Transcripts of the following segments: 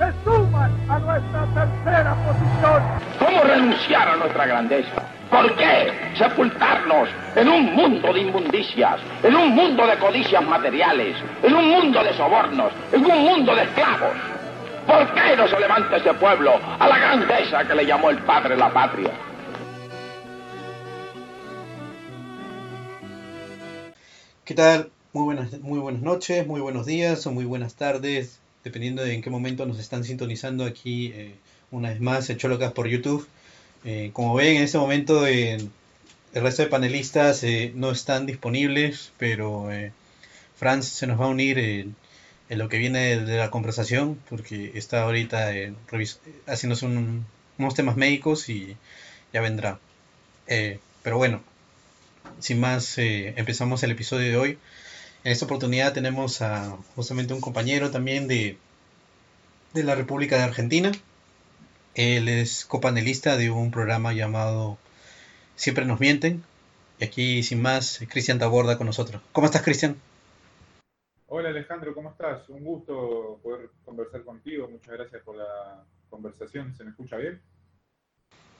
se suman a nuestra tercera posición. ¿Cómo renunciar a nuestra grandeza? ¿Por qué sepultarnos en un mundo de inmundicias, en un mundo de codicias materiales, en un mundo de sobornos, en un mundo de esclavos? ¿Por qué no se levanta ese pueblo a la grandeza que le llamó el padre la patria? ¿Qué tal? Muy buenas, muy buenas noches, muy buenos días o muy buenas tardes, dependiendo de en qué momento nos están sintonizando aquí eh, una vez más en Cholocas por YouTube. Eh, como ven, en este momento eh, el resto de panelistas eh, no están disponibles, pero Franz se nos va a unir en lo que viene de, la conversación, porque está ahorita haciéndose unos temas médicos y ya vendrá. pero bueno, sin más, empezamos el episodio de hoy. En esta oportunidad tenemos a justamente un compañero también de, de la República de Argentina, él es copanelista de un programa llamado Siempre nos mienten. Y aquí, sin más, Cristian Taborda con nosotros. ¿Cómo estás, Cristian? Hola, Alejandro, ¿cómo estás? Un gusto poder conversar contigo. Muchas gracias por la conversación. ¿Se me escucha bien?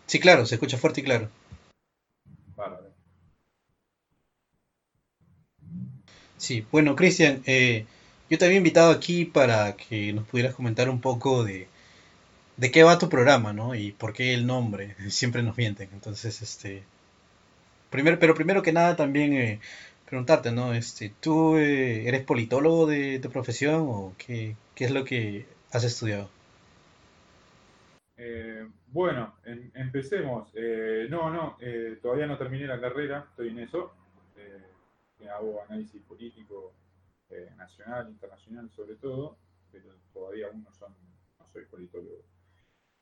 Sí, claro, se escucha fuerte y claro. Vale. Sí, bueno, Cristian, eh, yo te había invitado aquí para que nos pudieras comentar un poco de, de qué va tu programa, ¿no? Y por qué el nombre. Siempre nos mienten. Entonces, este. Primero, pero primero que nada también eh, preguntarte, ¿no? Este, ¿Tú eh, eres politólogo de, profesión o qué, es lo que has estudiado? Eh, bueno, em, empecemos. no, no, todavía no terminé la carrera, estoy en eso. Hago análisis político nacional, internacional sobre todo, pero todavía aún no, son, no soy politólogo.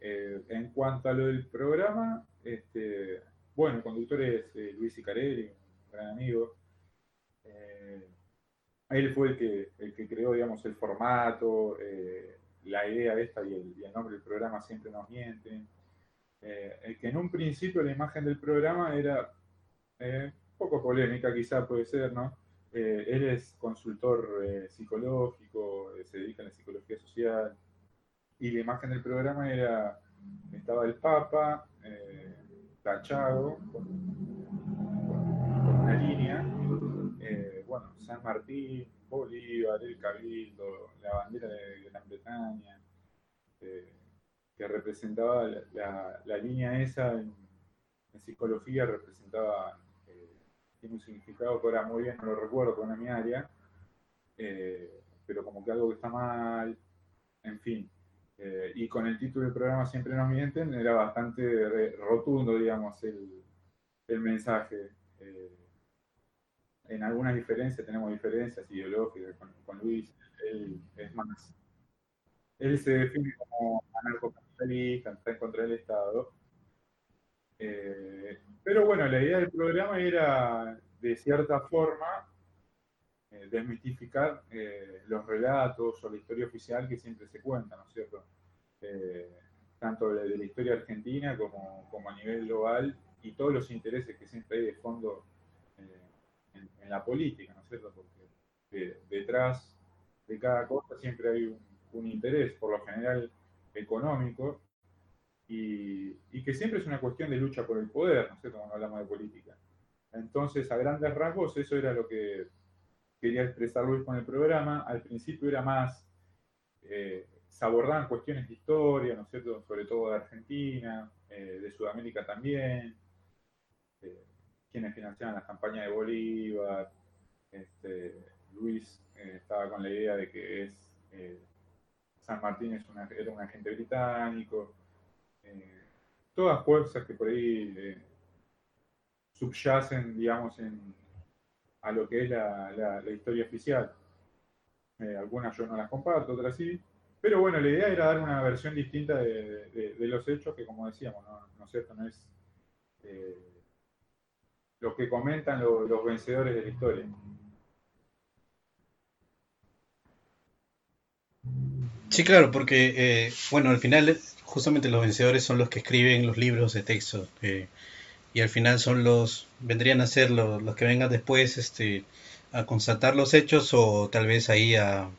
Eh, en cuanto a lo del programa, este, bueno, el conductor es eh, Luis Icarelli, un gran amigo. Eh, él fue el que, el que creó, digamos, el formato, la idea de esta y el, nombre del programa siempre nos mienten. el que en un principio la imagen del programa era poco polémica, quizá puede ser, ¿no? él es consultor psicológico, se dedica a la psicología social, y la imagen del programa era, estaba el Papa eh, tachado con, una línea, eh, bueno, San Martín, Bolívar, el Cabildo, la bandera de Gran Bretaña, eh, que representaba la, línea esa en, psicología, representaba, tiene un significado que ahora muy bien no lo recuerdo con mi área, pero como que algo que está mal, en fin, eh, y con el título del programa Siempre nos mienten, era bastante rotundo, digamos, el, el mensaje. Eh, en algunas diferencias, tenemos diferencias ideológicas con, Luis, él es más. Él se define como anarcocapitalista, está en contra del Estado. Eh, pero bueno, la idea del programa era, de cierta forma, eh, desmitificar eh, los relatos o la historia oficial que siempre se cuenta, ¿no es cierto? Eh, tanto de, la historia argentina como, como, a nivel global y todos los intereses que siempre hay de fondo en, la política, ¿no es cierto? Porque detrás de cada cosa siempre hay un, interés, por lo general económico, y, que siempre es una cuestión de lucha por el poder, ¿no cierto? Cuando hablamos de política. Entonces, a grandes rasgos, eso era lo que quería expresar Luis con el programa. Al principio era más, eh, se abordaban cuestiones de historia, ¿no es cierto? Sobre todo de Argentina, eh, de Sudamérica también, eh, quienes financiaban las campañas de Bolívar. Este, Luis estaba con la idea de que es San Martín es era un agente británico. Todas fuerzas que por ahí subyacen, digamos, en, a lo que es la, historia oficial. Eh, algunas yo no las comparto, otras sí. Pero bueno, la idea era dar una versión distinta de, los hechos que, como decíamos, no, es cierto, no es eh, lo que comentan los vencedores de la historia. Sí, claro, porque, eh, bueno, al final justamente los vencedores son los que escriben los libros de texto eh, y al final son los, vendrían a ser los, los, que vengan después este, a constatar los hechos o tal vez ahí a,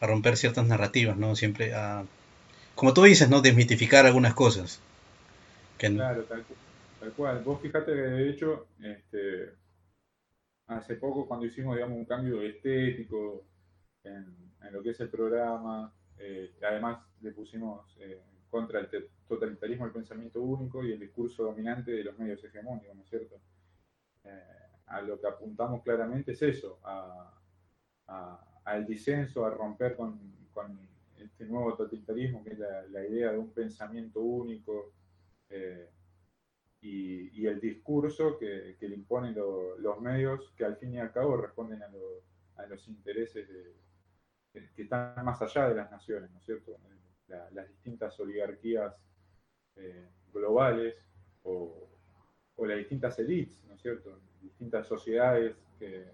a romper ciertas narrativas, ¿no? Siempre a, como tú dices, ¿no? Desmitificar algunas cosas. Claro, tal, tal, cual. Vos fíjate que de hecho, este, hace poco cuando hicimos, digamos, un cambio estético en, en lo que es el programa, eh, además le pusimos eh, contra el totalitarismo el pensamiento único y el discurso dominante de los medios hegemónicos, ¿no es cierto? Eh, a lo que apuntamos claramente es eso, al disenso, a romper con, este nuevo totalitarismo, que es la, idea de un pensamiento único y, el discurso que, le imponen los medios que al fin y al cabo responden a, los intereses que están más allá de las naciones, ¿no es cierto? Las distintas oligarquías eh, globales o, las distintas élites, ¿no es cierto? Distintas sociedades que,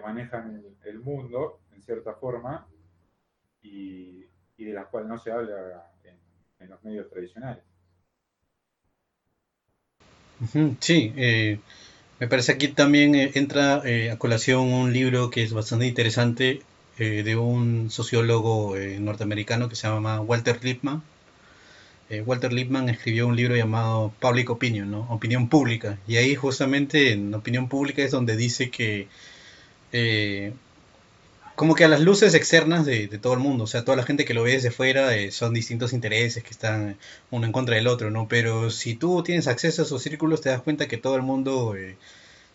manejan el, mundo en cierta forma y, de las cuales no se habla en, los medios tradicionales. Sí, eh, me parece aquí también eh, entra a colación un libro que es bastante interesante eh, de un sociólogo eh, norteamericano que se llama Walter Lippmann. Eh, Walter Lippmann escribió un libro llamado Public Opinion, ¿no? Opinión pública. Y ahí justamente en opinión pública es donde dice que como que a las luces externas de, todo el mundo, o sea, toda la gente que lo ve desde fuera son distintos intereses que están uno en contra del otro, ¿no? Pero si tú tienes acceso a esos círculos, te das cuenta que todo el mundo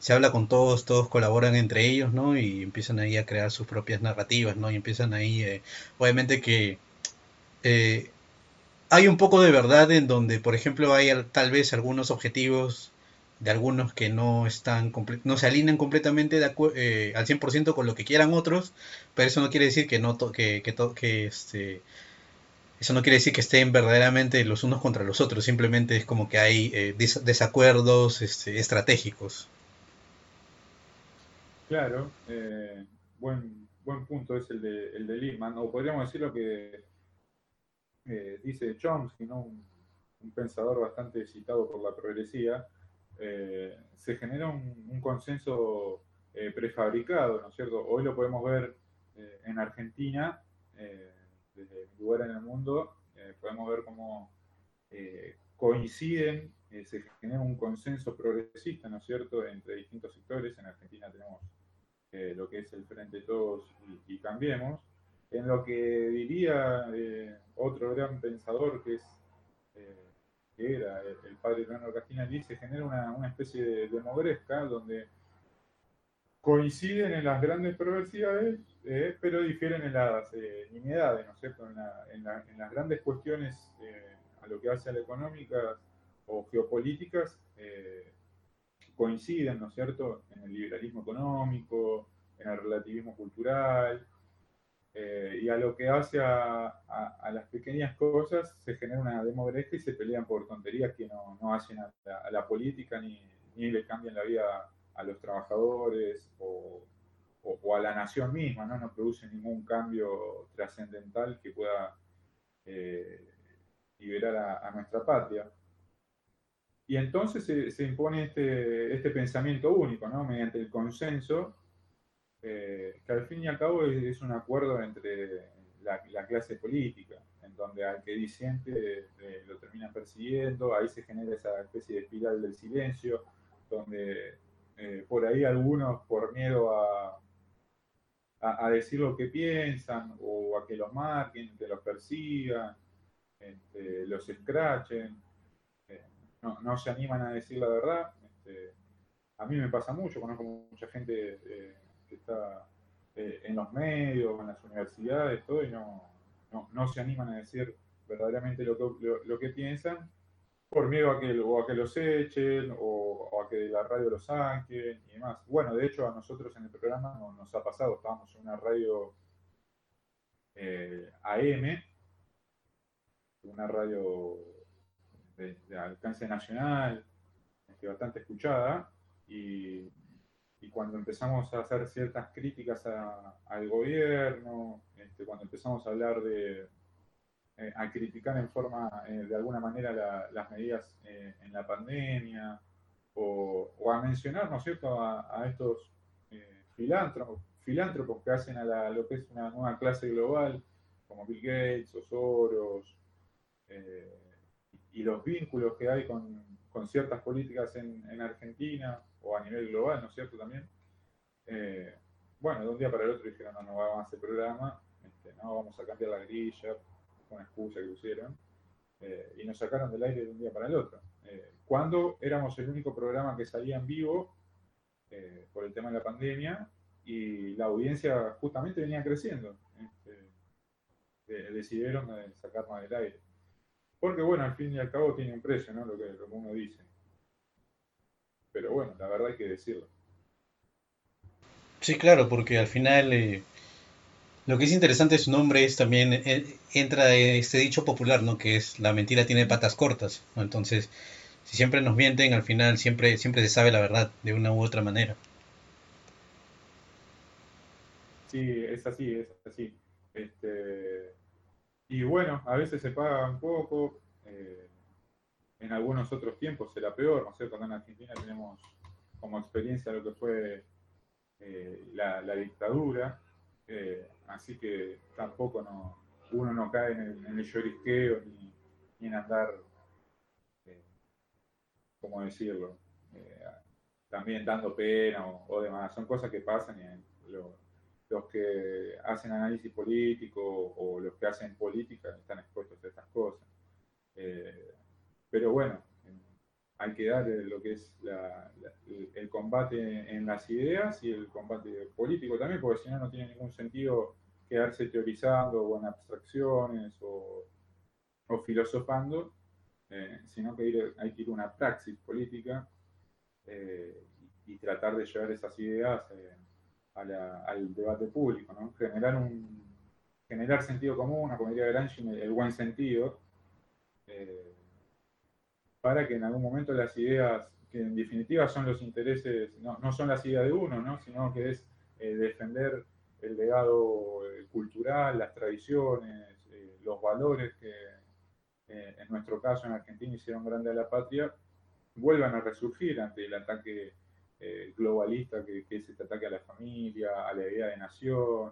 se habla con todos, todos colaboran entre ellos, ¿no? Y empiezan ahí a crear sus propias narrativas, ¿no? Y empiezan ahí, eh, obviamente que eh, hay un poco de verdad en donde, por ejemplo, hay tal vez algunos objetivos de algunos que no están no se alinean completamente de eh, al 100% con lo que quieran otros, pero eso no quiere decir que no que, que, que este eso no quiere decir que estén verdaderamente los unos contra los otros, simplemente es como que hay desacuerdos este, estratégicos. Claro, eh, buen, buen punto es el de, el de Lehman, o podríamos decir lo que eh, dice Chomsky, ¿no? un, pensador bastante citado por la progresía, eh, se genera un, consenso prefabricado, ¿no es cierto? Hoy lo podemos ver en Argentina, desde mi lugar en el mundo, podemos ver cómo coinciden, se genera un consenso progresista, ¿no es cierto?, entre distintos sectores. En Argentina tenemos eh, lo que es el Frente Todos y, Cambiemos, en lo que diría eh, otro gran pensador que es eh, que era el, padre Leonardo Castinelli, se genera una, especie de demogresca donde coinciden en las grandes perversidades, pero difieren en las nimiedades, ¿no es cierto? En, las grandes cuestiones a lo que hace a la económica o geopolíticas, coinciden, ¿no es cierto?, en el liberalismo económico, en el relativismo cultural, eh, y a lo que hace a, las pequeñas cosas se genera una demográfica y se pelean por tonterías que no, hacen a la, política ni, le cambian la vida a los trabajadores o, a la nación misma, ¿no? no producen ningún cambio trascendental que pueda eh, liberar a nuestra patria. Y entonces se, impone este, este, pensamiento único, ¿no? mediante el consenso, eh, que al fin y al cabo es, un acuerdo entre la, clase política, en donde al que disiente eh, lo termina persiguiendo, ahí se genera esa especie de espiral del silencio, donde eh, por ahí algunos, por miedo a, a, decir lo que piensan o a que los marquen, que los persigan, este, los escrachen, no, se animan a decir la verdad. Este, a mí me pasa mucho, conozco mucha gente eh, que está eh, en los medios, en las universidades, todo, y no, no, se animan a decir verdaderamente lo que, lo, que piensan por miedo a que, o a que los echen o, a que la radio los saquen y demás. Bueno, de hecho a nosotros en el programa nos, ha pasado, estábamos en una radio eh, AM, una radio de, alcance nacional, este, bastante escuchada, y, cuando empezamos a hacer ciertas críticas al gobierno, este, cuando empezamos a hablar de, eh, a criticar en forma, eh, de alguna manera, las medidas eh, en la pandemia, o, a mencionar, ¿no es cierto?, a, estos filántropos, que hacen a lo que es una nueva clase global, como Bill Gates o Soros, y los vínculos que hay con, con ciertas políticas en, en, Argentina o a nivel global, ¿no es cierto?, también. bueno, de un día para el otro dijeron, no, no vamos a hacer programa, este, no, vamos a cambiar la grilla, una excusa que pusieron, eh, y nos sacaron del aire de un día para el otro. Eh, cuando éramos el único programa que salía en vivo eh, por el tema de la pandemia y la audiencia justamente venía creciendo. Este, decidieron sacarnos del aire. Porque bueno, al fin y al cabo tiene un precio, ¿no? Lo que, lo que uno dice. Pero bueno, la verdad hay que decirlo. Sí, claro, porque al final lo que es interesante de su nombre es también, eh, entra este dicho popular, ¿no? Que es la mentira tiene patas cortas, ¿no? Entonces, si siempre nos mienten, al final siempre, siempre se sabe la verdad de una u otra manera. Sí, es así, es así. Este, y bueno, a veces se paga un poco, eh, en algunos otros tiempos será peor, ¿no es cierto? Acá en Argentina tenemos como experiencia lo que fue eh, la, la, dictadura, eh, así que tampoco no, uno no cae en el, en llorisqueo ni, en andar, ¿cómo decirlo? También dando pena o, demás. Son cosas que pasan y los que hacen análisis político o los que hacen política están expuestos a estas cosas. pero bueno, hay que dar lo que es el, combate en las ideas y el combate político también, porque si no, no tiene ningún sentido quedarse teorizando o en abstracciones o, filosofando, eh, sino que hay que ir a una praxis política eh, y, tratar de llevar esas ideas eh, al debate público, ¿no? generar, un, generar sentido común, como diría Gramsci, el buen sentido para que en algún momento las ideas, que en definitiva son los intereses, no, son las ideas de uno, ¿no? sino que es eh, defender el legado eh, cultural, las tradiciones, eh, los valores que en nuestro caso en Argentina hicieron grande a la patria, vuelvan a resurgir ante el ataque globalista que, es este ataque a la familia, a la idea de nación,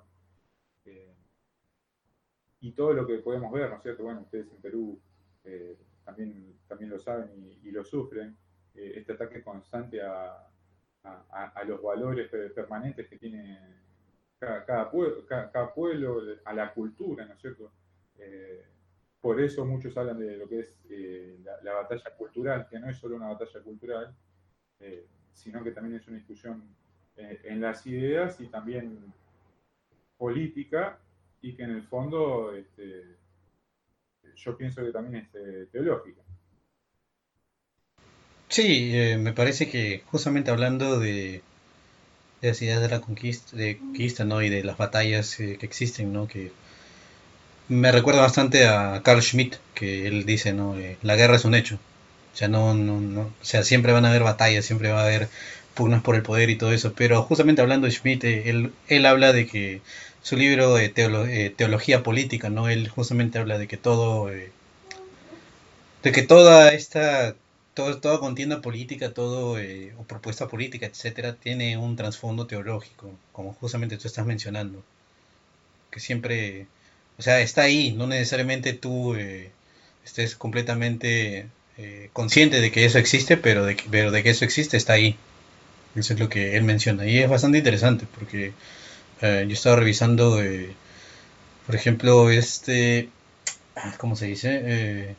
y todo lo que podemos ver, ¿no es cierto? Bueno, ustedes en Perú también, también lo saben y, lo sufren, eh, este ataque constante a, los valores permanentes que tiene cada, pueblo, a la cultura, ¿no es cierto? Eh, por eso muchos hablan de lo que es eh, la, batalla cultural, que no es solo una batalla cultural, sino que también es una discusión en las ideas y también política, y que en el fondo este, yo pienso que también es eh, teológica. Sí, eh, me parece que justamente hablando de, las ideas de la conquista ¿no? y de las batallas eh, que existen, ¿no? que me recuerda bastante a Carl Schmitt, que él dice, ¿no? la guerra es un hecho. O sea, no, no, no, o sea, siempre van a haber batallas, siempre va a haber pugnas por el poder y todo eso. Pero justamente hablando de Schmitt, él, él habla de que su libro de eh, Teología Política, ¿no? Él justamente habla de que todo, eh, de que toda esta, todo, toda contienda política, todo, eh, o propuesta política, etcétera, tiene un trasfondo teológico, como justamente tú estás mencionando, que siempre, o sea, está ahí, no necesariamente tú estés completamente consciente de que eso existe, pero de, pero de que eso existe está ahí. Eso es lo que él menciona. Y es bastante interesante porque eh, yo estaba revisando, eh, por ejemplo, este, ¿cómo se dice? Eh,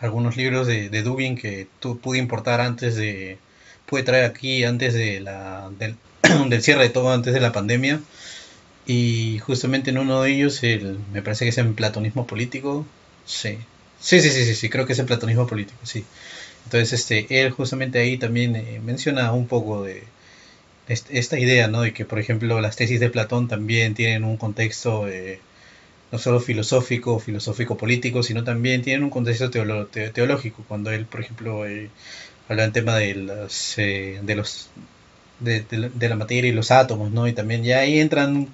algunos libros de, de que tú pude importar antes de, pude traer aquí antes de la, del, del cierre de todo, antes de la pandemia. Y justamente en uno de ellos, el, me parece que es en platonismo político, sí, Sí, sí, sí, sí, sí, creo que es el platonismo político, sí. Entonces, este, él justamente ahí también eh, menciona un poco de esta idea, ¿no? De que, por ejemplo, las tesis de Platón también tienen un contexto eh, no solo filosófico, filosófico político, sino también tienen un contexto teológico. Cuando él, por ejemplo, eh, habla en tema de los, de los de, de, la materia y los átomos, ¿no? Y también ya ahí entran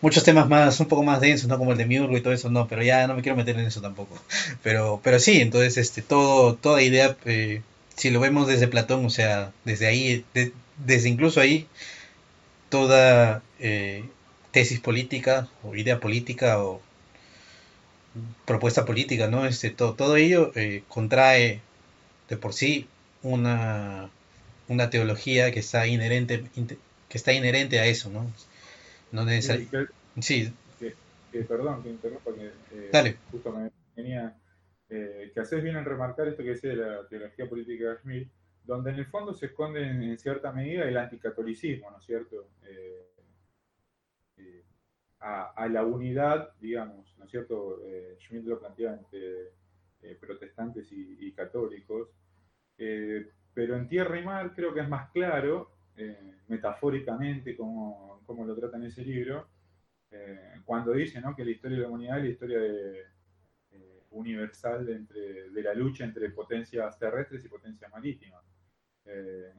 muchos temas más, un poco más densos, ¿no? Como el de Miurgo y todo eso, no, pero ya no me quiero meter en eso tampoco. Pero, pero sí, entonces, este, todo, toda idea, eh, si lo vemos desde Platón, o sea, desde ahí, desde incluso ahí, toda eh, tesis política o idea política o propuesta política, ¿no? Este, todo, todo ello eh, contrae de por sí una, una teología que está inherente, que está inherente a eso, ¿no? No necesariamente. Sí. perdón, que interrumpa, que eh, justo me venía. Eh, que haces bien en remarcar esto que decía de la teología política de Schmidt, donde en el fondo se esconde en, cierta medida el anticatolicismo, ¿no es cierto? Eh, a, la unidad, digamos, ¿no es cierto? Schmidt lo plantea entre protestantes y, católicos, pero en tierra y mar creo que es más claro, metafóricamente, como como lo trata en ese libro, eh, cuando dice que la historia de la humanidad es la historia de, eh, universal entre, de la lucha entre potencias terrestres y potencias marítimas. Eh,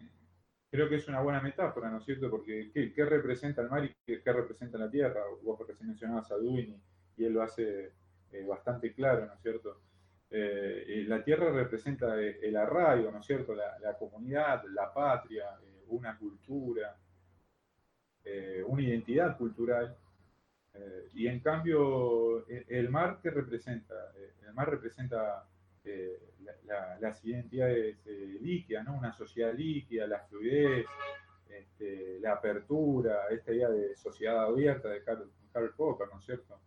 creo que es una buena metáfora, ¿no es cierto? Porque ¿qué, representa el mar y qué, representa la tierra? Vos recién mencionabas a Duin y, él lo hace bastante claro, ¿no es cierto? La tierra representa el arraigo, ¿no es cierto? La, la comunidad, la patria, una cultura, eh, una identidad cultural. Eh, y en cambio, e, el mar, ¿qué representa? Eh, el mar representa las identidades líquidas, ¿no? Una sociedad líquida, la fluidez, este, la apertura, esta idea de sociedad abierta de Karl, Popper, ¿no es cierto?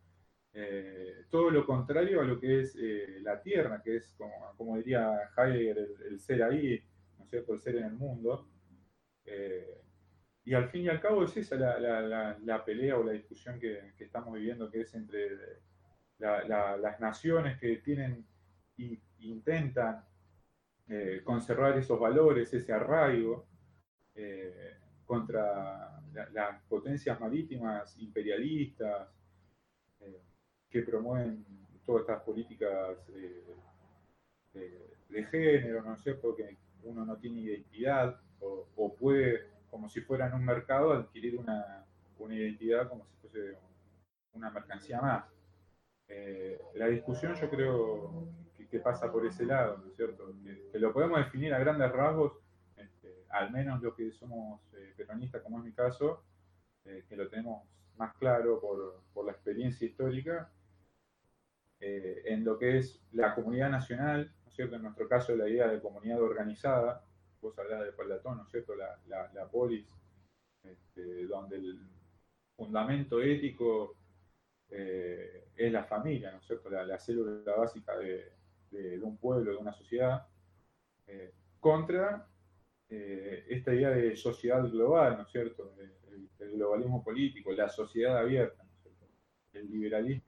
Todo lo contrario a lo que es la tierra, que es, como, diría Heidegger, el, ser ahí, ¿no es cierto? El ser en el mundo. Y al fin y al cabo es esa la, pelea o la discusión que, estamos viviendo, que es entre las naciones que tienen e intentan eh, conservar esos valores, ese arraigo, eh, contra las potencias marítimas imperialistas eh, que promueven todas estas políticas de género, ¿no es cierto? Que uno no tiene identidad o puede como si fuera en un mercado, adquirir una, identidad como si fuese una mercancía más. Eh, la discusión yo creo que, pasa por ese lado, ¿no es cierto? Que, lo podemos definir a grandes rasgos, este, al menos los que somos eh, peronistas, como es mi caso, eh, que lo tenemos más claro por, por la experiencia histórica, en lo que es la comunidad nacional, ¿no es cierto? En nuestro caso la idea de comunidad organizada, vos hablabas de Platón, ¿no es cierto? La, la, polis, este, donde el fundamento ético eh, es la familia, ¿no es cierto? La, célula básica de, un pueblo, de una sociedad, eh, contra eh, esta idea de sociedad global, ¿no es cierto? El, globalismo político, la sociedad abierta, ¿no es cierto? El liberalismo,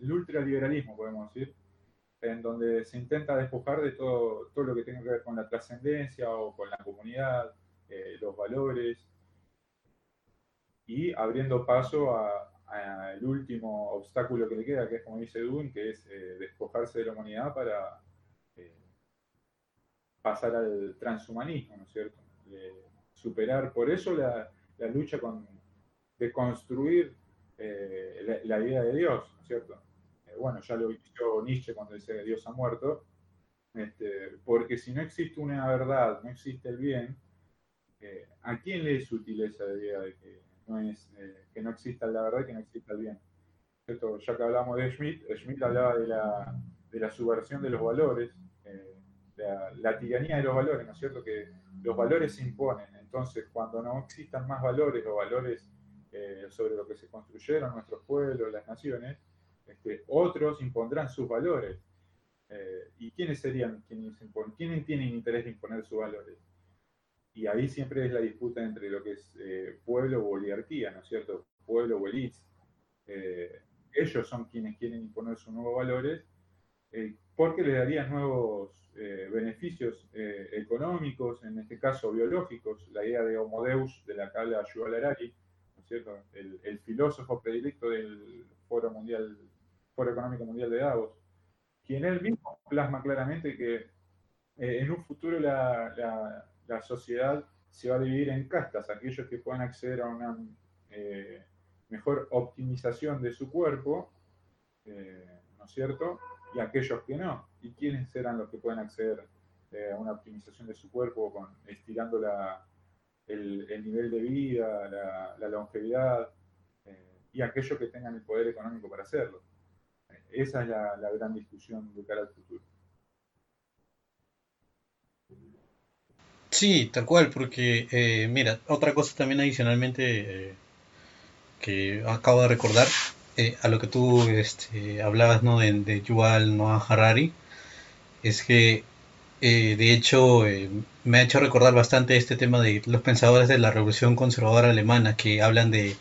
el ultraliberalismo, podemos decir, en donde se intenta despojar de todo, todo lo que tenga que ver con la trascendencia o con la comunidad, eh, los valores, y abriendo paso al último obstáculo que le queda, que es como dice Dune, que es eh, despojarse de la humanidad para eh, pasar al transhumanismo, ¿no es cierto? superar, por eso la, lucha con, de construir la, la idea de Dios, ¿no es cierto? bueno, ya lo hizo Nietzsche cuando dice que Dios ha muerto, este, porque si no existe una verdad, no existe el bien, eh, ¿a quién le es útil esa idea de que no, es, eh, que no exista la verdad y que no exista el bien? Ya que hablamos de Schmidt, Schmidt hablaba de la, de la subversión de los valores, eh, la, la, tiranía de los valores, ¿no es cierto? Que los valores se imponen, entonces cuando no existan más valores o valores sobre lo que se construyeron nuestros pueblos, las naciones, este, otros impondrán sus valores. Eh, ¿Y quiénes serían quienes imponen? ¿Quiénes tienen interés de imponer sus valores? Y ahí siempre es la disputa entre lo que es eh, pueblo o oligarquía, ¿no es cierto? Pueblo o elites. Eh, ellos son quienes quieren imponer sus nuevos valores porque le daría nuevos beneficios económicos, en este caso biológicos, la idea de Homo Deus de la que habla Yuval Harari, ¿no es El, filósofo predilecto del Foro Mundial, Foro Económico Mundial de Davos, quien él mismo plasma claramente que en un futuro la, la sociedad se va a dividir en castas, aquellos que puedan acceder a una eh, mejor optimización de su cuerpo, eh, ¿no es cierto? Y aquellos que no. ¿Y quiénes serán los que pueden acceder eh, a una optimización de su cuerpo con, estirando la, el, nivel de vida, la, longevidad, y aquellos que tengan el poder económico para hacerlo? Esa es la, gran discusión de cara al futuro. Sí, tal cual, porque eh, mira, otra cosa también adicionalmente eh, que acabo de recordar eh, a lo que tú este, hablabas ¿no? de, de Yuval Noah Harari, es que de hecho me ha hecho recordar bastante este tema de los pensadores de la revolución conservadora alemana que hablan de,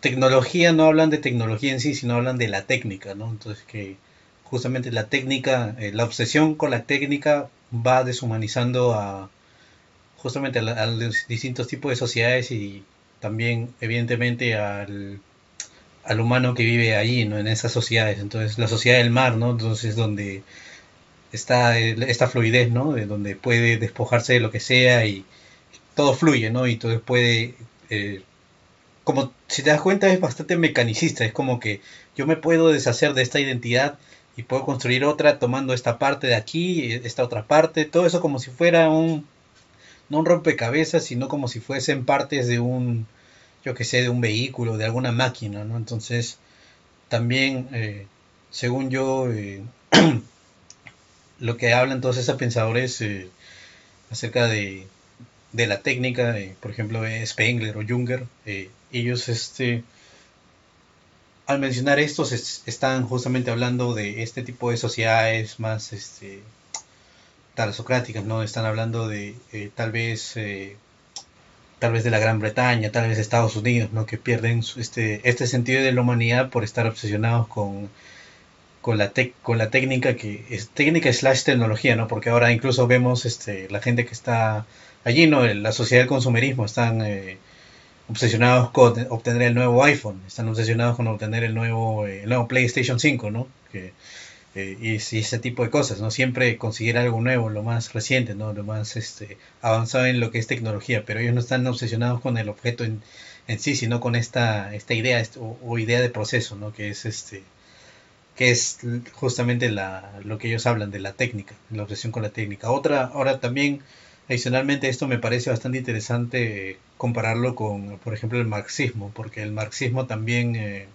tecnología, no hablan de tecnología en sí, sino hablan de la técnica, ¿no? Entonces que justamente la técnica, la obsesión con la técnica va deshumanizando a justamente a, los distintos tipos de sociedades y también evidentemente al, al, humano que vive allí, ¿no? En esas sociedades. Entonces la sociedad del mar, ¿no? Entonces donde está esta fluidez, ¿no? De donde puede despojarse de lo que sea y todo fluye, ¿no? Y todo puede... Eh, como si te das cuenta es bastante mecanicista, es como que yo me puedo deshacer de esta identidad y puedo construir otra tomando esta parte de aquí, esta otra parte, todo eso como si fuera un, no un rompecabezas, sino como si fuesen partes de un, yo que sé, de un vehículo, de alguna máquina, ¿no? Entonces, también, eh, según yo, eh, lo que hablan todos esos pensadores eh, acerca de, de, la técnica, por ejemplo, Spengler o Junger, ellos, este, al mencionar estos están justamente hablando de este tipo de sociedades más este, ¿no? Están hablando de eh, tal vez eh, tal vez de la Gran Bretaña, tal vez de Estados Unidos, ¿no? Que pierden este, este sentido de la humanidad por estar obsesionados con, con, la, con la técnica que es técnica slash tecnología, ¿no? Porque ahora incluso vemos este, la gente que está allí, ¿no? La sociedad del consumerismo, están... Eh, obsesionados con obtener el nuevo iPhone, están obsesionados con obtener el nuevo, eh, nuevo PlayStation 5, ¿no? Que, eh, y, ese tipo de cosas, ¿no? Siempre conseguir algo nuevo, lo más reciente, ¿no? Lo más este, avanzado en lo que es tecnología, pero ellos no están obsesionados con el objeto en, en sí, sino con esta, esta idea o, idea de proceso, ¿no? Que es este que es justamente la, lo que ellos hablan de la técnica, la obsesión con la técnica. Otra, ahora también Adicionalmente, esto me parece bastante interesante compararlo con, por ejemplo, el marxismo, porque el marxismo también, eh,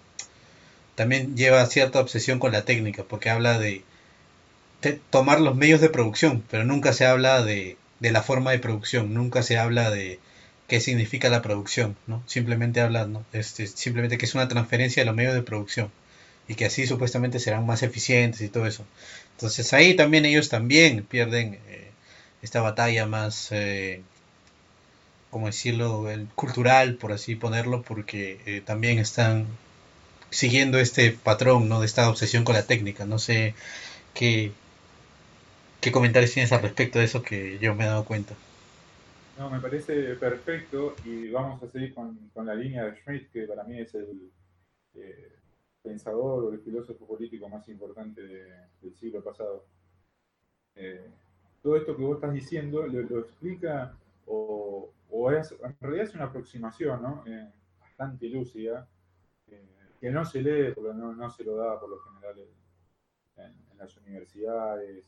también lleva cierta obsesión con la técnica, porque habla de, tomar los medios de producción, pero nunca se habla de, la forma de producción, nunca se habla de qué significa la producción, ¿no? Simplemente habla, este, simplemente que es una transferencia de los medios de producción y que así supuestamente serán más eficientes y todo eso. Entonces ahí también ellos también pierden eh, esta batalla más, eh, decirlo?, cultural, por así ponerlo, porque eh, también están siguiendo este patrón, ¿no?, de esta obsesión con la técnica. No sé qué, qué comentarios tienes al respecto de eso que yo me he dado cuenta. No, me parece perfecto y vamos a seguir con, con la línea de Schmidt, que para mí es el eh, pensador o el filósofo político más importante del siglo pasado. Eh, todo esto que vos estás diciendo lo, explica o, es, en realidad es una aproximación ¿no? Eh, bastante lúcida, eh, que no se lee, porque no, se lo da por lo general en, las universidades.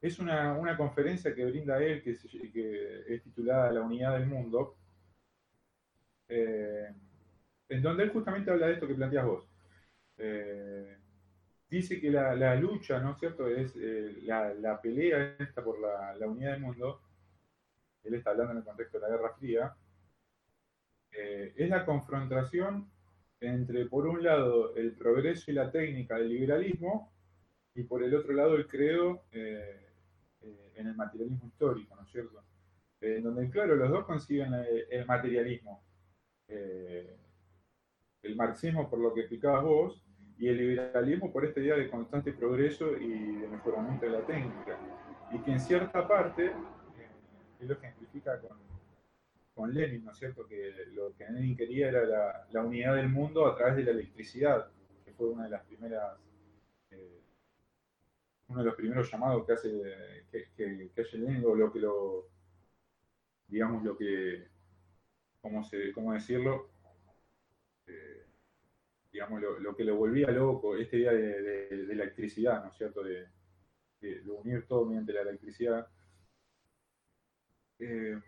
Es una, una, conferencia que brinda él, que, que, es titulada La Unidad del Mundo, en donde él justamente habla de esto que planteas vos dice que la, lucha, ¿no es cierto?, es eh, la, pelea esta por la, unidad del mundo, él está hablando en el contexto de la Guerra Fría, eh, es la confrontación entre, por un lado, el progreso y la técnica del liberalismo, y por el otro lado, el credo eh, en el materialismo histórico, ¿no es cierto? En donde, claro, los dos consiguen el materialismo. el marxismo, por lo que explicabas vos, y el liberalismo por esta idea de constante progreso y de mejoramiento de la técnica. Y que en cierta parte, eh, él lo ejemplifica con, con Lenin, ¿no es cierto? Que lo que Lenin quería era la, unidad del mundo a través de la electricidad, que fue una de las primeras, eh, uno de los primeros llamados que hace, que, que, que hace Lenin, o lo que lo, digamos, lo que, ¿cómo, se, cómo decirlo? Eh, digamos, lo, que lo volvía loco, esta idea de, de, electricidad, ¿no es cierto? De, unir todo mediante la electricidad. Eh,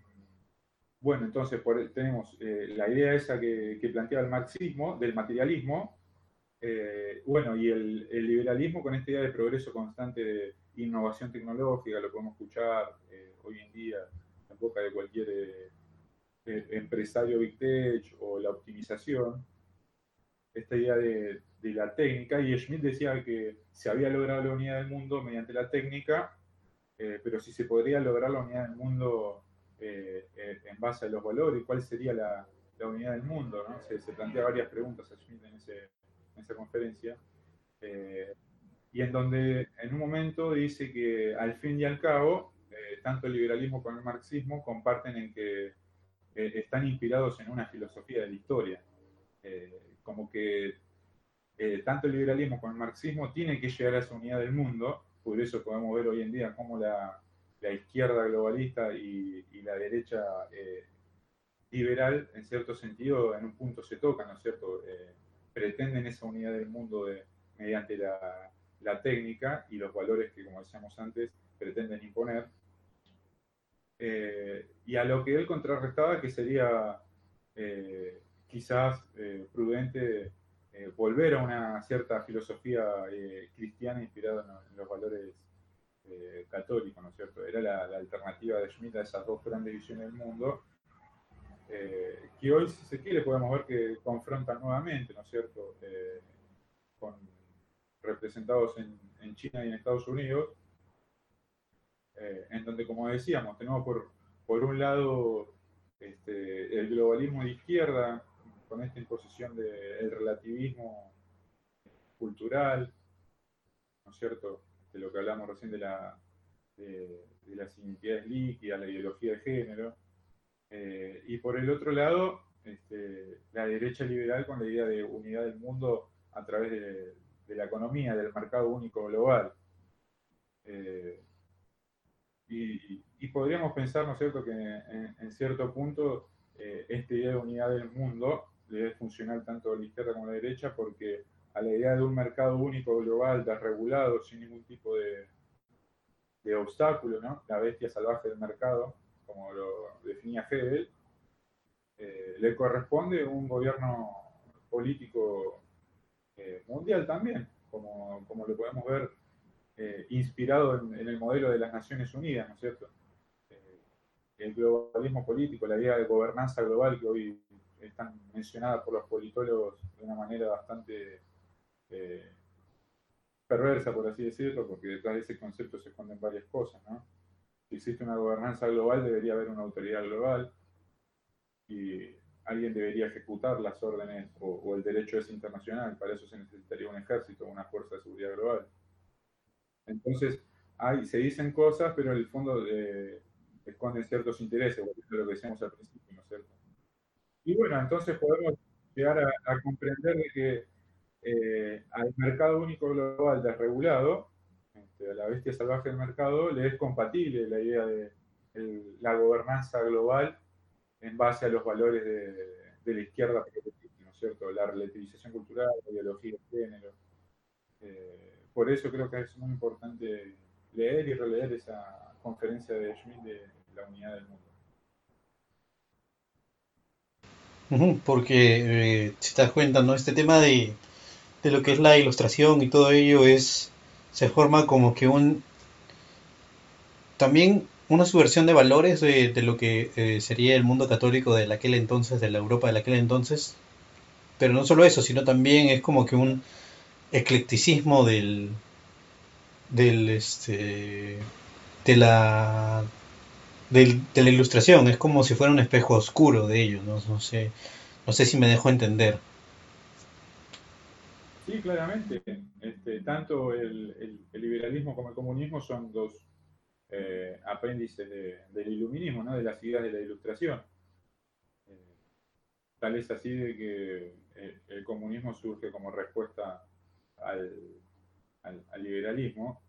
bueno, entonces por, tenemos eh, la idea esa que, que, planteaba el marxismo, del materialismo, eh, bueno, y el, el, liberalismo con esta idea de progreso constante de innovación tecnológica, lo podemos escuchar hoy en día en boca de cualquier empresario Big Tech o la optimización, esta idea de, de, la técnica, y Schmidt decía que se había logrado la unidad del mundo mediante la técnica, eh, pero si se podría lograr la unidad del mundo eh, eh, en base a los valores, ¿cuál sería la, la unidad del mundo? ¿no? Se, se, plantea varias preguntas a Schmidt en, ese, en esa conferencia, y en donde en un momento dice que al fin y al cabo, tanto el liberalismo como el marxismo comparten en que están inspirados en una filosofía de la historia como que eh, tanto el liberalismo como el marxismo tienen que llegar a esa unidad del mundo, por eso podemos ver hoy en día cómo la, la izquierda globalista y, y la derecha eh, liberal, en cierto sentido, en un punto se tocan, ¿no es cierto? Eh, pretenden esa unidad del mundo mediante la, la, técnica y los valores que, como decíamos antes, pretenden imponer. Y a lo que él contrarrestaba, que sería quizás eh, prudente eh, volver a una cierta filosofía eh, cristiana inspirada en, los valores católicos, ¿no es cierto? Era la, alternativa de Schmitt a esas dos grandes visiones del mundo, que hoy, si se quiere, podemos ver que confrontan nuevamente, ¿no es cierto?, con representados en, en, China y en Estados Unidos, en donde, como decíamos, tenemos por, por un lado este, el globalismo de izquierda, con esta imposición del de relativismo cultural, ¿no es cierto? De lo que hablamos recién de, la, de, las identidades líquidas, la ideología de género. Eh, y por el otro lado, este, la derecha liberal con la idea de unidad del mundo a través de, la economía, del mercado único global. Eh, y, podríamos pensar, ¿no es cierto?, que en, en cierto punto eh, esta idea de unidad del mundo le es funcional tanto a la izquierda como a la derecha, porque a la idea de un mercado único global, desregulado, sin ningún tipo de, de obstáculo, ¿no? la bestia salvaje del mercado, como lo definía Hegel, eh, le corresponde un gobierno político eh, mundial también, como, como, lo podemos ver eh, inspirado en, en, el modelo de las Naciones Unidas, ¿no es cierto? Eh, el globalismo político, la idea de gobernanza global que hoy están mencionadas por los politólogos de una manera bastante eh, perversa, por así decirlo, porque detrás de ese concepto se esconden varias cosas. ¿no? Si existe una gobernanza global, debería haber una autoridad global y alguien debería ejecutar las órdenes o, el derecho es internacional. Para eso se necesitaría un ejército, una fuerza de seguridad global. Entonces, hay, se dicen cosas, pero en el fondo eh, esconden ciertos intereses, lo que decíamos al principio. Y bueno, entonces podemos llegar a, comprender de que eh, al mercado único global desregulado, este, a la bestia salvaje del mercado, le es compatible la idea de la gobernanza global en base a los valores de, de la izquierda, ¿no es cierto? La relativización cultural, la ideología de género. Eh, por eso creo que es muy importante leer y releer esa conferencia de Schmidt de la unidad del mundo. Porque eh, si te das cuenta, ¿no? Este tema de, de, lo que es la ilustración y todo ello es se forma como que un también una subversión de valores de, lo que eh, sería el mundo católico de aquel entonces, de la Europa de aquel entonces. Pero no solo eso, sino también es como que un eclecticismo del del este de la de, la ilustración, es como si fuera un espejo oscuro de ello, no, no, sé, no sé si me dejo entender. Sí, claramente. Este, tanto el, liberalismo como el comunismo son dos eh, apéndices del iluminismo, ¿no? de las ideas de la ilustración. Eh, tal es así de que eh, el comunismo surge como respuesta al, liberalismo.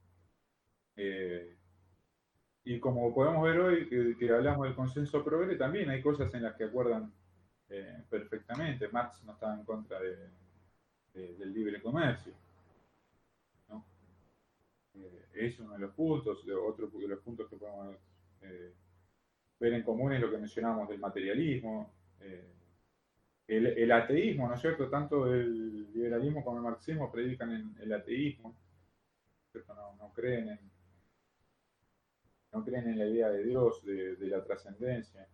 Y como podemos ver hoy, que, hablamos del consenso progre, también hay cosas en las que acuerdan perfectamente. Marx no estaba en contra de, del libre comercio. Eh, es uno de los puntos, otro de los puntos que podemos eh, ver en común es lo que mencionábamos del materialismo, eh, el, ateísmo, ¿no es cierto? Tanto el liberalismo como el marxismo predican en el ateísmo, no, creen en no creen en la idea de Dios, de, la trascendencia.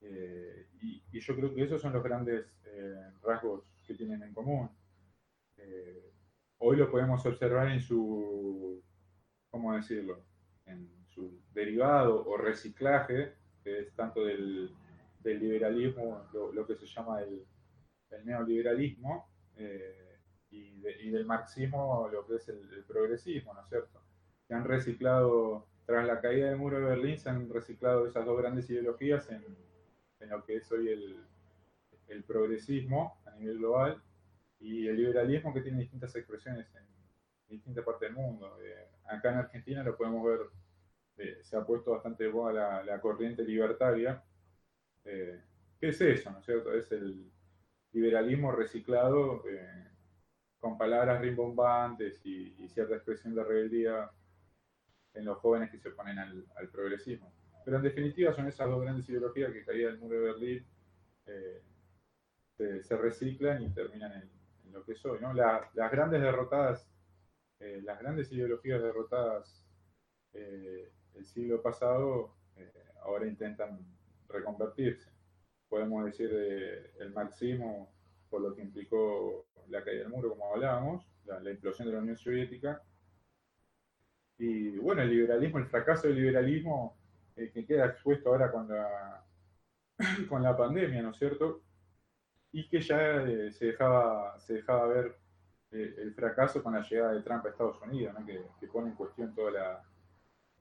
y, yo creo que esos son los grandes rasgos que tienen en común. Eh, hoy lo podemos observar en su, ¿cómo decirlo? En su derivado o reciclaje, que es tanto del, liberalismo, lo, que se llama el, neoliberalismo, eh, y, del marxismo, lo que es el, progresismo, ¿no es cierto? Se han reciclado, tras la caída del muro de Berlín, se han reciclado esas dos grandes ideologías en, en lo que es hoy el, el progresismo a nivel global y el liberalismo que tiene distintas expresiones en distintas partes del mundo. Eh, acá en Argentina lo podemos ver, eh, se ha puesto bastante de moda la, corriente libertaria. Eh, ¿Qué es eso, no es cierto? Es el liberalismo reciclado con palabras rimbombantes y, cierta expresión de rebeldía en los jóvenes que se oponen al, al, progresismo. Pero en definitiva son esas dos grandes ideologías que caída el muro de Berlín se, reciclan y terminan en, lo que soy. ¿no? las grandes derrotadas, eh, las grandes ideologías derrotadas eh, el siglo pasado, eh, ahora intentan reconvertirse. Podemos decir el marxismo por lo que implicó la caída del muro, como hablábamos, la, implosión de la Unión Soviética. Y bueno, el liberalismo, el fracaso del liberalismo que queda expuesto ahora con la, con la pandemia, ¿no es cierto? y que ya eh, se, dejaba, se dejaba ver eh, el fracaso con la llegada de Trump a Estados Unidos, que, pone en cuestión toda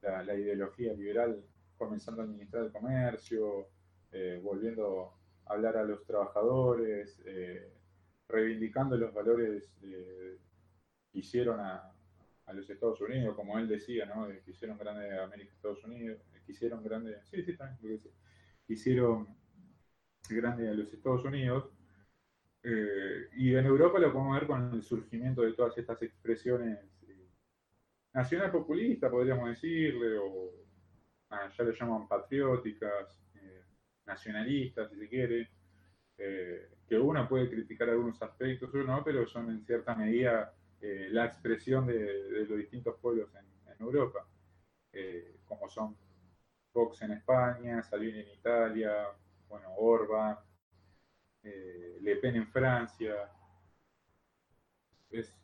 la, la, ideología liberal, comenzando a administrar el comercio, eh, volviendo a hablar a los trabajadores, reivindicando los valores que hicieron a, a, los Estados Unidos, como él decía, ¿no? que hicieron grande América Estados Unidos, que hicieron grande, sí, sí, también, hicieron grande a los Estados Unidos, eh, y en Europa lo podemos ver con el surgimiento de todas estas expresiones eh, nacional populista, podríamos decirle, o ah, ya le llaman patrióticas, eh, nacionalistas, si se quiere, que uno puede criticar algunos aspectos, o no, pero son en cierta medida la expresión de, los distintos pueblos en, Europa, como son Vox en España, Salvini en Italia, bueno, Orban, eh, Le Pen en Francia. Es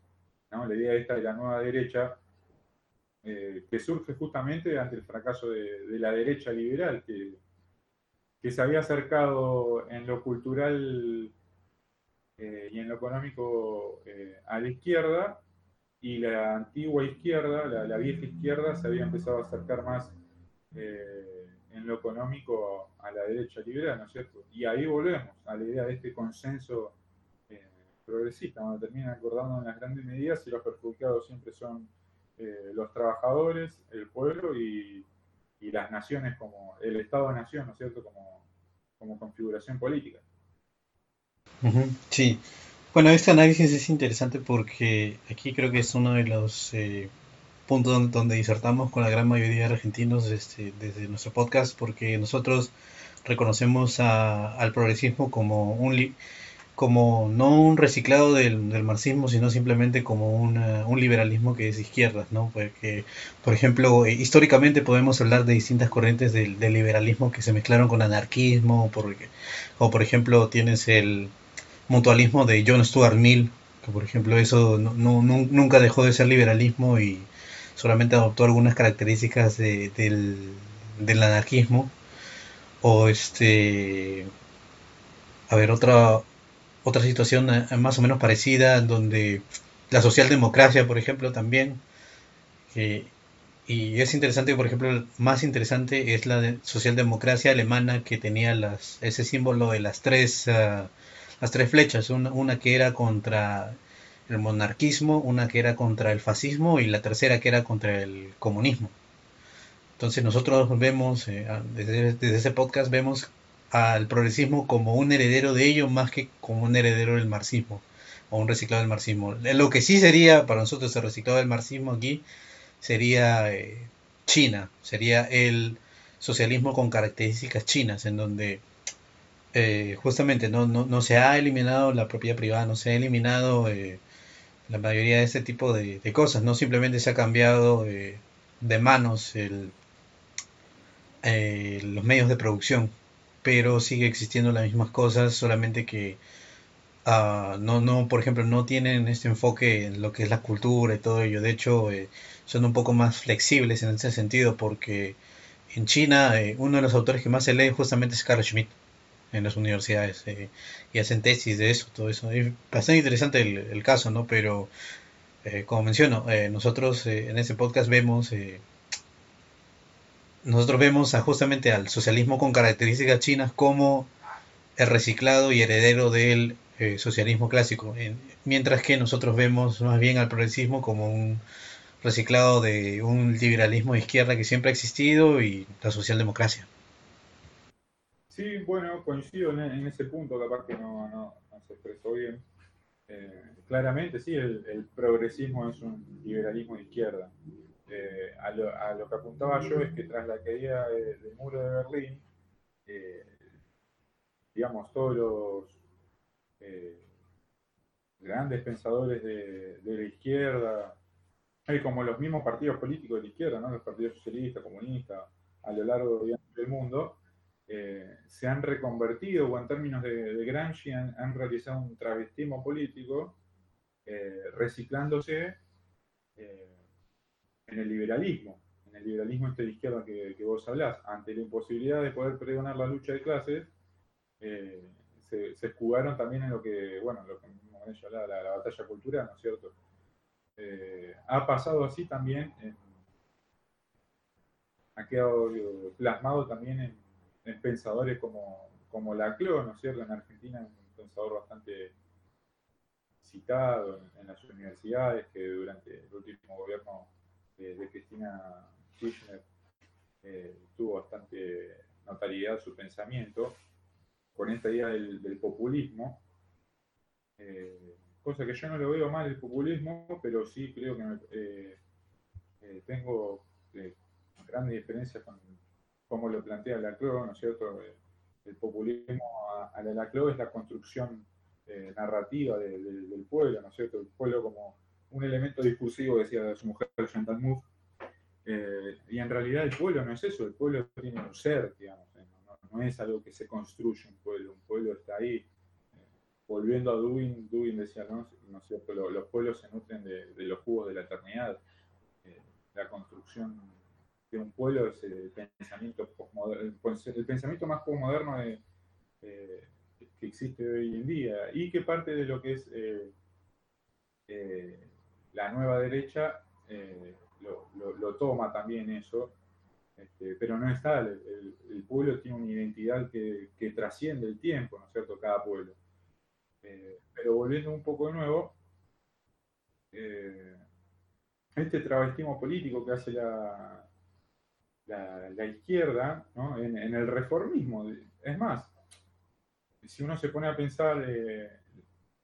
la idea esta de la nueva derecha eh, que surge justamente ante el fracaso de, la derecha liberal, que, se había acercado en lo cultural eh, y en lo económico a la izquierda, y la antigua izquierda, la, vieja izquierda, se había empezado a acercar más en lo económico a la derecha liberal, ¿no es cierto? Y ahí volvemos a la idea de este consenso eh, progresista, donde termina acordando en las grandes medidas y los perjudicados siempre son eh, los trabajadores, el pueblo y, las naciones como el Estado-nación, ¿no es cierto? Como, como configuración política. Sí. Bueno, este análisis es interesante porque aquí creo que es uno de los eh, punto donde, disertamos con la gran mayoría de argentinos este, desde nuestro podcast, porque nosotros reconocemos al progresismo como un como no un reciclado del, marxismo, sino simplemente como un liberalismo que es izquierda, ¿no? Porque, por ejemplo, históricamente podemos hablar de distintas corrientes del, liberalismo que se mezclaron con anarquismo, porque, o por ejemplo tienes el mutualismo de John Stuart Mill, que por ejemplo eso no, nunca dejó de ser liberalismo y solamente adoptó algunas características del, anarquismo. O este. A ver, otra, otra situación más o menos parecida, donde la socialdemocracia, por ejemplo, también. y es interesante, por ejemplo, más interesante es la socialdemocracia alemana que tenía las, ese símbolo de las tres, ah, las tres flechas, una, que era contra el monarquismo, una que era contra el fascismo y la tercera que era contra el comunismo. Entonces nosotros vemos, eh, desde, ese podcast vemos al progresismo como un heredero de ello más que como un heredero del marxismo o un reciclado del marxismo. Lo que sí sería para nosotros el reciclado del marxismo aquí sería eh, China, sería el socialismo con características chinas, en donde eh, justamente no, no, no, se ha eliminado la propiedad privada, no se ha eliminado eh, la mayoría de este tipo de, cosas, no simplemente se ha cambiado de manos el, los medios de producción, pero sigue existiendo las mismas cosas, solamente que uh, no, no, por ejemplo, no tienen este enfoque en lo que es la cultura y todo ello. De hecho, eh, son un poco más flexibles en ese sentido, porque en China eh, uno de los autores que más se lee justamente es Carl Schmitt en las universidades eh, y hacen tesis de eso, todo eso. Es bastante interesante el, caso, ¿no? Pero, eh, como menciono, eh, nosotros en ese podcast vemos nosotros vemos a, justamente al socialismo con características chinas como el reciclado y heredero del socialismo clásico, en, mientras que nosotros vemos más bien al progresismo como un reciclado de un liberalismo de izquierda que siempre ha existido y la socialdemocracia. Sí, bueno, coincido en, ese punto, capaz que no, no, se expresó bien. Eh, claramente, sí, el, progresismo es un liberalismo de izquierda eh, a, lo, que apuntaba yo es que tras la caída de, del muro de Berlín, eh, digamos, todos los grandes pensadores de, de, la izquierda, hay como los mismos partidos políticos de la izquierda, ¿no? los partidos socialistas, comunistas, a lo largo del mundo, eh, se han reconvertido o en términos de, Gramsci han, realizado un travestismo político, eh, reciclándose eh, en el liberalismo, en el liberalismo este de izquierda que, vos hablás, ante la imposibilidad de poder pregonar la lucha de clases, eh, se, se, escudaron también en lo que, bueno, lo que ellos la, la, la, batalla cultural, ¿no es cierto? Ha pasado así también, en, ha quedado plasmado también en, en pensadores como, como Laclau, ¿no es cierto? En Argentina, un pensador bastante citado en, las universidades que durante el último gobierno de, Cristina Kirchner eh, tuvo bastante notariedad su pensamiento con esta idea del, populismo, eh, cosa que yo no lo veo mal el populismo, pero sí creo que me, eh, eh tengo grandes diferencias con cómo lo plantea Laclau, ¿no es cierto? El populismo a, a la Laclau es la construcción narrativa de, de, del pueblo, ¿no es cierto? El pueblo como un elemento discursivo, decía su mujer Chantal Mouffe, eh, y en realidad el pueblo no es eso, el pueblo tiene un ser, digamos, ¿eh? no, es algo que se construye un pueblo, un pueblo está ahí. Eh, volviendo a Dewey, Dewey decía, ¿no? ¿no es cierto? Los, los pueblos se nutren de, los jugos de la eternidad. Eh, la construcción de un pueblo es el pensamiento, el pensamiento más postmoderno de, que existe hoy en día y que parte de lo que es la nueva derecha eh, lo, toma también eso, este, pero no es tal, el, pueblo tiene una identidad que, que, trasciende el tiempo, ¿no es cierto?, cada pueblo. Eh, pero volviendo un poco de nuevo, eh, este travestismo político que hace la, la, izquierda ¿no? en, en, el reformismo, es más, si uno se pone a pensar eh,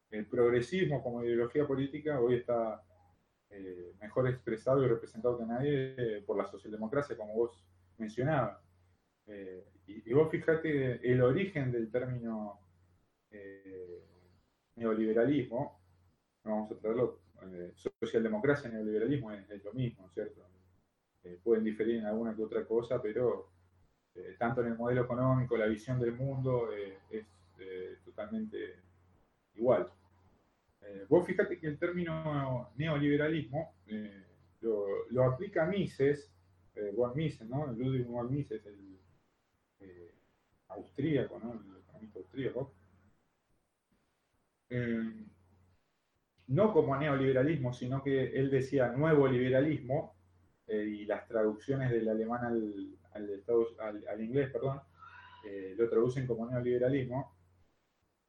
el progresismo como ideología política, hoy está eh, mejor expresado y representado que nadie eh, por la socialdemocracia, como vos mencionabas. Y, vos fijate el origen del término neoliberalismo, vamos a traerlo, socialdemocracia neoliberalismo es, es, lo mismo, ¿cierto? Pueden diferir en alguna que otra cosa, pero tanto en el modelo económico, la visión del mundo es totalmente igual. Eh, vos fíjate que el término neoliberalismo eh, lo, lo, aplica Mises, eh, von Mises, ¿no? Ludwig von Mises, el eh, austríaco, ¿no? El economista austríaco. eh, no como neoliberalismo, sino que él decía nuevo liberalismo, eh, y las traducciones del alemán al, al, inglés, perdón, eh, lo traducen como neoliberalismo,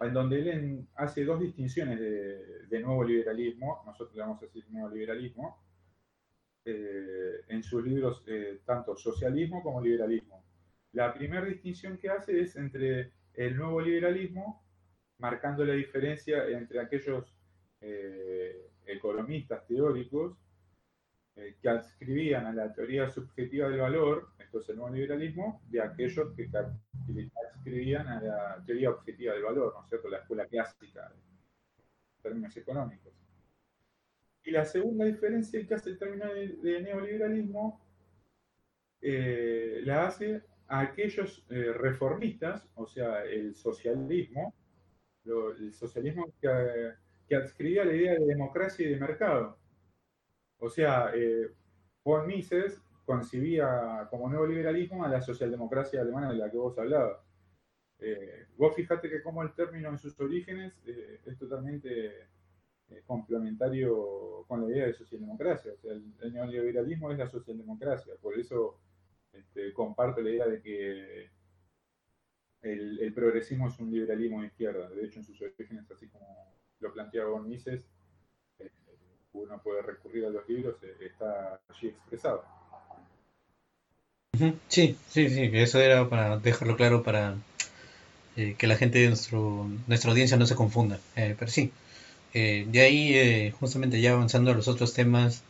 en donde él hace dos distinciones de, nuevo liberalismo, nosotros le vamos a decir neoliberalismo, eh, en sus libros tanto socialismo como liberalismo. La primera distinción que hace es entre el nuevo liberalismo, marcando la diferencia entre aquellos economistas teóricos eh, que adscribían a la teoría subjetiva del valor, esto es el nuevo liberalismo, de aquellos que adscribían a la teoría objetiva del valor, ¿no es cierto? La escuela clásica en términos económicos. Y la segunda diferencia que hace el término de, neoliberalismo eh, la hace a aquellos eh, reformistas, o sea, el socialismo, el socialismo que, que adscribía la idea de democracia y de mercado. O sea, eh, von Mises concibía como nuevo liberalismo a la socialdemocracia alemana de la que vos hablabas. Eh, vos fijate que como el término en sus orígenes eh, es totalmente eh, complementario con la idea de socialdemocracia. O sea, el, neoliberalismo es la socialdemocracia. Por eso este, comparto la idea de que el, el, progresismo es un liberalismo de izquierda. De hecho, en sus orígenes, así como lo planteaba von Mises, uno puede recurrir a los libros, eh, está allí expresado. Sí, sí, sí, eso era para dejarlo claro para eh, que la gente de nuestro, nuestra audiencia no se confunda. Eh, pero sí, de ahí, justamente ya avanzando a los otros temas,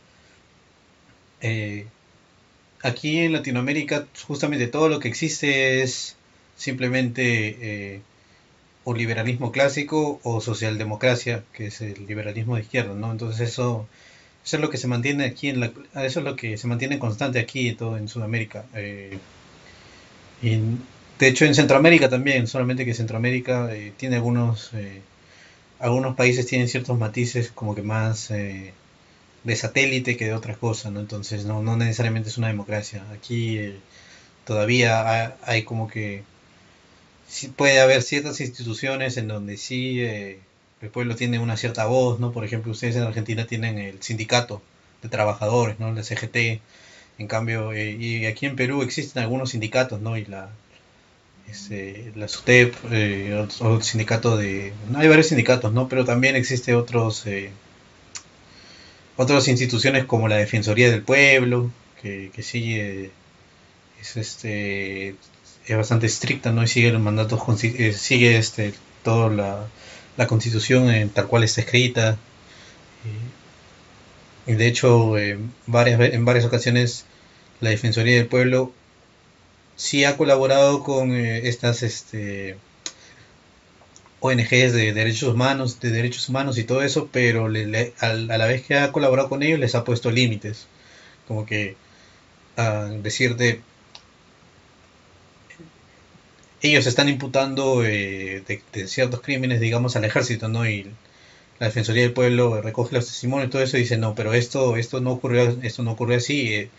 aquí en Latinoamérica justamente todo lo que existe es simplemente o liberalismo clásico o socialdemocracia, que es el liberalismo de izquierda, ¿no? Entonces eso, eso es lo que se mantiene aquí en la, eso es lo que se mantiene constante aquí en todo en Sudamérica. Eh, y de hecho en Centroamérica también, solamente que Centroamérica eh, tiene algunos eh, algunos países tienen ciertos matices como que más de satélite que de otras cosas, ¿no? Entonces no, no necesariamente es una democracia. Aquí todavía hay como que puede haber ciertas instituciones en donde sí eh, el pueblo tiene una cierta voz, ¿no? Por ejemplo, ustedes en Argentina tienen el sindicato de trabajadores, ¿no? El CGT. En cambio, eh, y aquí en Perú existen algunos sindicatos, ¿no? Y la, este, la SUTEP, eh, otro, sindicato de... hay varios sindicatos, ¿no? Pero también existe otros... otras instituciones como la Defensoría del Pueblo, que, que sí es este es bastante estricta, ¿no? Y sigue los mandatos, eh, sigue este, toda la, la constitución en tal cual está escrita. Y, de hecho, varias, en varias ocasiones la Defensoría del Pueblo sí ha colaborado con eh, estas este, ONGs de derechos humanos, de derechos humanos y todo eso, pero le, a, la vez que ha colaborado con ellos les ha puesto límites, como que a decirte ellos están imputando eh, de, ciertos crímenes, digamos, al ejército, ¿no? Y la Defensoría del Pueblo recoge los testimonios y todo eso y dice, no, pero esto, esto no ocurrió, esto no ocurrió así, eh,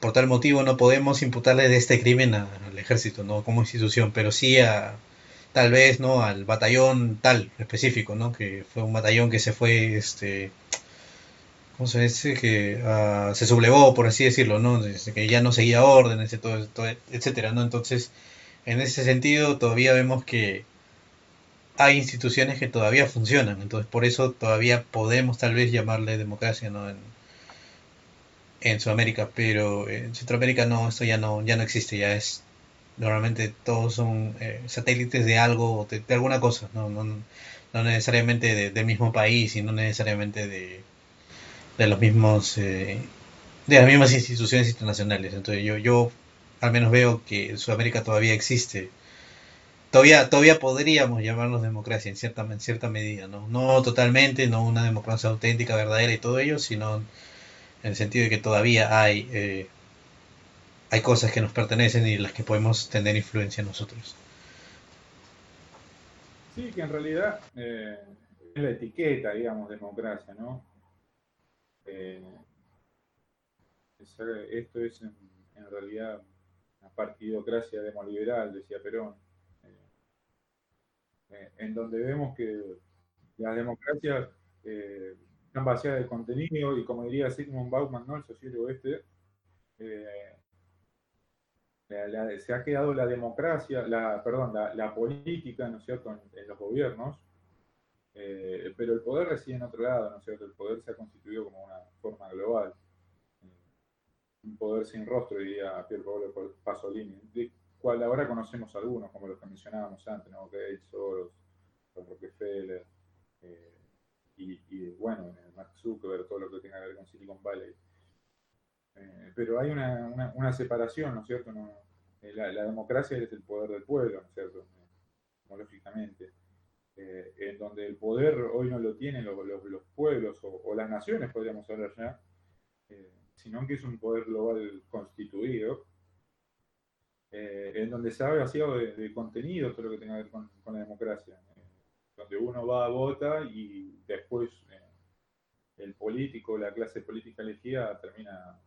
por tal motivo no podemos imputarle de este crimen al ejército, ¿no? Como institución, pero sí a, tal vez, ¿no? Al batallón tal específico, ¿no? Que fue un batallón que se fue, este, ¿cómo se dice? Que uh, se sublevó, por así decirlo, ¿no? Que ya no seguía órdenes, etcétera, ¿no? Entonces, en ese sentido todavía vemos que hay instituciones que todavía funcionan, entonces por eso todavía podemos tal vez llamarle democracia ¿no? en, en Sudamérica, pero en Centroamérica no, esto ya no, ya no existe, ya es normalmente todos son eh, satélites de algo, de, alguna cosa, no, no, no necesariamente del mismo país y no necesariamente de, de los mismos eh, de las mismas instituciones internacionales. Entonces yo, yo al menos veo que en Sudamérica todavía existe. Todavía, todavía podríamos llamarnos democracia en cierta, en cierta medida, ¿no? No totalmente, no una democracia auténtica, verdadera y todo ello, sino en el sentido de que todavía hay, eh, hay cosas que nos pertenecen y las que podemos tener influencia nosotros. Sí, que en realidad eh, es la etiqueta, digamos, democracia, ¿no? Eh, esto es en realidad partidocracia demoliberal, decía Perón, eh, eh, en donde vemos que las democracias eh, están vacías de contenido y como diría Sigmund Bauman, ¿no? el sociólogo este, se ha quedado la democracia, la, perdón, la, política, ¿no es cierto?, en, los gobiernos, pero el poder reside en otro lado, ¿no es cierto? El poder se ha constituido como una forma global, un poder sin rostro, diría Pier Paolo Pasolini, de cual ahora conocemos algunos, como los que mencionábamos antes, ¿no? Gates, Soros, Rockefeller, eh, y, bueno, Mark Zuckerberg, todo lo que tenga que ver con Silicon Valley. Eh, pero hay una, separación, ¿no es cierto? Eh, la, democracia es el poder del pueblo, ¿no es cierto? lógicamente. en donde el poder hoy no lo tienen los, pueblos o, las naciones, podríamos hablar ya, sino que es un poder global constituido, en donde se ha vaciado de, contenido todo lo que tenga que ver con, con la democracia donde uno va a vota y después eh, el político, la clase política elegida termina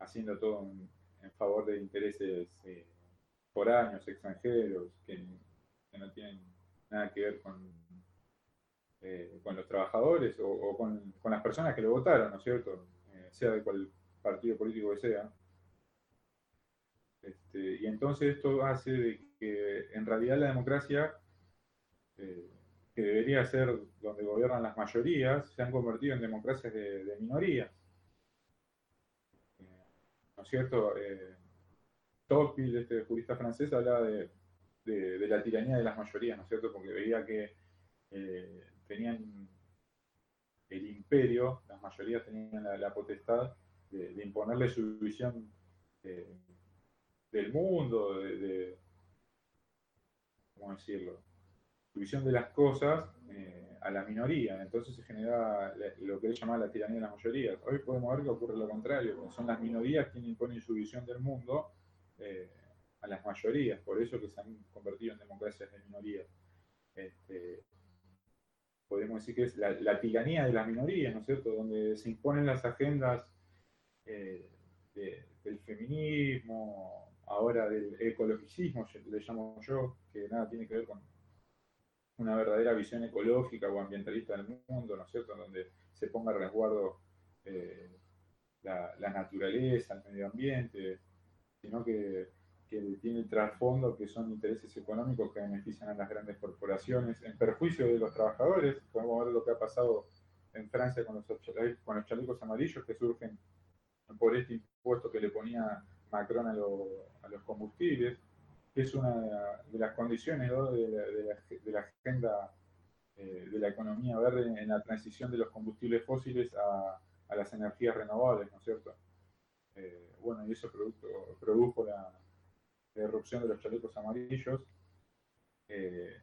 haciendo todo en, favor de intereses eh, foráneos, extranjeros, que, no tienen nada que ver con, eh, con los trabajadores o, con, las personas que lo votaron, ¿no es cierto? sea de cual partido político que sea. Este, y entonces esto hace de que en realidad la democracia que debería ser donde gobiernan las mayorías, se han convertido en democracias de, minorías. Eh, ¿No es cierto? Eh, Tocqueville, este jurista francés, hablaba de, la tiranía de las mayorías, ¿no es cierto? Porque veía que eh, tenían el imperio, las mayorías tenían la, potestad de, imponerle su visión del mundo, de, ¿cómo decirlo? visión de las cosas eh, a la minoría. Entonces se genera lo que él llama la tiranía de las mayorías. Hoy podemos ver que ocurre lo contrario, son las minorías quienes imponen su visión del mundo eh, a las mayorías, por eso que se han convertido en democracias de minorías. Este, podemos decir que es la, tiranía de las minorías, ¿no es cierto?, donde se imponen las agendas eh, del feminismo, ahora del ecologicismo, le llamo yo, que nada tiene que ver con una verdadera visión ecológica o ambientalista del mundo, ¿no es cierto?, donde se ponga a resguardo eh, la, naturaleza, el medio ambiente, sino que, tiene trasfondo que son intereses económicos que benefician a las grandes corporaciones en perjuicio de los trabajadores. Podemos ver lo que ha pasado en Francia con los, con los chalecos amarillos que surgen por este impuesto que le ponía Macron a, a los combustibles es una de las condiciones de, la, agenda eh, de la economía verde en la transición de los combustibles fósiles a, las energías renovables, ¿no es cierto? Eh, bueno, y eso produjo la, erupción de los chalecos amarillos. Eh,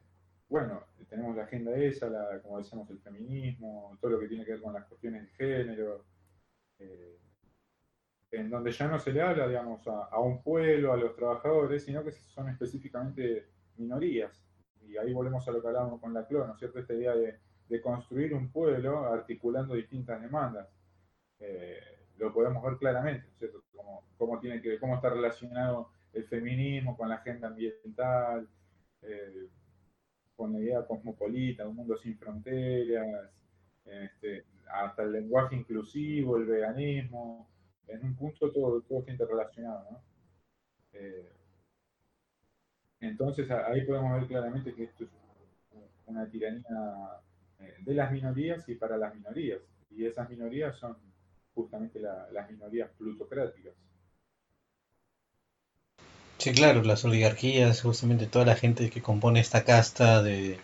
bueno, tenemos la agenda esa, como decíamos, el feminismo, todo lo que tiene que ver con las cuestiones de género en donde ya no se le habla, digamos, a, un pueblo, a los trabajadores, sino que son específicamente minorías. Y ahí volvemos a lo que hablábamos con la CLO, ¿no es cierto? Esta idea de, construir un pueblo articulando distintas demandas. Eh, lo podemos ver claramente, ¿no es cierto? Cómo, tiene que, cómo está relacionado el feminismo con la agenda ambiental, eh, con la idea cosmopolita, un mundo sin fronteras, este, hasta el lenguaje inclusivo, el veganismo, en un punto todo, todo está interrelacionado, ¿no? Eh, entonces ahí podemos ver claramente que esto es una tiranía eh, de las minorías y para las minorías. Y esas minorías son justamente las minorías plutocráticas. Sí, claro, las oligarquías, justamente toda la gente que compone esta casta de,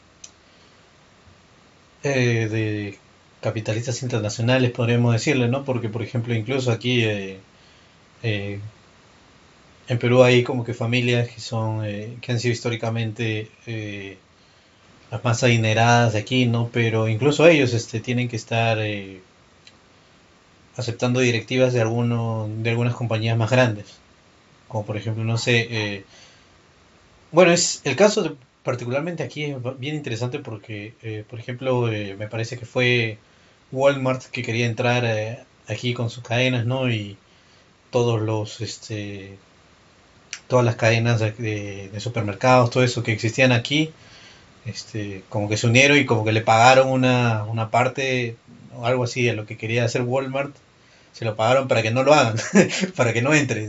eh, de capitalistas internacionales, podríamos decirle, ¿no? Porque, por ejemplo, incluso aquí eh, eh, en Perú hay como que familias que son, eh, que han sido históricamente las más adineradas de aquí, ¿no? Pero incluso ellos este, tienen que estar aceptando directivas de, alguno, de algunas compañías más grandes. Como por ejemplo, no sé, bueno, es el caso de, particularmente aquí es bien interesante porque, por ejemplo, me parece que fue Walmart que quería entrar eh, aquí con sus cadenas, ¿no? Y todos los, este, todas las cadenas de, supermercados, todo eso que existían aquí, este, como que se unieron y como que le pagaron una, una parte o algo así de lo que quería hacer Walmart, se lo pagaron para que no lo hagan, para que no entre.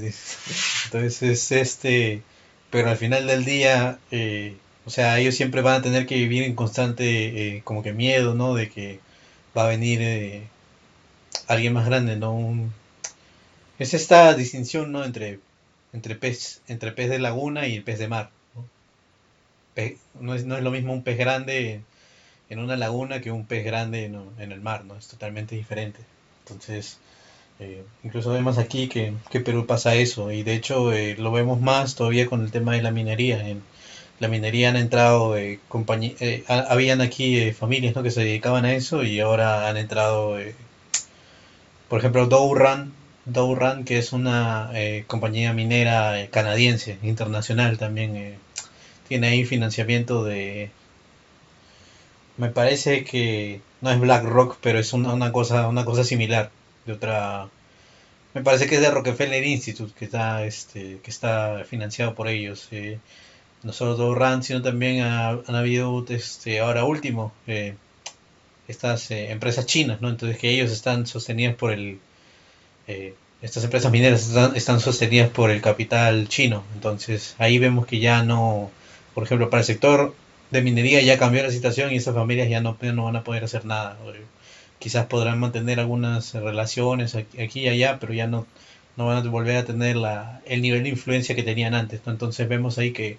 Entonces, este, pero al final del día, eh, o sea, ellos siempre van a tener que vivir en constante, eh, como que miedo, ¿no? De que va a venir eh, alguien más grande, ¿no? es esta distinción, ¿no? Entre, entre, pez, entre pez de laguna y el pez de mar. ¿no? es, no es lo mismo un pez grande en una laguna que un pez grande en, el mar, ¿no? Es totalmente diferente. Entonces, eh, incluso vemos aquí que, que, Perú pasa eso y de hecho eh, lo vemos más todavía con el tema de la minería. En la minería han entrado, eh, eh habían aquí familias ¿no? que se dedicaban a eso y ahora han entrado, por ejemplo, Douran, Douran que es una compañía minera canadiense, internacional también, tiene ahí financiamiento de me parece que no es BlackRock, pero es una, cosa una cosa similar de otra me parece que es de Rockefeller Institute que está este que está financiado por ellos eh. No solo RAND sino también han habido este ahora último eh, estas eh, empresas chinas no entonces que ellos están sostenidas por el eh, estas empresas mineras están, están sostenidas por el capital chino entonces ahí vemos que ya no por ejemplo para el sector de minería ya cambió la situación y esas familias ya no, no van a poder hacer nada. Quizás podrán mantener algunas relaciones aquí y allá, pero ya no, no van a volver a tener la, el nivel de influencia que tenían antes. Entonces vemos ahí que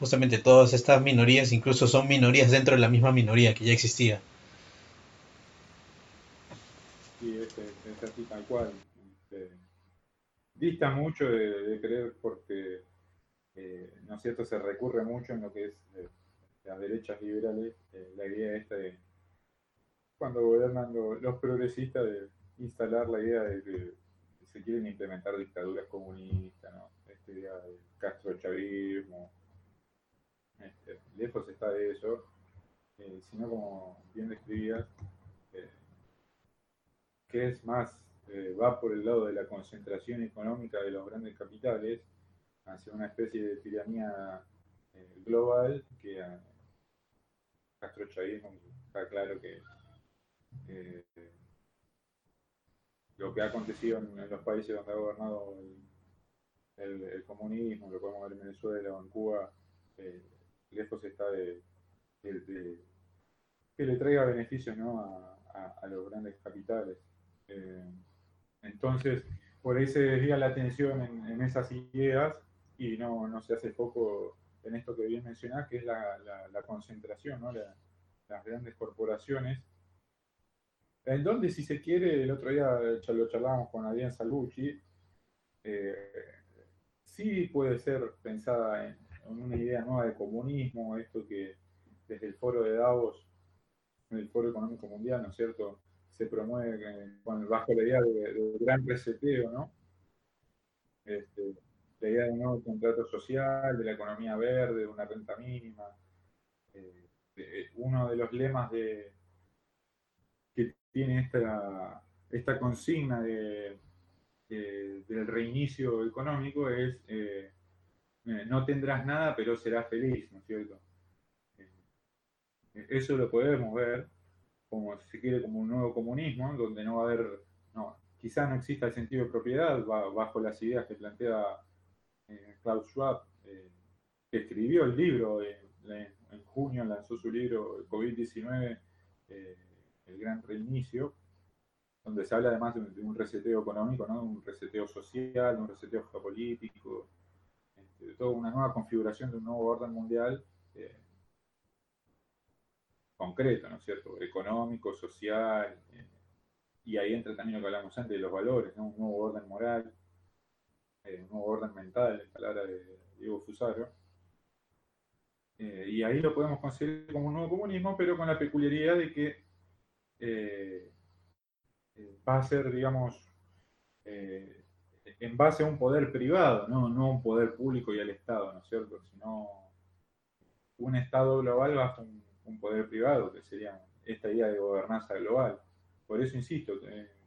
justamente todas estas minorías incluso son minorías dentro de la misma minoría que ya existía. Sí, es, así tal cual. Este, dista mucho de, creer porque, eh, ¿no es cierto?, se recurre mucho en lo que es... Eh, las derechas liberales, eh, la idea esta de, cuando gobiernan los progresistas, de instalar la idea de que se quieren implementar dictaduras comunistas, ¿no? esta idea del castrochavismo, este, lejos está de eso, eh, sino como bien describías, eh, que es más, va por el lado de la concentración económica de los grandes capitales hacia una especie de tiranía global que castrochavismo, está claro que lo que ha acontecido en, los países donde ha gobernado el, comunismo, lo podemos ver en Venezuela o en Cuba, eh, lejos está de, que le traiga beneficios a, los grandes capitales. Eh, entonces, por ahí se desvía la atención en, esas ideas y no, no se hace foco en esto que bien mencionás, que es la, concentración, ¿no? las grandes corporaciones, en donde, si se quiere, el otro día lo charlábamos con Adrián Salvucci, eh, sí puede ser pensada en, una idea nueva de comunismo, esto que desde el foro de Davos, el foro económico mundial, ¿no es cierto?, se promueve bajo la idea de, gran reseteo, ¿no? Este, la idea de un nuevo contrato social, de la economía verde, de una renta mínima. Eh, uno de los lemas de, que tiene esta, esta consigna de, del reinicio económico es eh, eh, no tendrás nada, pero serás feliz, ¿no es cierto? eso lo podemos ver como si se quiere como un nuevo comunismo, donde no va a haber, no, quizá no exista el sentido de propiedad bajo las ideas que plantea eh, Klaus Schwab, eh, que escribió el libro, en junio lanzó su libro COVID-19, eh, El Gran Reinicio, donde se habla además de, un reseteo económico, ¿no? un reseteo social, un reseteo geopolítico, de toda una nueva configuración de un nuevo orden mundial concreto, ¿no es cierto? Económico, social, y ahí entra también lo que hablamos antes de los valores, un nuevo orden moral, un nuevo orden mental, en palabra de Diego Fusaro. Eh, y ahí lo podemos considerar como un nuevo comunismo, pero con la peculiaridad de que eh, eh, va a ser, digamos, en base a un poder privado, ¿no? no un poder público y al Estado, ¿no es cierto? Sino un Estado global bajo un, un poder privado, que sería esta idea de gobernanza global. Por eso insisto,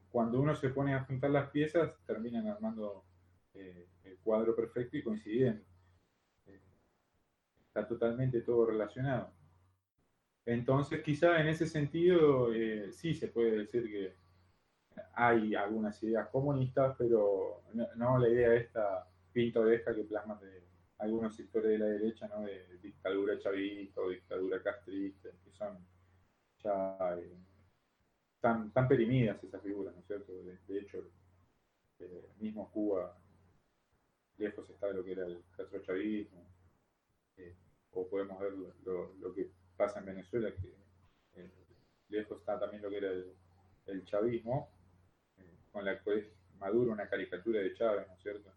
cuando uno se pone a juntar las piezas, terminan armando eh, el cuadro perfecto y coincidiendo. Eh, está totalmente todo relacionado. Entonces, quizá en ese sentido eh, sí se puede decir que hay algunas ideas comunistas, pero no, la idea esta pintoresca que plasma de algunos sectores de la derecha, ¿no? de dictadura chavista o dictadura castrista, que son ya eh, tan, tan perimidas esas figuras, ¿no es cierto? De, hecho, eh, mismo Cuba lejos está de lo que era el castrochavismo, eh, o podemos ver lo, que pasa en Venezuela, que eh, lejos está también lo que era el, chavismo, eh, con la que es Maduro una caricatura de Chávez, ¿no es cierto?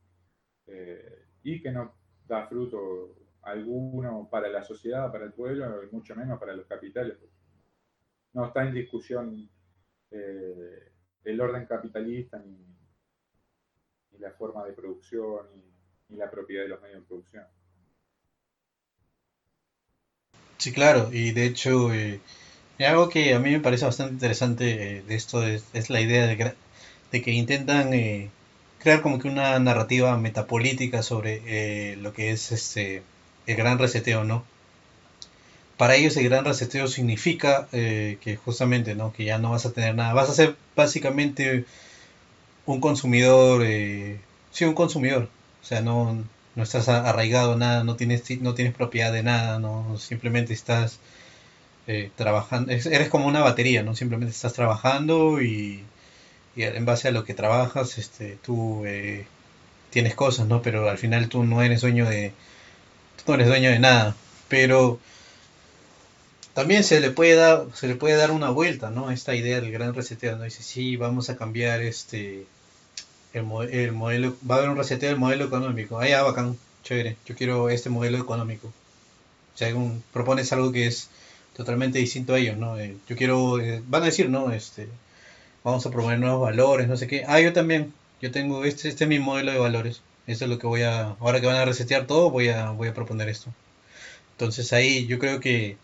y que no da fruto alguno para la sociedad, para el pueblo, y mucho menos para los capitales. No está en discusión el orden capitalista ni, la forma de producción y, la propiedad de los medios de producción. Sí, claro, y de hecho, eh, algo que a mí me parece bastante interesante eh, de esto es, la idea de, que intentan eh, crear como que una narrativa metapolítica sobre lo que es este el gran reseteo, ¿no? Para ellos el gran reseteo significa que justamente, ¿no? Que ya no vas a tener nada, vas a ser básicamente un consumidor, eh, sí, un consumidor, o sea, no, no estás arraigado a nada, no tienes, no tienes propiedad de nada, no, simplemente estás eh, trabajando, eres como una batería, ¿no? Simplemente estás trabajando y, en base a lo que trabajas, este, tú eh, tienes cosas, ¿no? Pero al final tú no eres dueño de, tú no eres dueño de nada, pero también se le puede dar, se le puede dar una vuelta, ¿no? Esta idea del gran reseteo, ¿no? Dice, sí, vamos a cambiar este el, modelo, va a haber un reseteo del modelo económico. Ah, ya, bacán, chévere. Yo quiero este modelo económico. O sea, propones algo que es totalmente distinto a ellos, ¿no? Eh, yo quiero, eh, van a decir, ¿no? Este, vamos a proponer nuevos valores, no sé qué. Ah, yo también. Yo tengo este, este es mi modelo de valores. Eso es lo que voy a, ahora que van a resetear todo, voy a, voy a proponer esto. Entonces ahí yo creo que,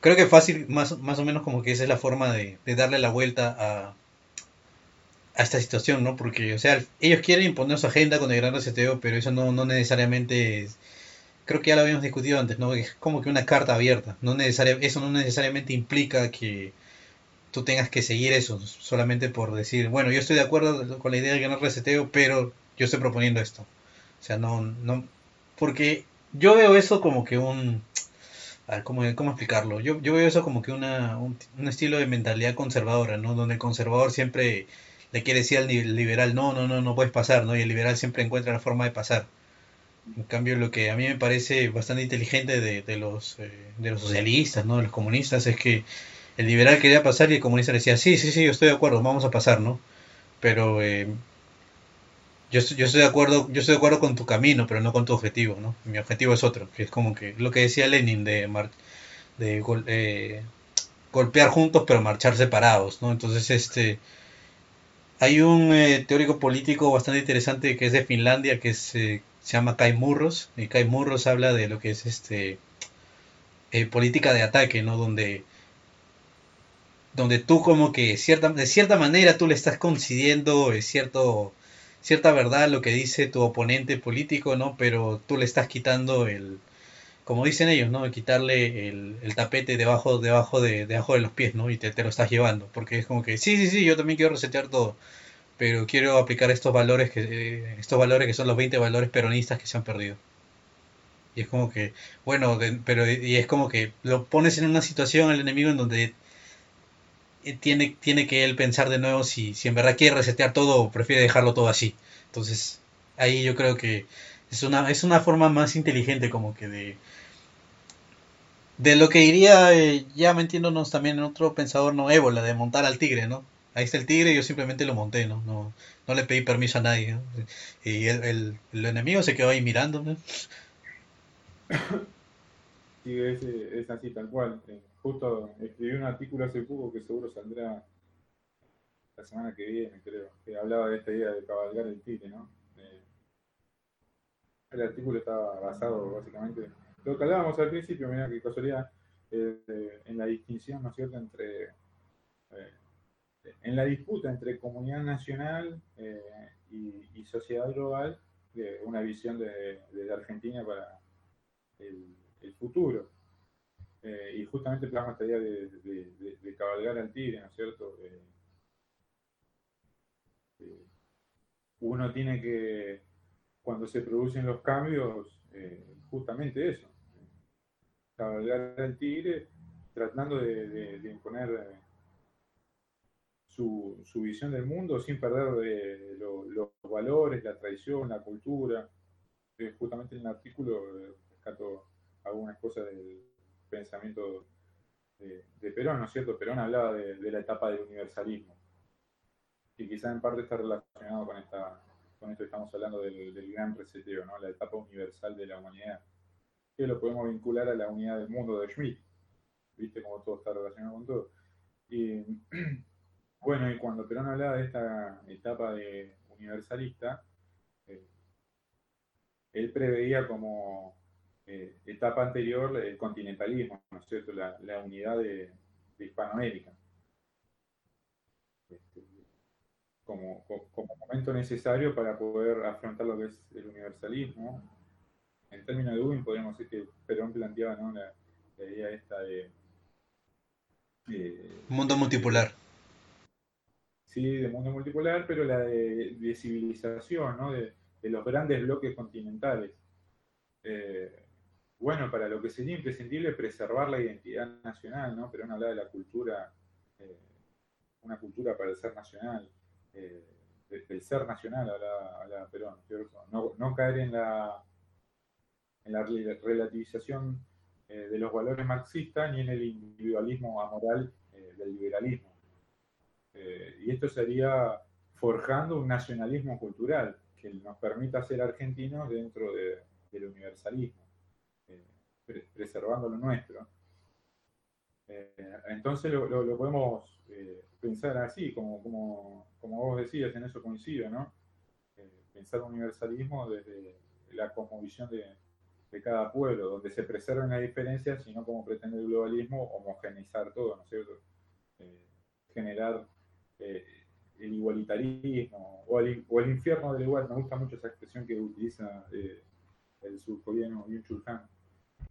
creo que fácil, más, más o menos como que esa es la forma de, darle la vuelta a, a esta situación, ¿no? Porque, o sea, ellos quieren imponer su agenda con el gran reseteo, pero eso no, no necesariamente, creo que ya lo habíamos discutido antes, ¿no? Es como que una carta abierta, no necesaria, eso no necesariamente implica que tú tengas que seguir eso, solamente por decir, bueno, yo estoy de acuerdo con la idea del gran reseteo, pero yo estoy proponiendo esto. O sea, no, no, porque yo veo eso como que un, a ver, ¿cómo, cómo explicarlo? Yo, yo veo eso como que una, un, estilo de mentalidad conservadora, ¿no? Donde el conservador siempre le quiere decir al liberal, no, no, no, no puedes pasar, ¿no? Y el liberal siempre encuentra la forma de pasar. En cambio, lo que a mí me parece bastante inteligente de, los, eh, de los socialistas, ¿no? De los comunistas, es que el liberal quería pasar y el comunista le decía, sí, sí, sí, yo estoy de acuerdo, vamos a pasar, ¿no? Pero eh, yo, yo, estoy de acuerdo, yo estoy de acuerdo con tu camino, pero no con tu objetivo, ¿no? Mi objetivo es otro, que es como que lo que decía Lenin de, de eh, golpear juntos pero marchar separados, ¿no? Entonces, este hay un eh, teórico político bastante interesante que es de Finlandia, que eh, se llama Kai Murros. Y Kai Murros habla de lo que es este política de ataque, ¿no? Donde, donde tú como que cierta, de cierta manera tú le estás concediendo cierto, cierta verdad a lo que dice tu oponente político, ¿no? Pero tú le estás quitando el, como dicen ellos, ¿no? Quitarle el, tapete debajo, debajo, de, debajo de los pies, ¿no? Y te, lo estás llevando. Porque es como que, sí, sí, sí, yo también quiero resetear todo. Pero quiero aplicar estos valores que, eh, estos valores que son los 20 valores peronistas que se han perdido. Y es como que, bueno, pero y es como que lo pones en una situación al enemigo en donde eh, tiene, tiene que él pensar de nuevo si, si en verdad quiere resetear todo o prefiere dejarlo todo así. Entonces, ahí yo creo que es una, es una forma más inteligente como que de, de lo que iría, eh, ya metiéndonos también en otro pensador no ébola, de montar al tigre, ¿no? Ahí está el tigre yo simplemente lo monté, ¿no? No, no le pedí permiso a nadie. Y el, el, enemigo se quedó ahí mirando. Sí, es, es así, tal cual. Eh, justo escribí un artículo hace poco que seguro saldrá la semana que viene, creo, que hablaba de esta idea de cabalgar el tigre, ¿no? el artículo estaba basado básicamente lo que hablábamos al principio, mira qué casualidad, eh, en la distinción, ¿no es cierto?, entre, eh, en la disputa entre comunidad nacional eh, y, sociedad global, una visión de, la Argentina para el, futuro. Eh, y justamente plasma esta idea de, cabalgar al tigre, ¿no es cierto? Eh, eh, uno tiene que, cuando se producen los cambios, justamente eso, cabalgar al tigre tratando de, imponer su, su, visión del mundo sin perder los valores, la tradición, la cultura. justamente en el artículo rescato algunas cosas del pensamiento de, Perón, ¿no es cierto? Perón hablaba de, la etapa del universalismo, y quizá en parte está relacionado con, esta, con esto que estamos hablando del, gran reseteo, ¿no? La etapa universal de la humanidad, que lo podemos vincular a la unidad del mundo de Schmidt, ¿viste cómo todo está relacionado con todo? Y bueno, y cuando Perón hablaba de esta etapa de universalista, eh, él preveía como eh, etapa anterior el continentalismo, ¿no es cierto? La, unidad de, Hispanoamérica. Este, como, momento necesario para poder afrontar lo que es el universalismo. En términos de Ubin podríamos decir que Perón planteaba la, idea esta de... mundo multipolar. Sí, de mundo multipolar, pero la de, civilización, ¿no? de, los grandes bloques continentales. Eh, bueno, para lo que sería imprescindible preservar la identidad nacional, ¿no? Pero habla de la cultura, eh, una cultura para el ser nacional, eh, del ser nacional, habla, Perón, no, no, caer en la, en la relativización eh, de los valores marxistas ni en el individualismo amoral del liberalismo. y esto sería forjando un nacionalismo cultural que nos permita ser argentinos dentro del universalismo preservando lo nuestro. Eh, entonces lo, podemos eh, pensar así, como, como, vos decías, en eso coincido, ¿no? Eh, pensar universalismo desde la cosmovisión de, de, cada pueblo, donde se preserven las diferencias, sino como pretende el globalismo, homogeneizar todo, ¿no es cierto? generar el igualitarismo o el, o el, infierno del igual, me gusta mucho esa expresión que utiliza el surcoreano Yun Chul Han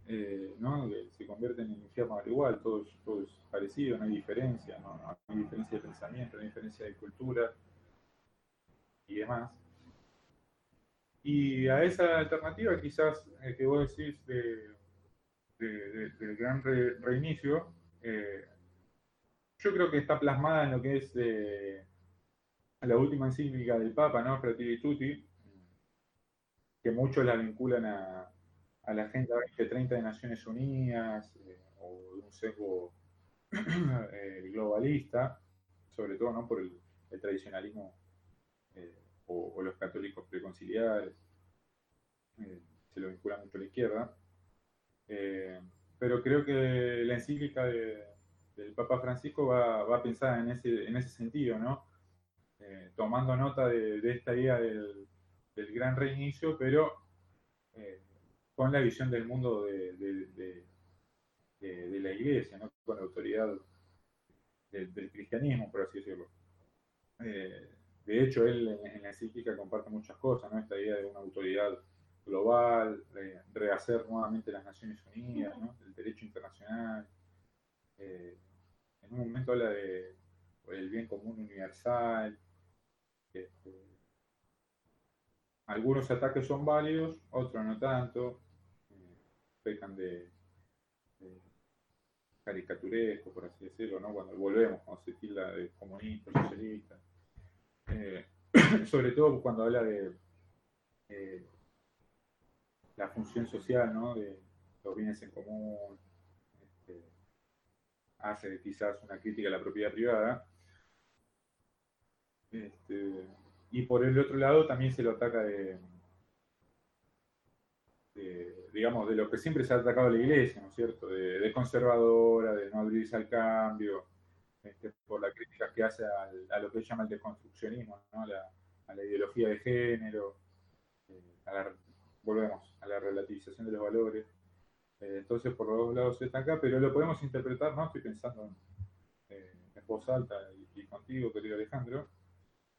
eh, ¿no? se convierten en infierno al igual, todo, todo, es parecido, no hay diferencia, ¿no? hay diferencia de pensamiento, no hay diferencia de cultura y demás. Y a esa alternativa quizás eh, que vos decís de, del gran reinicio, eh, yo creo que está plasmada en lo que es la última encíclica del Papa, ¿no? Tutti, que muchos la vinculan a, a la Agenda 2030 de Naciones Unidas eh, o de un sesgo eh, globalista, sobre todo ¿no? por el, tradicionalismo eh, o, los católicos preconciliares, se lo vincula mucho a la izquierda. pero creo que la encíclica del Papa Francisco va, pensada en ese, en ese sentido, ¿no? tomando nota de, esta idea del gran reinicio, pero con la visión del mundo de, de, la iglesia, ¿no? con la autoridad del, cristianismo, por así decirlo. Eh, de hecho, él en, la encíclica comparte muchas cosas, ¿no? esta idea de una autoridad global, rehacer nuevamente las Naciones Unidas, ¿no? el derecho internacional. Eh, en un momento habla de el bien común universal. Este, algunos ataques son válidos, otros no tanto pecan de, caricaturesco, por así decirlo, ¿no? cuando volvemos, cuando se tilda de comunista, socialista. Eh, sobre todo cuando habla de eh, la función social, ¿no? de los bienes en común, este, hace quizás una crítica a la propiedad privada. Este, y por el otro lado también se lo ataca de digamos, de lo que siempre se ha atacado a la iglesia, ¿no es cierto? De, conservadora, de no abrirse al cambio, este, por la crítica que hace a lo que se llama el desconstruccionismo, ¿no? a la ideología de género, eh, volvemos a la relativización de los valores. Eh, entonces, por los dos lados está acá, pero lo podemos interpretar, ¿no? Estoy pensando en, eh, voz alta y, contigo, querido Alejandro,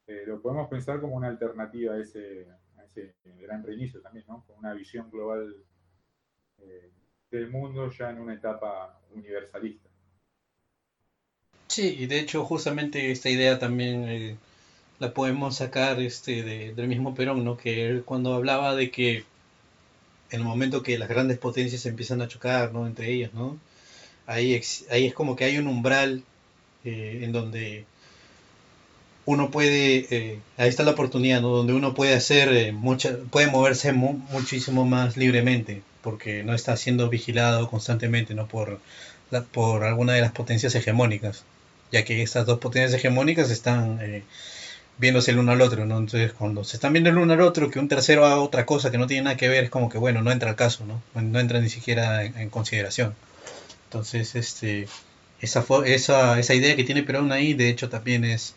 lo podemos pensar como una alternativa a ese, ese gran reinicio también, ¿no? Con una visión global eh, del mundo ya en una etapa universalista. Sí, y de hecho justamente esta idea también eh, la podemos sacar este del mismo Perón, ¿no? Que él cuando hablaba de que en el momento que las grandes potencias empiezan a chocar, ¿no? Entre ellas, ¿no? Ahí, ahí es como que hay un umbral eh, en donde uno puede, eh, ahí está la oportunidad, ¿no? Donde uno puede hacer eh, puede moverse muchísimo más libremente, porque no está siendo vigilado constantemente, ¿no? Por, por alguna de las potencias hegemónicas, ya que estas dos potencias hegemónicas están viéndose el uno al otro, ¿no? Entonces, cuando se están viendo el uno al otro, que un tercero haga otra cosa que no tiene nada que ver, es como que, bueno, no entra al caso, ¿no? No entra ni siquiera en, consideración. Entonces, este, esa, esa, esa idea que tiene Perón ahí, de hecho, también es,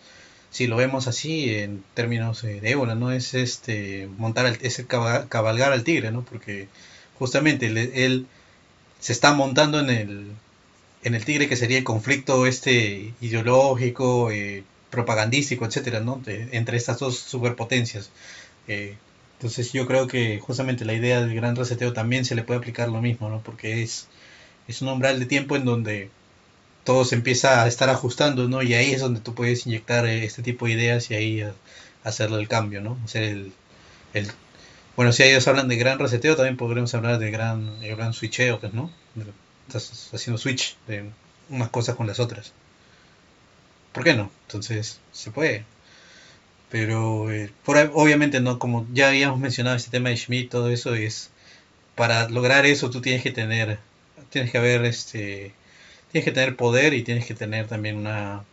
si lo vemos así, en términos de ébola, ¿no? Es este, montar, es cabalgar al tigre, ¿no? Porque justamente él, se está montando en el, en el tigre que sería el conflicto este ideológico, eh, propagandístico, etcétera, ¿no? entre estas dos superpotencias. Eh, entonces yo creo que justamente la idea del gran reseteo también se le puede aplicar lo mismo, ¿no? Porque es, es un umbral de tiempo en donde todo se empieza a estar ajustando, ¿no? Y ahí es donde tú puedes inyectar eh, este tipo de ideas y ahí hacerle el cambio, ¿no? Hacer el, el, bueno, si ellos hablan de gran reseteo, también podremos hablar de gran, de gran switcheo, pues, ¿no? Estás haciendo switch de unas cosas con las otras. ¿por qué no? Entonces, se puede. Pero eh, obviamente no, como ya habíamos mencionado este tema de Schmidt, todo eso es, para lograr eso tú tienes que tener, tienes que haber este, tienes que tener poder y tienes que tener también una,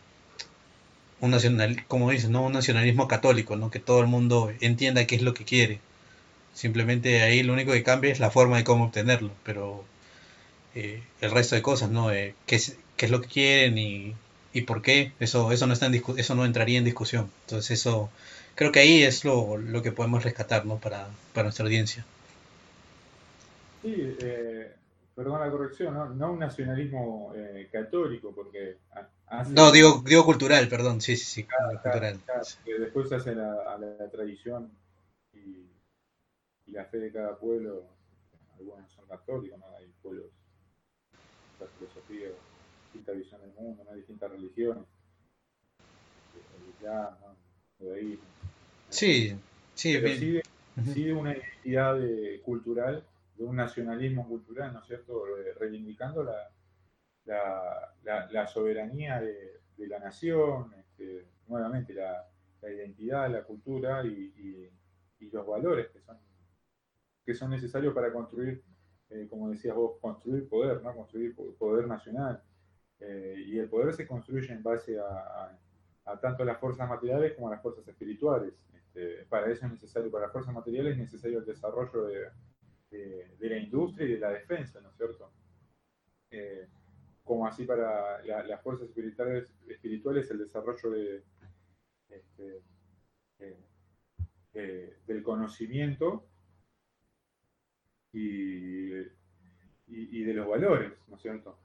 un nacional, como dices, ¿no? un nacionalismo católico, ¿no? que todo el mundo entienda qué es lo que quiere. Simplemente ahí lo único que cambia es la forma de cómo obtenerlo, pero eh, el resto de cosas, ¿no? Eh, qué, es, qué es lo que quieren y y por qué, eso, eso, no está en eso no entraría en discusión. Entonces eso, creo que ahí es lo, lo que podemos rescatar ¿no? para, para nuestra audiencia. Sí, eh, perdón la corrección, no, no un nacionalismo eh, católico, porque... no, digo, digo cultural, perdón, sí, sí, sí, cultural. que después se hace a la, tradición y, y, la fe de cada pueblo, algunos son católicos, ¿no? hay pueblos, la filosofía distinta visión del mundo, ¿no? distintas religiones, el Sí, sí, bien. Sigue, una identidad cultural, de un nacionalismo cultural, ¿no es cierto?, reivindicando la, la, soberanía de, la nación, este, nuevamente la, identidad, la cultura y, y, los valores que son, que son necesarios para construir, eh, como decías vos, construir poder, ¿no? construir poder nacional. Eh, y el poder se construye en base a, tanto las fuerzas materiales como a las fuerzas espirituales. Este, para eso es necesario, para las fuerzas materiales es necesario el desarrollo de, la industria y de la defensa, ¿no es cierto? Eh, como así para las fuerzas espirituales, espirituales el desarrollo de, este, eh, del conocimiento y, y, de los valores, ¿no es cierto?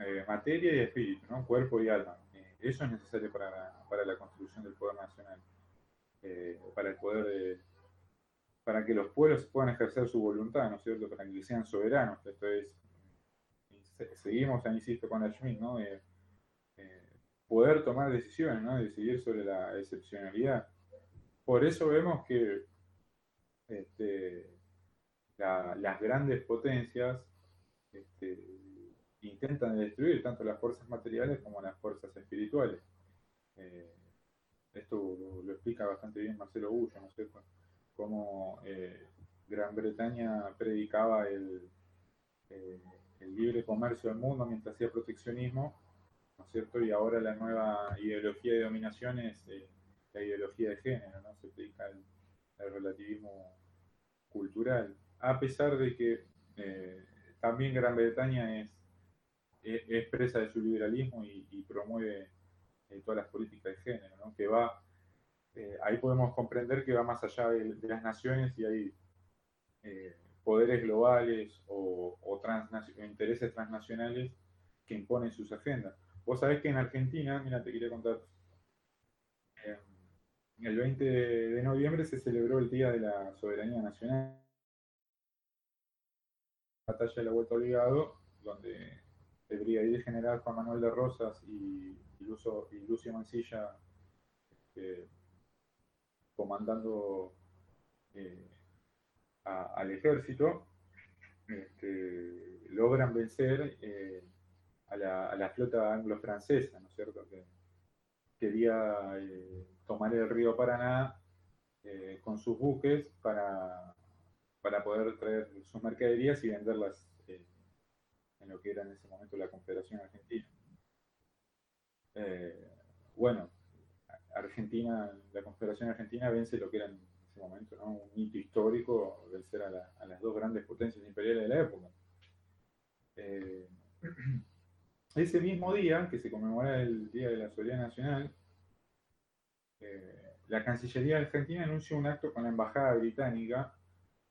Eh, materia y espíritu, ¿no? cuerpo y alma. Eh, eso es necesario para para la construcción del poder nacional, eh, para el poder para que los pueblos puedan ejercer su voluntad, ¿no es cierto? Para que sean soberanos. Esto es, seguimos, insisto, con la Schmidt, ¿no? poder tomar decisiones, ¿no? Decidir sobre la excepcionalidad. Por eso vemos que este, las grandes potencias este, intentan destruir tanto las fuerzas materiales como las fuerzas espirituales. Eh, esto lo, explica bastante bien Marcelo Bullo, ¿no es cierto? Cómo eh, Gran Bretaña predicaba el, eh, el, libre comercio del mundo mientras hacía proteccionismo, ¿no es cierto? Y ahora la nueva ideología de dominación es la ideología de género, ¿no? Se predica el, relativismo cultural, a pesar de que también Gran Bretaña es expresa de su liberalismo y, promueve eh, todas las políticas de género, ¿no? que va, eh, ahí podemos comprender que va más allá de, las naciones y hay eh, poderes globales o, intereses transnacionales que imponen sus agendas. Vos sabés que en Argentina, mira, te quería contar, el 20 de noviembre se celebró el Día de la Soberanía Nacional batalla de la Vuelta Obligado, donde el brigadier general Juan Manuel de Rosas y, Lucio, Mancilla este, comandando eh, al ejército, este, logran vencer eh, a, la, flota anglo-francesa, ¿no es cierto? Que quería eh, tomar el río Paraná con sus buques para, para poder traer sus mercaderías y venderlas en lo que era en ese momento la Confederación Argentina. Bueno, Argentina, la Confederación Argentina vence lo que era en ese momento un hito histórico, vencer a, las dos grandes potencias imperiales de la época. Eh, ese mismo día, que se conmemora el Día de la Soberanía Nacional, eh, la Cancillería Argentina anuncia un acto con la Embajada Británica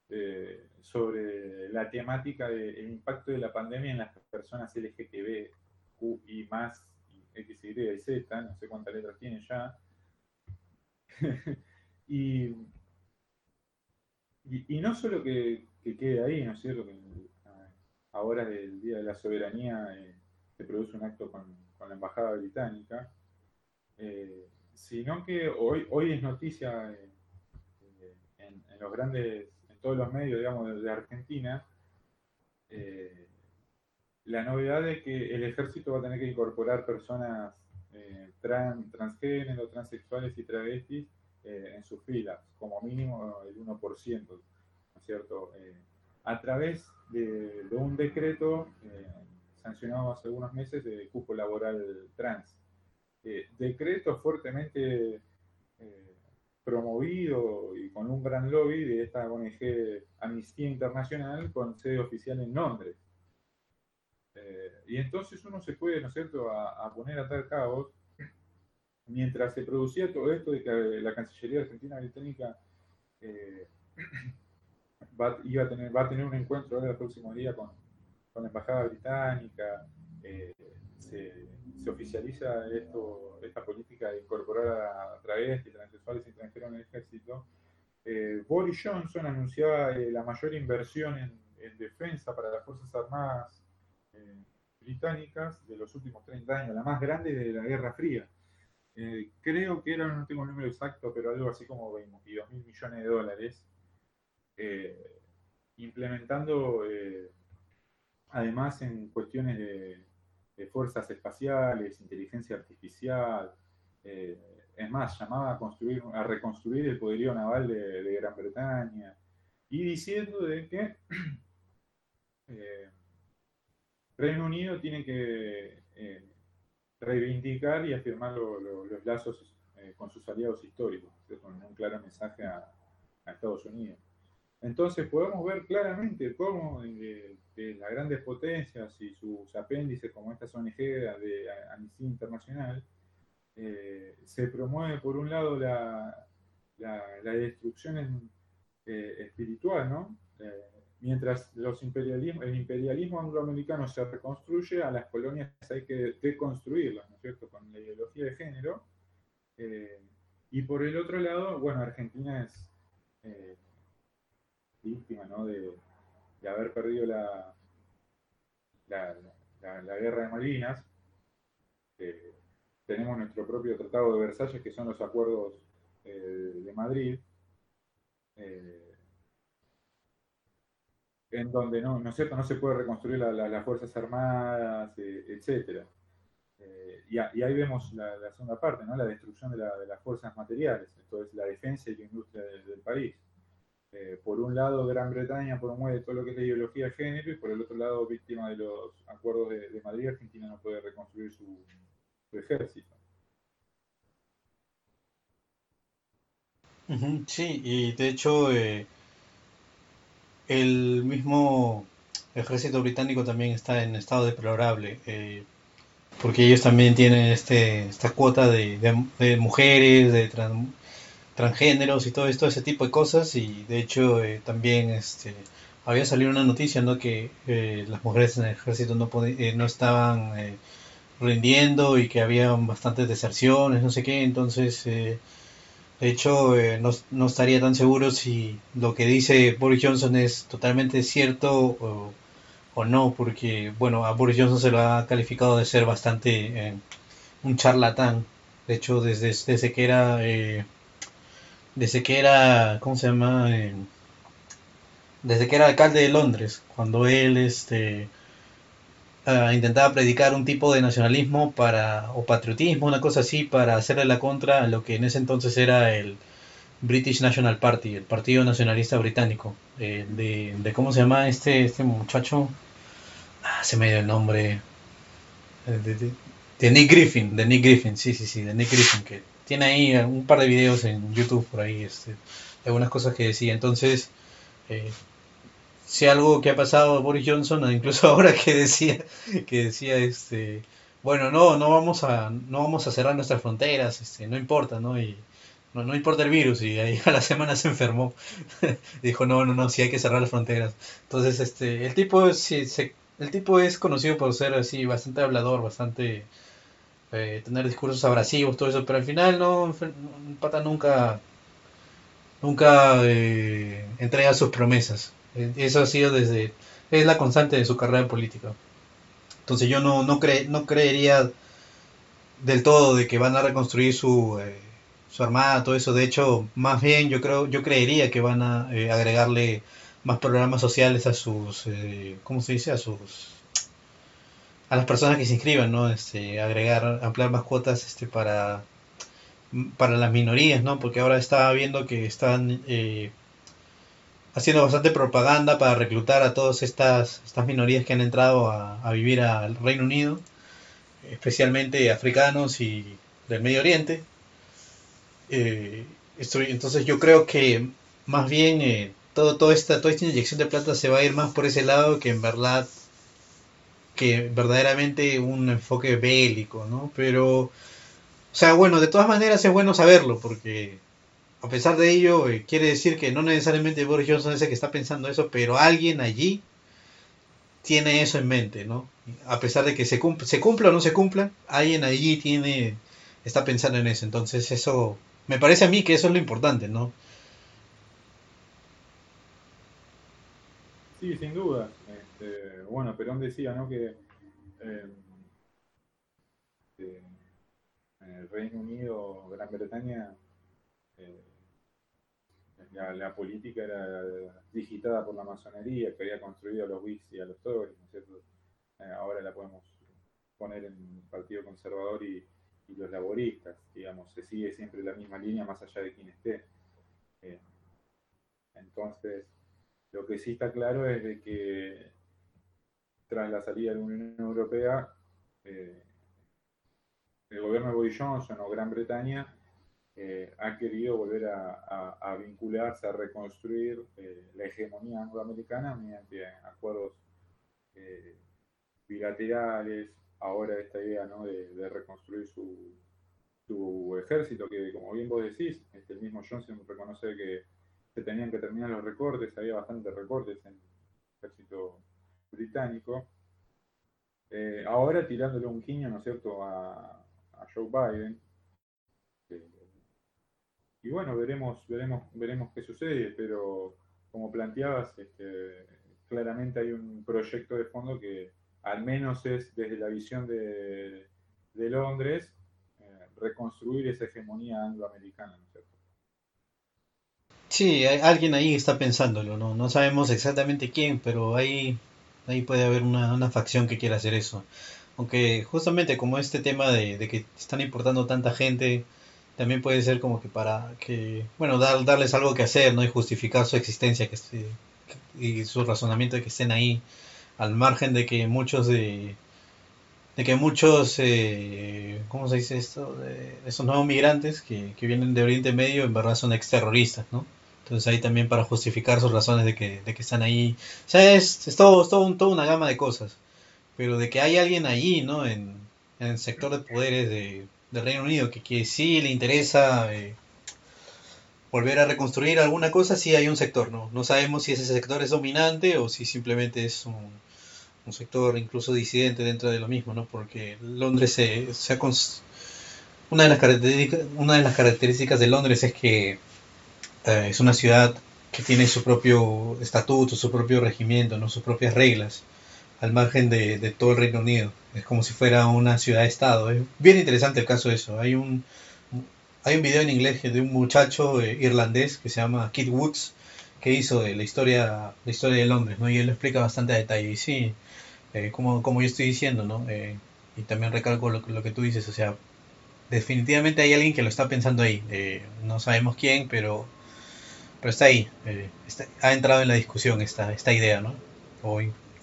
eh, sobre la temática del impacto de la pandemia en las personas LGTB, Q y más, X, Z, no sé cuántas letras tiene ya. y, y, no solo que, quede ahí, ¿no es cierto? Que ahora del Día de la Soberanía eh, se produce un acto con, la Embajada Británica, eh, sino que hoy, hoy es noticia en, los grandes todos los medios, digamos, de, Argentina, eh, la novedad de que el ejército va a tener que incorporar personas eh, transgénero, transexuales y travestis eh, en sus filas, como mínimo el 1%, ¿no es cierto? a través de, un decreto sancionado hace algunos meses de cupo laboral trans. decreto fuertemente promovido y con un gran lobby de esta ONG Amnistía Internacional con sede oficial en Londres. Eh, y entonces uno se puede, ¿no es cierto?, a, poner a tal caos mientras se producía todo esto de que la Cancillería Argentina Británica eh, va, iba a tener, va a tener un encuentro ahora el próximo día con, con la Embajada Británica, eh, se, se oficializa esto, esta política de incorporar a travestis, transexuales y extranjeros en el ejército, eh, Boris Johnson anunciaba eh, la mayor inversión en, defensa para las Fuerzas Armadas eh, británicas de los últimos 30 años, la más grande de la Guerra Fría. creo que era, no tengo el número exacto, pero algo así como 22 mil millones de dólares, implementando además en cuestiones de de fuerzas espaciales, inteligencia artificial. Eh, es más, llamaba a, construir, a reconstruir el poderío naval de, Gran Bretaña y diciendo de que eh, Reino Unido tiene que eh, reivindicar y afirmar los lazos con sus aliados históricos, con un claro mensaje a Estados Unidos. Entonces podemos ver claramente cómo eh, las grandes potencias y sus apéndices, como estas ONG de Amnistía Internacional, eh, se promueve por un lado la, destrucción eh, espiritual, ¿no? Mientras los imperialismo, el imperialismo angloamericano se reconstruye, a las colonias hay que deconstruirlas, ¿no es cierto?, con la ideología de género. y por el otro lado, bueno, Argentina es víctima ¿no? de, haber perdido la, la, guerra de Malvinas. tenemos nuestro propio Tratado de Versalles, que son los acuerdos eh, de Madrid, eh, en donde no, ¿no, es cierto? no se puede reconstruir las Fuerzas Armadas, eh, etc. Y, ahí vemos la, segunda parte, ¿no? la destrucción de, las fuerzas materiales, esto es la defensa y la industria del país. Eh, por un lado Gran Bretaña promueve todo lo que es la ideología de género y por el otro lado, víctima de los acuerdos de, Madrid, Argentina no puede reconstruir su, ejército. Sí, y de hecho eh, el mismo ejército británico también está en estado deplorable, eh, porque ellos también tienen este, esta cuota de, de mujeres, de, trans, transgéneros y todo esto, ese tipo de cosas. Y de hecho eh, también este, había salido una noticia ¿no? que eh, las mujeres en el ejército no, no estaban rindiendo y que había bastantes deserciones, no sé qué. Entonces, de hecho, no, no, estaría tan seguro si lo que dice Boris Johnson es totalmente cierto o, o no, porque bueno, a Boris Johnson se lo ha calificado de ser bastante eh, un charlatán. De hecho, desde, desde que era, eh, desde que era, ¿cómo se llama? Eh, desde que era alcalde de Londres, cuando él este, ah, intentaba predicar un tipo de nacionalismo para, o patriotismo, una cosa así, para hacerle la contra a lo que en ese entonces era el British National Party, el Partido Nacionalista Británico, eh, de, de, ¿cómo se llama este, este muchacho? Ah, se me dio el nombre. De, de, Nick Griffin, de Nick Griffin, sí, sí, sí, de Nick Griffin, que tiene ahí un par de videos en YouTube por ahí, este, algunas cosas que decía. Entonces, eh, si algo que ha pasado a Boris Johnson, incluso ahora que decía, que decía este, bueno, no, no vamos a, no vamos a cerrar nuestras fronteras, este, no importa, ¿no? Y no, no importa el virus, y ahí a la semana se enfermó. Dijo, no, no, no, sí hay que cerrar las fronteras. Entonces, este, el tipo sí, el tipo es conocido por ser así, bastante hablador, bastante eh, tener discursos abrasivos, todo eso, pero al final no, pata nunca, nunca eh, entrega sus promesas. Eh, eso ha sido desde, es la constante de su carrera política. Entonces yo no, no, no creería del todo de que van a reconstruir su, eh, su armada, todo eso. De hecho, más bien yo creo, yo creería que van a eh, agregarle más programas sociales a sus, ¿cómo se dice? A sus, a las personas que se inscriban, ¿no? Este, agregar, ampliar más cuotas, este, para, para las minorías, ¿no? Porque ahora estaba viendo que están haciendo bastante propaganda para reclutar a todas estas, estas minorías que han entrado a, vivir al Reino Unido, especialmente africanos y del Medio Oriente. Eh, entonces yo creo que más bien eh, todo, toda, esta, toda esta inyección de plata se va a ir más por ese lado que en verdad que verdaderamente un enfoque bélico, ¿no? Pero, o sea, bueno, de todas maneras es bueno saberlo, porque a pesar de ello, eh, quiere decir que no necesariamente Boris Johnson es el que está pensando eso, pero alguien allí tiene eso en mente, ¿no? A pesar de que se, cumpla, o no se cumpla, alguien allí tiene, está pensando en eso. Entonces eso, me parece a mí que eso es lo importante, ¿no? Sí, sin duda. Este, bueno, Perón decía, ¿no? Que eh, Reino Unido, Gran Bretaña, eh, la, la, política era digitada por la masonería, que había construido a los Whigs y a los Tories, ¿no es cierto? Eh, ahora la podemos poner en el Partido Conservador y, los laboristas, digamos, se sigue siempre la misma línea más allá de quién esté. Eh, entonces, lo que sí está claro es de que tras la salida de la Unión Europea, eh, el gobierno de Boris Johnson o Gran Bretaña eh, ha querido volver a, a, a, vincularse, a reconstruir eh, la hegemonía angloamericana mediante acuerdos eh, bilaterales, ahora esta idea ¿no? de, de, reconstruir su, su, ejército, que como bien vos decís, este, el mismo Johnson reconoce que se tenían que terminar los recortes, había bastantes recortes en el ejército británico. Eh, ahora tirándole un quiño, ¿no es cierto?, a, a Joe Biden, y bueno, veremos, veremos, veremos qué sucede, pero como planteabas, este, claramente hay un proyecto de fondo que al menos es desde la visión de, de Londres, eh, reconstruir esa hegemonía angloamericana, ¿no? Sí, hay, alguien ahí está pensándolo, ¿no? No sabemos exactamente quién, pero ahí, ahí puede haber una, una facción que quiera hacer eso. Aunque justamente como este tema de, de que están importando tanta gente, también puede ser como que para que, bueno, dar, darles algo que hacer, ¿no? Y justificar su existencia que, esté, y su razonamiento de que estén ahí, al margen de que muchos de, de que muchos, eh, ¿cómo se dice esto? De esos nuevos migrantes que, que vienen de Oriente Medio en verdad son exterroristas, ¿no? Entonces ahí también para justificar sus razones de que, de que están ahí. O sea, es, es todo, es todo un, toda una gama de cosas. Pero de que hay alguien allí, ¿no? En, en el sector de poderes de, del Reino Unido que, que sí le interesa eh, volver a reconstruir alguna cosa, sí hay un sector, ¿no? No sabemos si ese sector es dominante o si simplemente es un, un sector incluso disidente dentro de lo mismo, ¿no? Porque Londres se, se ha una de las características una de las características de Londres es que eh, es una ciudad que tiene su propio estatuto, su propio regimiento, ¿no? sus propias reglas. Al margen de, de todo el Reino Unido. Es como si fuera una ciudad-estado. Es bien interesante el caso de eso. Hay un, hay un video en inglés de un muchacho eh, irlandés que se llama Kid Woods que hizo de la historia, la historia de Londres, ¿no? Y él lo explica bastante a detalle. Y sí, eh, como, como yo estoy diciendo, ¿no? Eh, y también recalco lo, lo, que tú dices, o sea, definitivamente hay alguien que lo está pensando ahí. no sabemos quién, pero, pero está ahí. ha entrado en la discusión esta, esta idea, ¿no?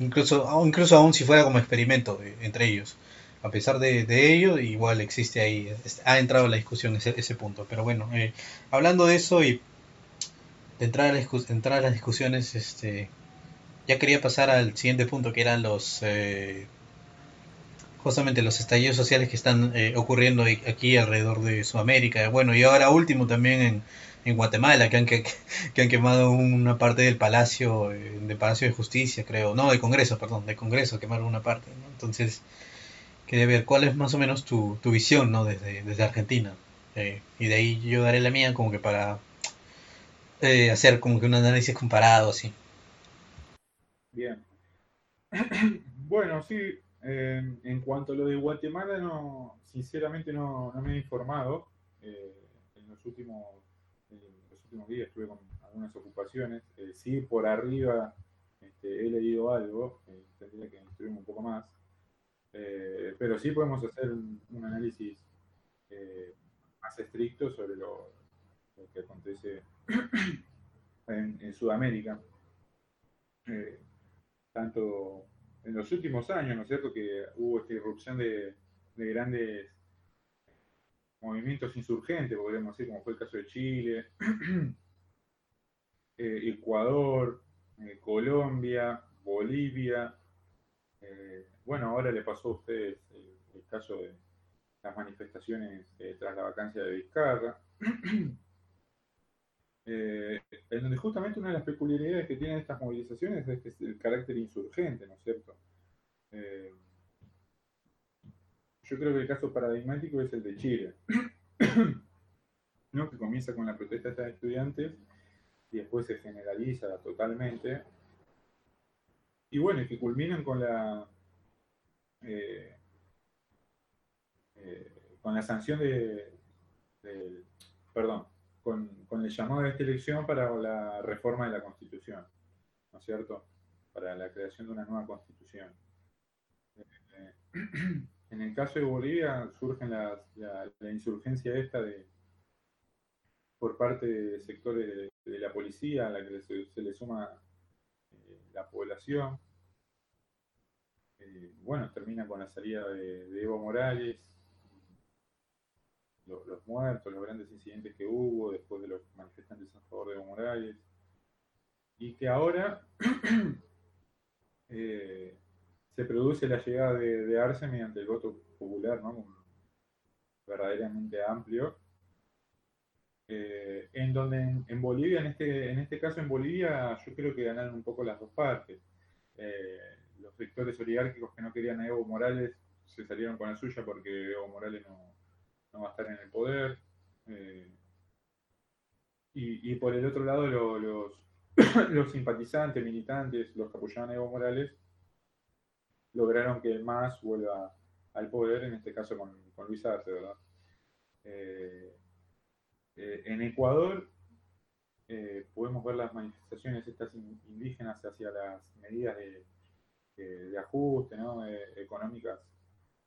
Incluso, incluso aún si fuera como experimento entre ellos a pesar de, ello, igual existe ahí, ha entrado en la discusión ese, ese punto. Pero bueno, eh, hablando de eso y de entrar a, entrar a las discusiones, este, ya quería pasar al siguiente punto, que eran los, eh, justamente los estallidos sociales que están eh, ocurriendo aquí alrededor de Sudamérica. Bueno, y ahora último también en, en Guatemala, que han, que, que, han quemado una parte del Palacio, de Palacio de Justicia, creo, no, de Congreso, perdón, de Congreso, quemaron una parte. Entonces quería ver cuál es más o menos tu, tu visión, ¿no? Desde, desde Argentina. Eh, y de ahí yo daré la mía como que para eh, hacer como que un análisis comparado, así. Bien. Bueno, sí, eh, en cuanto a lo de Guatemala, no, sinceramente no, no me he informado. en los últimos, últimos días estuve con algunas ocupaciones. sí, por arriba este, he leído algo, tendría que instruirme un poco más. Eh, pero sí podemos hacer un, análisis eh, más estricto sobre lo, que acontece en, Sudamérica. Eh, tanto en los últimos años, ¿no es cierto?, que hubo esta irrupción de, grandes movimientos insurgentes, podríamos decir, como fue el caso de Chile, Ecuador, Colombia, Bolivia, bueno, ahora le pasó a ustedes el, caso de las manifestaciones eh, tras la vacancia de Vizcarra, eh, en donde justamente una de las peculiaridades que tienen estas movilizaciones es, que es el carácter insurgente, ¿no es cierto? Eh, yo creo que el caso paradigmático es el de Chile, ¿no? que comienza con la protesta de estudiantes y después se generaliza totalmente. Y bueno, y que culminan con la eh, eh, con la sanción de, perdón, con, el llamado de esta elección para la reforma de la Constitución, ¿no es cierto? Para la creación de una nueva Constitución. Eh, en el caso de Bolivia surge la, insurgencia esta de por parte de sectores de, la policía a la que se, le suma la población. Eh, bueno, termina con la salida de, Evo Morales, los, muertos, los grandes incidentes que hubo después de los manifestantes a favor de Evo Morales, y que ahora eh, se produce la llegada de, Arce mediante el voto popular, ¿no? verdaderamente amplio, eh, en donde en, Bolivia, en este, en este caso en Bolivia, yo creo que ganaron un poco las dos partes los sectores oligárquicos que no querían a Evo Morales se salieron con la suya porque Evo Morales no, va a estar en el poder. Eh, y, por el otro lado, los, los simpatizantes, militantes, los que apoyaban a Evo Morales, lograron que MAS vuelva al poder, en este caso con, Luis Arce, ¿verdad? Eh, eh, en Ecuador podemos ver las manifestaciones estas indígenas hacia las medidas de, de ajuste ¿no? Eh, económicas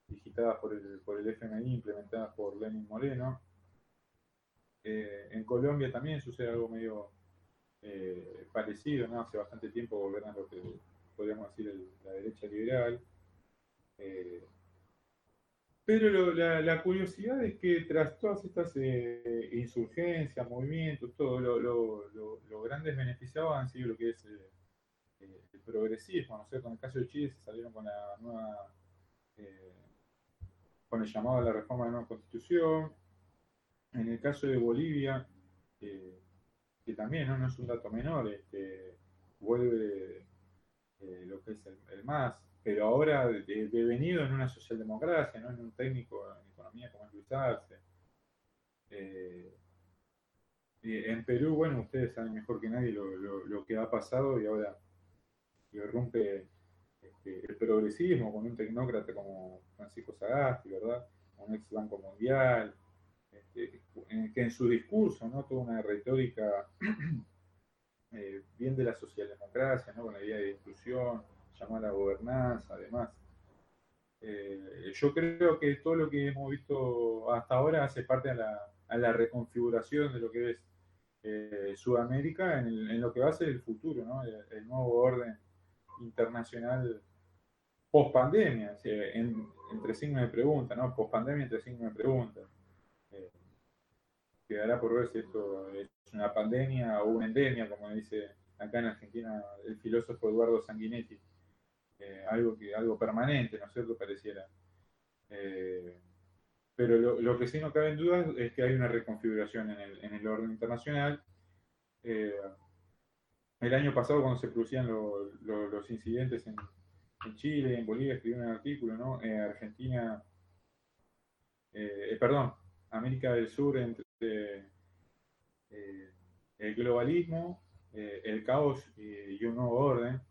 digitadas por el, por el FMI, implementadas por Lenin Moreno. Eh, en Colombia también sucede algo medio eh, parecido, ¿no? hace bastante tiempo gobierna lo que podríamos decir la derecha liberal. pero la, curiosidad es que tras todas estas insurgencias, movimientos, todo, los grandes beneficiados han sido lo que es el progresismo, ¿no En el caso de Chile se salieron con la nueva, eh, con el llamado a la reforma de la nueva constitución. En el caso de Bolivia, eh, que también ¿no? es un dato menor, este, vuelve eh, lo que es el, MAS, pero ahora devenido en una socialdemocracia, ¿no? en un técnico en economía como es Luis Arce. en Perú, bueno, ustedes saben mejor que nadie lo, lo que ha pasado y ahora irrumpe este, el progresismo con un tecnócrata como Francisco Sagasti, ¿verdad? Un ex Banco Mundial, este, que en su discurso, ¿no? Toda una retórica eh, bien de la socialdemocracia, ¿no? Con la idea de inclusión, llamar a gobernanza, además. Eh, yo creo que todo lo que hemos visto hasta ahora hace parte a la, reconfiguración de lo que es eh, Sudamérica en, lo que va a ser el futuro, el, nuevo orden internacional post pandemia, entre signos de pregunta, ¿no? post pandemia entre signos de pregunta. Quedará por ver si esto es una pandemia o una endemia, como dice acá en Argentina el filósofo Eduardo Sanguinetti. Eh, algo, que, algo permanente, ¿no es cierto? Pareciera. Eh, pero lo, que sí no cabe en duda es que hay una reconfiguración en el, en el orden internacional. Eh, el año pasado, cuando se producían los incidentes en, en, Chile, en Bolivia, escribí un artículo, ¿no? Argentina, perdón, América del Sur entre el globalismo, el caos y un nuevo orden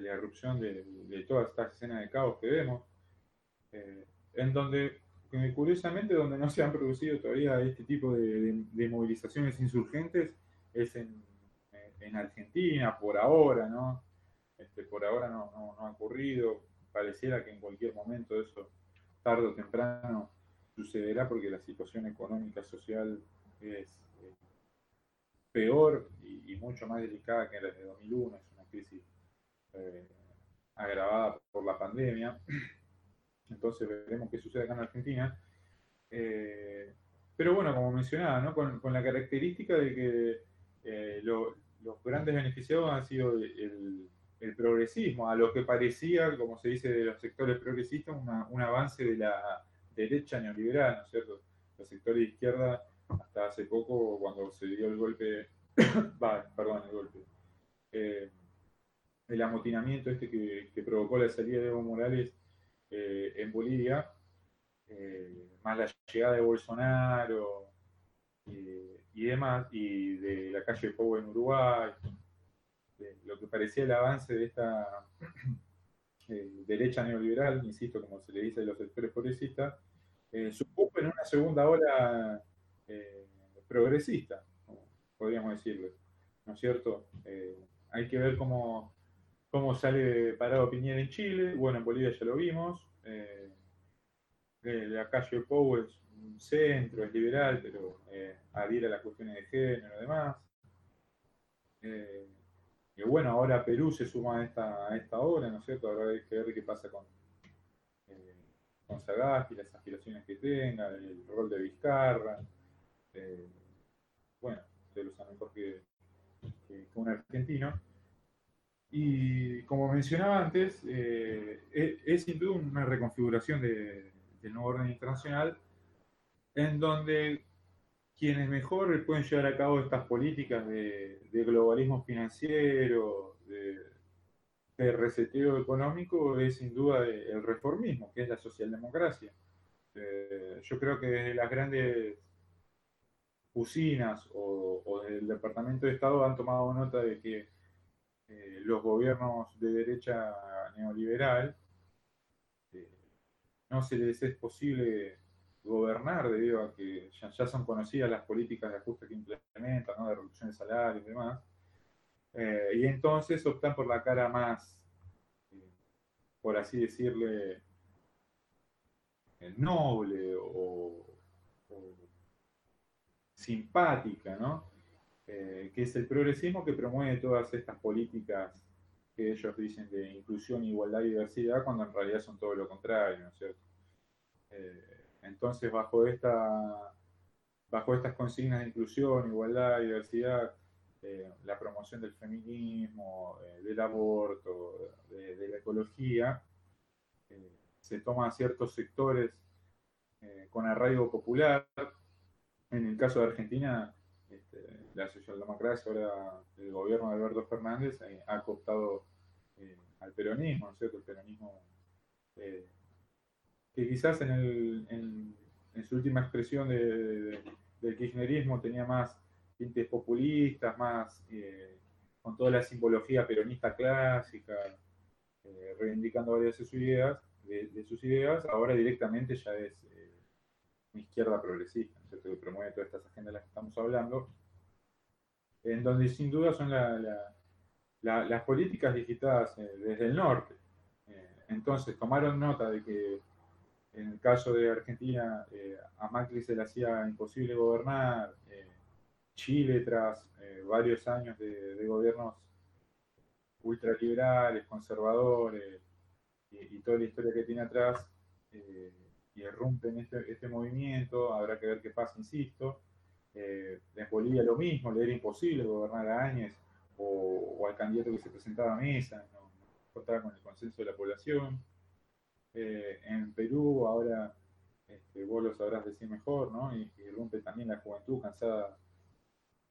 la erupción de, de todas estas escenas de caos que vemos, eh, en donde, curiosamente, donde no se han producido todavía este tipo de, movilizaciones insurgentes es en, en, Argentina, por ahora, ¿no? Este, por ahora no, ha ocurrido, pareciera que en cualquier momento eso, tarde o temprano, sucederá porque la situación económica, social es eh, peor y, mucho más delicada que la de 2001, es una crisis eh, agravada por la pandemia. Entonces veremos qué sucede acá en Argentina. Eh, pero bueno, como mencionaba, con, la característica de que los grandes beneficiados han sido el, progresismo, a lo que parecía, como se dice de los sectores progresistas, un avance de la derecha neoliberal, ¿no es cierto? Los sectores de izquierda, hasta hace poco, cuando se dio el golpe, perdón, el golpe, el amotinamiento este que, provocó la salida de Evo Morales eh, en Bolivia, eh, más la llegada de Bolsonaro eh, y demás, y de la calle Pou en Uruguay, lo que parecía el avance de esta derecha neoliberal, insisto, como se le dice a los sectores progresistas, supuso en una segunda ola progresista, podríamos decirlo, ¿no es cierto? hay que ver cómo cómo sale parado Piñera en Chile, bueno, en Bolivia ya lo vimos, eh, eh la calle Pou es un centro, es liberal, pero eh, adhiere a las cuestiones de género y demás. Eh, y bueno, ahora Perú se suma a esta, a esta obra, ¿no es cierto? Ahora hay que ver qué pasa con, con Sagasti, las aspiraciones que tenga, el rol de Vizcarra. bueno, ustedes lo saben mejor que, que un argentino. Y como mencionaba antes, eh, es, sin duda una reconfiguración del nuevo orden internacional en donde quienes mejor pueden llevar a cabo estas políticas de, globalismo financiero, de, reseteo económico, es sin duda el reformismo, que es la socialdemocracia. Eh, yo creo que desde las grandes usinas o, o del Departamento de Estado han tomado nota de que eh, los gobiernos de derecha neoliberal eh, no se les es posible gobernar debido a que ya, son conocidas las políticas de ajuste que implementan, de reducción de salarios y demás. Eh, y entonces optan por la cara más, por así decirle, noble o, simpática, ¿no? Eh, que es el progresismo que promueve todas estas políticas que ellos dicen de inclusión, igualdad y diversidad, cuando en realidad son todo lo contrario, ¿no es cierto? Eh, entonces, bajo, esta, bajo estas consignas de inclusión, igualdad diversidad, eh, la promoción del feminismo, del aborto, de, la ecología, se toman ciertos sectores con arraigo popular. En el caso de Argentina, este, la socialdemocracia, ahora el gobierno de Alberto Fernández, eh, ha cooptado eh, al peronismo, ¿no es cierto? El peronismo eh, que quizás en, el, en, su última expresión de, del kirchnerismo tenía más tintes populistas, más con toda la simbología peronista clásica, reivindicando varias de sus ideas, de, sus ideas, ahora directamente ya es una izquierda progresista, que promueve todas estas agendas de las que estamos hablando, en donde sin duda son las políticas digitadas desde el norte. entonces tomaron nota de que en el caso de Argentina, eh, a Macri se le hacía imposible gobernar. Eh, Chile, tras eh, varios años de, gobiernos ultraliberales, conservadores y, toda la historia que tiene atrás, y irrumpen este, este movimiento, habrá que ver qué pasa, insisto. en Bolivia lo mismo, le era imposible gobernar a Áñez o, al candidato que se presentaba a mesa, no, contaba con el consenso de la población. Eh, en Perú, ahora este, vos lo sabrás decir mejor, ¿no? Y, rompe también la juventud cansada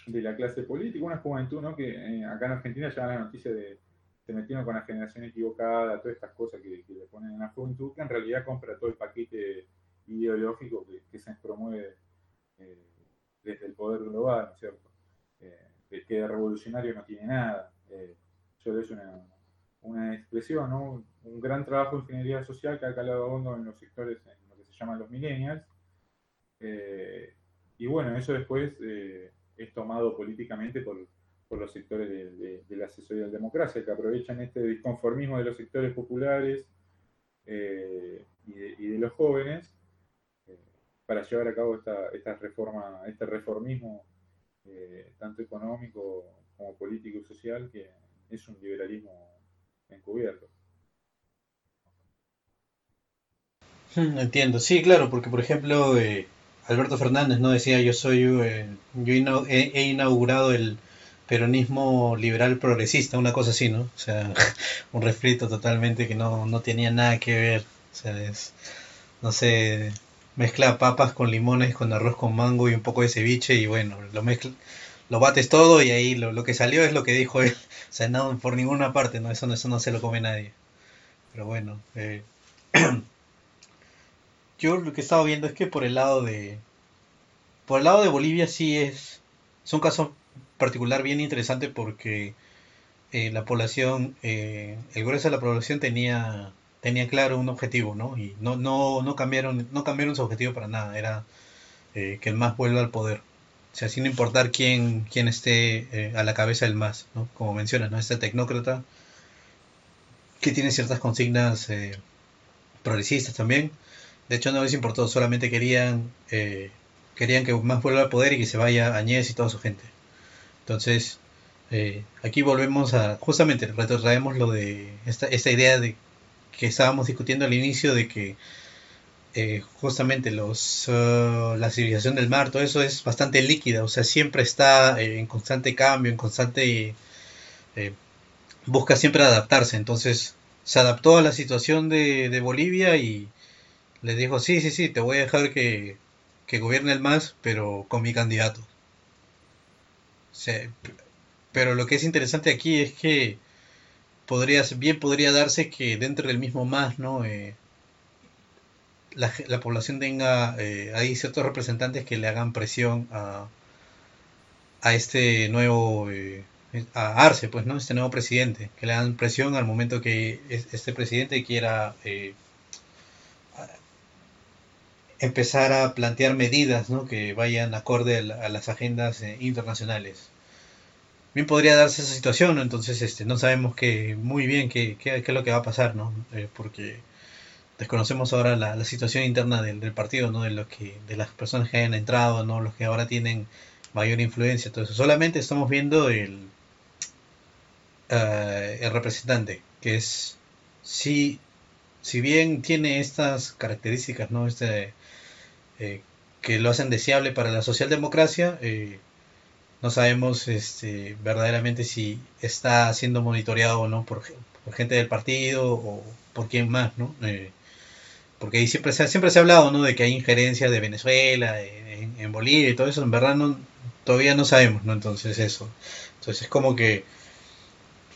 de la clase política, una juventud, ¿no? Que eh, acá en Argentina ya la noticia de se metieron con la generación equivocada, todas estas cosas que, le ponen en la juventud, que en realidad compra todo el paquete ideológico que, se promueve eh, desde el poder global, ¿no es cierto? que revolucionario no tiene nada. yo es una, una expresión, ¿no? un gran trabajo de ingeniería social que ha calado hondo en los sectores, en lo que se llaman los millennials. Eh, y bueno, eso después eh, es tomado políticamente por, los sectores de, la asesoría democracia, que aprovechan este disconformismo de los sectores populares eh, y, de, los jóvenes para llevar a cabo esta, esta reforma, este reformismo tanto económico como político y social, que es un liberalismo encubierto. Entiendo, sí, claro, porque por ejemplo eh, Alberto Fernández no decía yo soy, eh, yo he, inaugurado el peronismo liberal progresista, una cosa así, ¿no? O sea, un refrito totalmente que no, no tenía nada que ver, o sea, es, no sé, mezcla papas con limones, con arroz con mango y un poco de ceviche y bueno, lo mezcla, lo bates todo y ahí lo, lo que salió es lo que dijo él, o sea, no, por ninguna parte, ¿no? Eso, eso no se lo come nadie, pero bueno, eh, yo lo que he estado viendo es que por el lado de por el lado de Bolivia sí es es un caso particular bien interesante porque eh, la población eh, el grueso de la población tenía tenía claro un objetivo no y no no no cambiaron no cambiaron su objetivo para nada. Era eh, que el MAS vuelva al poder. O sea sin importar quién quién esté a la cabeza del MAS no como mencionas no este tecnócrata que tiene ciertas consignas progresistas también de hecho, no les importó, solamente querían, eh, querían que más vuelva al poder y que se vaya Añez y toda su gente. Entonces, eh, aquí volvemos a, justamente, retrotraemos lo de esta, esta idea de que estábamos discutiendo al inicio de que eh, justamente los, uh, la civilización del mar, todo eso es bastante líquida, o sea, siempre está en constante cambio, en constante... busca siempre adaptarse, entonces se adaptó a la situación de, de Bolivia y le dijo, sí, sí, sí, te voy a dejar que, que gobierne el MAS, pero con mi candidato. pero lo que es interesante aquí es que podría, bien podría darse que dentro del mismo MAS, ¿no? Eh, la, la, población tenga eh, ahí ciertos representantes que le hagan presión a, a este nuevo eh, a Arce, pues, ¿no? Este nuevo presidente, que le hagan presión al momento que este presidente quiera eh, empezar a plantear medidas ¿no? que vayan acorde a las agendas eh, internacionales. Bien podría darse esa situación, entonces este, no sabemos que, muy bien qué, qué, es lo que va a pasar, ¿no? Eh, porque desconocemos ahora la, situación interna del, del, partido, ¿no? de, los que, de las personas que hayan entrado, ¿no? los que ahora tienen mayor influencia, todo. Solamente estamos viendo el, uh, el representante, que es si, si bien tiene estas características, ¿no? Este, eh, que lo hacen deseable para la socialdemocracia. Eh, no sabemos este, verdaderamente si está siendo monitoreado o no por, gente del partido o por quién más, ¿no? Eh, porque ahí siempre se, siempre se ha hablado, ¿no? De que hay injerencia de Venezuela, en, Bolivia y todo eso. En verdad no, todavía no sabemos, ¿no? Entonces eso. Entonces es como que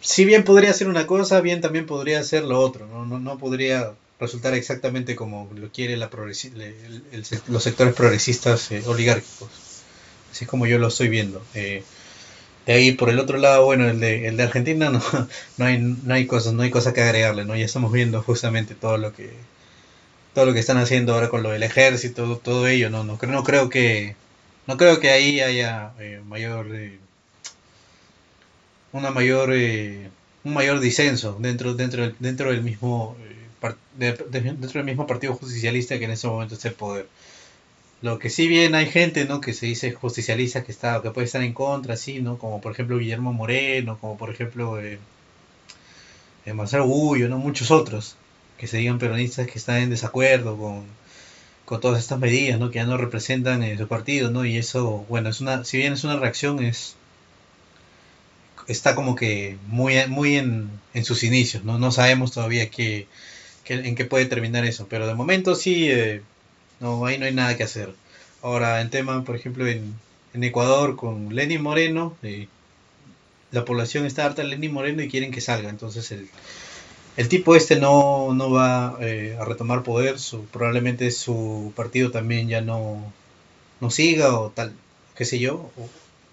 si bien podría ser una cosa, bien también podría ser lo otro, ¿no? No, no podría resultar exactamente como lo quiere la los sectores progresistas eh, oligárquicos. Así como yo lo estoy viendo. Eh, de ahí por el otro lado, bueno, el de, el de Argentina no, no hay, no hay cosas, no hay cosa que agregarle, ¿no? Ya estamos viendo justamente todo lo que todo lo que están haciendo ahora con lo del ejército, todo ello, no, no, no creo que no creo que ahí haya eh, mayor eh, una mayor un mayor disenso dentro dentro del, dentro del mismo dentro del mismo partido justicialista que en ese momento está el poder. Lo que sí bien hay gente, ¿no? Que se dice justicialista que está, que puede estar en contra, sí, ¿no? Como por ejemplo Guillermo Moreno, como por ejemplo eh, Marcelo Gullo, ¿no? Muchos otros que se digan peronistas que están en desacuerdo con, con todas estas medidas, ¿no? Que ya no representan eh, su partido, ¿no? Y eso, bueno, es una, si bien es una reacción, es está como que muy, muy en, en sus inicios, ¿no? No sabemos todavía qué, en qué puede terminar eso, pero de momento sí. Eh, no, ahí no hay nada que hacer. Ahora, en tema, por ejemplo, en, Ecuador con Lenin Moreno, eh, la población está harta de Lenin Moreno y quieren que salga. Entonces, el, el tipo este no, no va eh, a retomar poder. Probablemente su partido también ya no, no siga o tal, qué sé yo.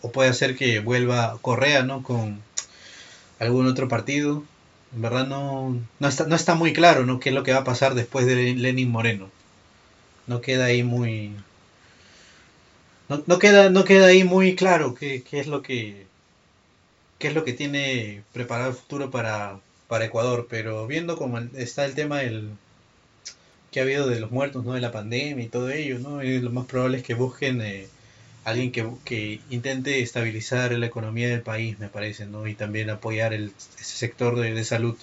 O, puede hacer que vuelva Correa, ¿no? Con algún otro partido. En verdad no, no, está, no está muy claro, ¿no? ¿Qué es lo que va a pasar después de Lenin Moreno? no queda ahí muy no, queda no queda ahí muy claro qué, es lo que qué es lo que tiene preparado el futuro para, para Ecuador pero viendo cómo está el tema del que ha habido de los muertos no de la pandemia y todo ello no lo más probable es que busquen eh, alguien que, que, intente estabilizar la economía del país me parece no y también apoyar el, ese sector de, de salud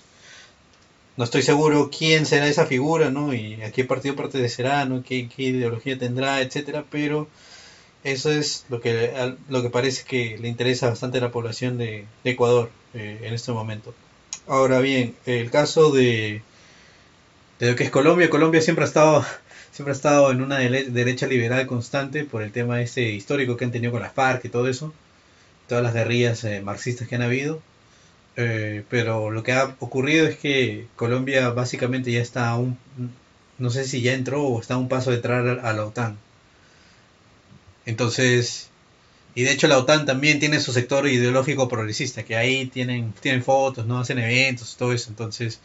no estoy seguro quién será esa figura, ¿no? Y a qué partido pertenecerá, ¿no? ¿Qué, qué ideología tendrá, etcétera, pero eso es lo que, lo que parece que le interesa bastante a la población de, Ecuador eh, en este momento. Ahora bien, el caso de, de lo que es Colombia, Colombia siempre ha estado siempre ha estado en una derecha liberal constante por el tema ese histórico que han tenido con las FARC y todo eso, todas las guerrillas eh, marxistas que han habido. Eh, pero lo que ha ocurrido es que Colombia básicamente ya está a un, no sé si ya entró o está a un paso de entrar a la OTAN. Entonces, y de hecho la OTAN también tiene su sector ideológico progresista, que ahí tienen, tienen fotos, no hacen eventos, todo eso. Entonces,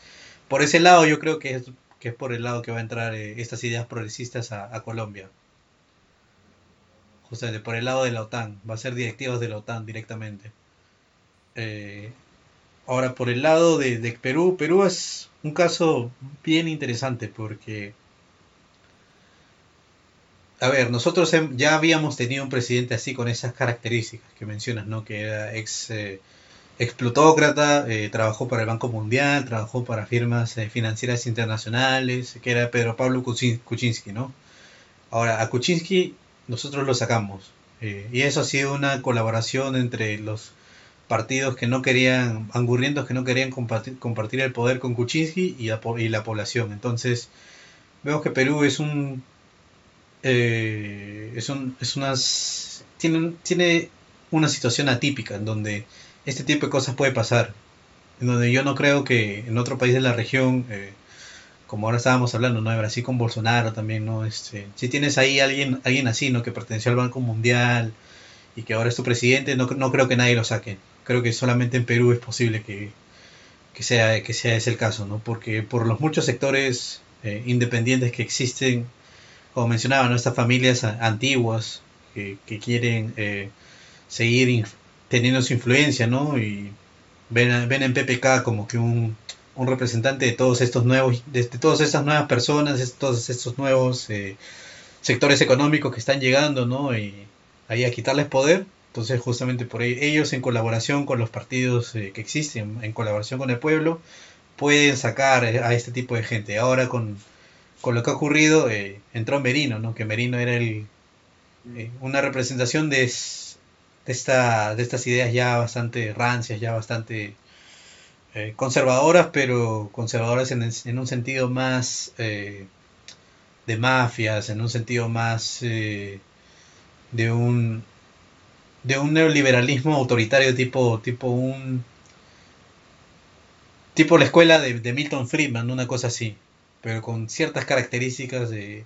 por ese lado yo creo que es, que es por el lado que va a entrar eh, estas ideas progresistas a, Colombia. Justamente por el lado de la OTAN, va a ser directivos de la OTAN directamente. Eh, Ahora, por el lado de, Perú, Perú es un caso bien interesante porque, a ver, nosotros ya habíamos tenido un presidente así con esas características que mencionas, ¿no? Que era ex, eh, explutócrata, eh, trabajó para el Banco Mundial, trabajó para firmas eh, financieras internacionales, que era Pedro Pablo Kuczynski, ¿no? Ahora, a Kuczynski nosotros lo sacamos. y eso ha sido una colaboración entre los partidos que no querían, angurrientos que no querían compartir, el poder con Kuczynski y la, y la población. Entonces, vemos que Perú es un, eh, es un, es unas, tiene, tiene una situación atípica en donde este tipo de cosas puede pasar. En donde yo no creo que en otro país de la región, eh, como ahora estábamos hablando, ¿no? Brasil con Bolsonaro también, ¿no? Este, si tienes ahí alguien, alguien así, ¿no? Que perteneció al Banco Mundial y que ahora es tu presidente, no, no creo que nadie lo saque creo que solamente en Perú es posible que, sea, que sea ese el caso, ¿no? Porque por los muchos sectores eh, independientes que existen, como mencionaba, ¿no? estas familias antiguas que, quieren eh, seguir teniendo su influencia, ¿no? Y ven, ven en PPK como que un, un representante de todos estos nuevos, de, todas estas nuevas personas, de todos estos nuevos eh, sectores económicos que están llegando, ¿no? Y ahí a quitarles poder entonces, justamente por ellos, en colaboración con los partidos eh, que existen, en colaboración con el pueblo, pueden sacar eh, a este tipo de gente. Ahora, con, lo que ha ocurrido, eh, entró Merino, ¿no? que Merino era el, una representación de, esta, de estas ideas ya bastante rancias, ya bastante conservadoras, pero conservadoras en, en un sentido más de mafias, en un sentido más de un de un neoliberalismo autoritario tipo, tipo un tipo la escuela de, Milton Friedman, una cosa así, pero con ciertas características de,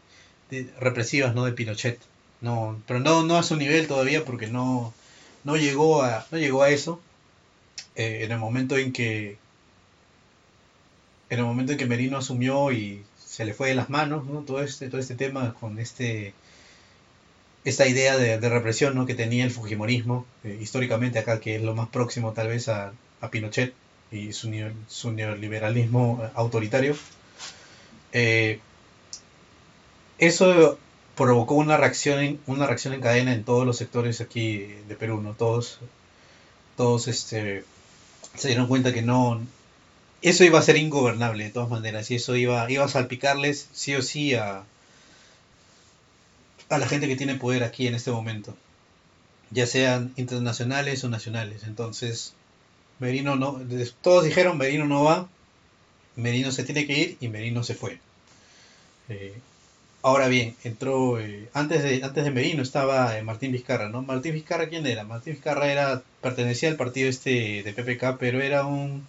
represivas, ¿no? De Pinochet. No, pero no, no a su nivel todavía porque no, no llegó a, no llegó a eso. Eh, en el momento en que en el momento en que Merino asumió y se le fue de las manos ¿no? todo este todo este tema con este esta idea de, represión ¿no? que tenía el Fujimorismo eh, históricamente acá que es lo más próximo tal vez a, a Pinochet y su, su neoliberalismo autoritario eh, eso provocó una reacción una reacción en cadena en todos los sectores aquí de Perú, ¿no? Todos, todos este, se dieron cuenta que no, eso iba a ser ingobernable de todas maneras y eso iba, iba a salpicarles sí o sí a, a la gente que tiene poder aquí en este momento, ya sean internacionales o nacionales. Entonces, Merino no, todos dijeron Merino no va, Merino se tiene que ir y Merino se fue. Eh, Ahora bien, entró, eh, antes, de, antes de Merino estaba eh, Martín Vizcarra, ¿no? Martín Vizcarra, ¿quién era? Martín Vizcarra era, pertenecía al partido este de PPK, pero era un,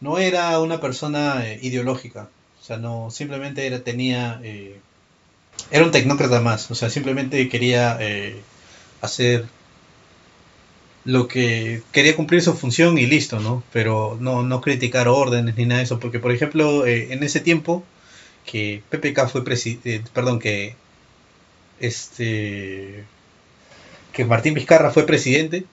no era una persona eh, ideológica, o sea, no, simplemente era, tenía, era un tecnócrata más, o sea, simplemente quería hacer lo que quería cumplir su función y listo, ¿no? Pero no, no criticar órdenes ni nada de eso, porque por ejemplo, en ese tiempo, que PPK fue eh, perdón, que este que Martín Vizcarra fue presidente,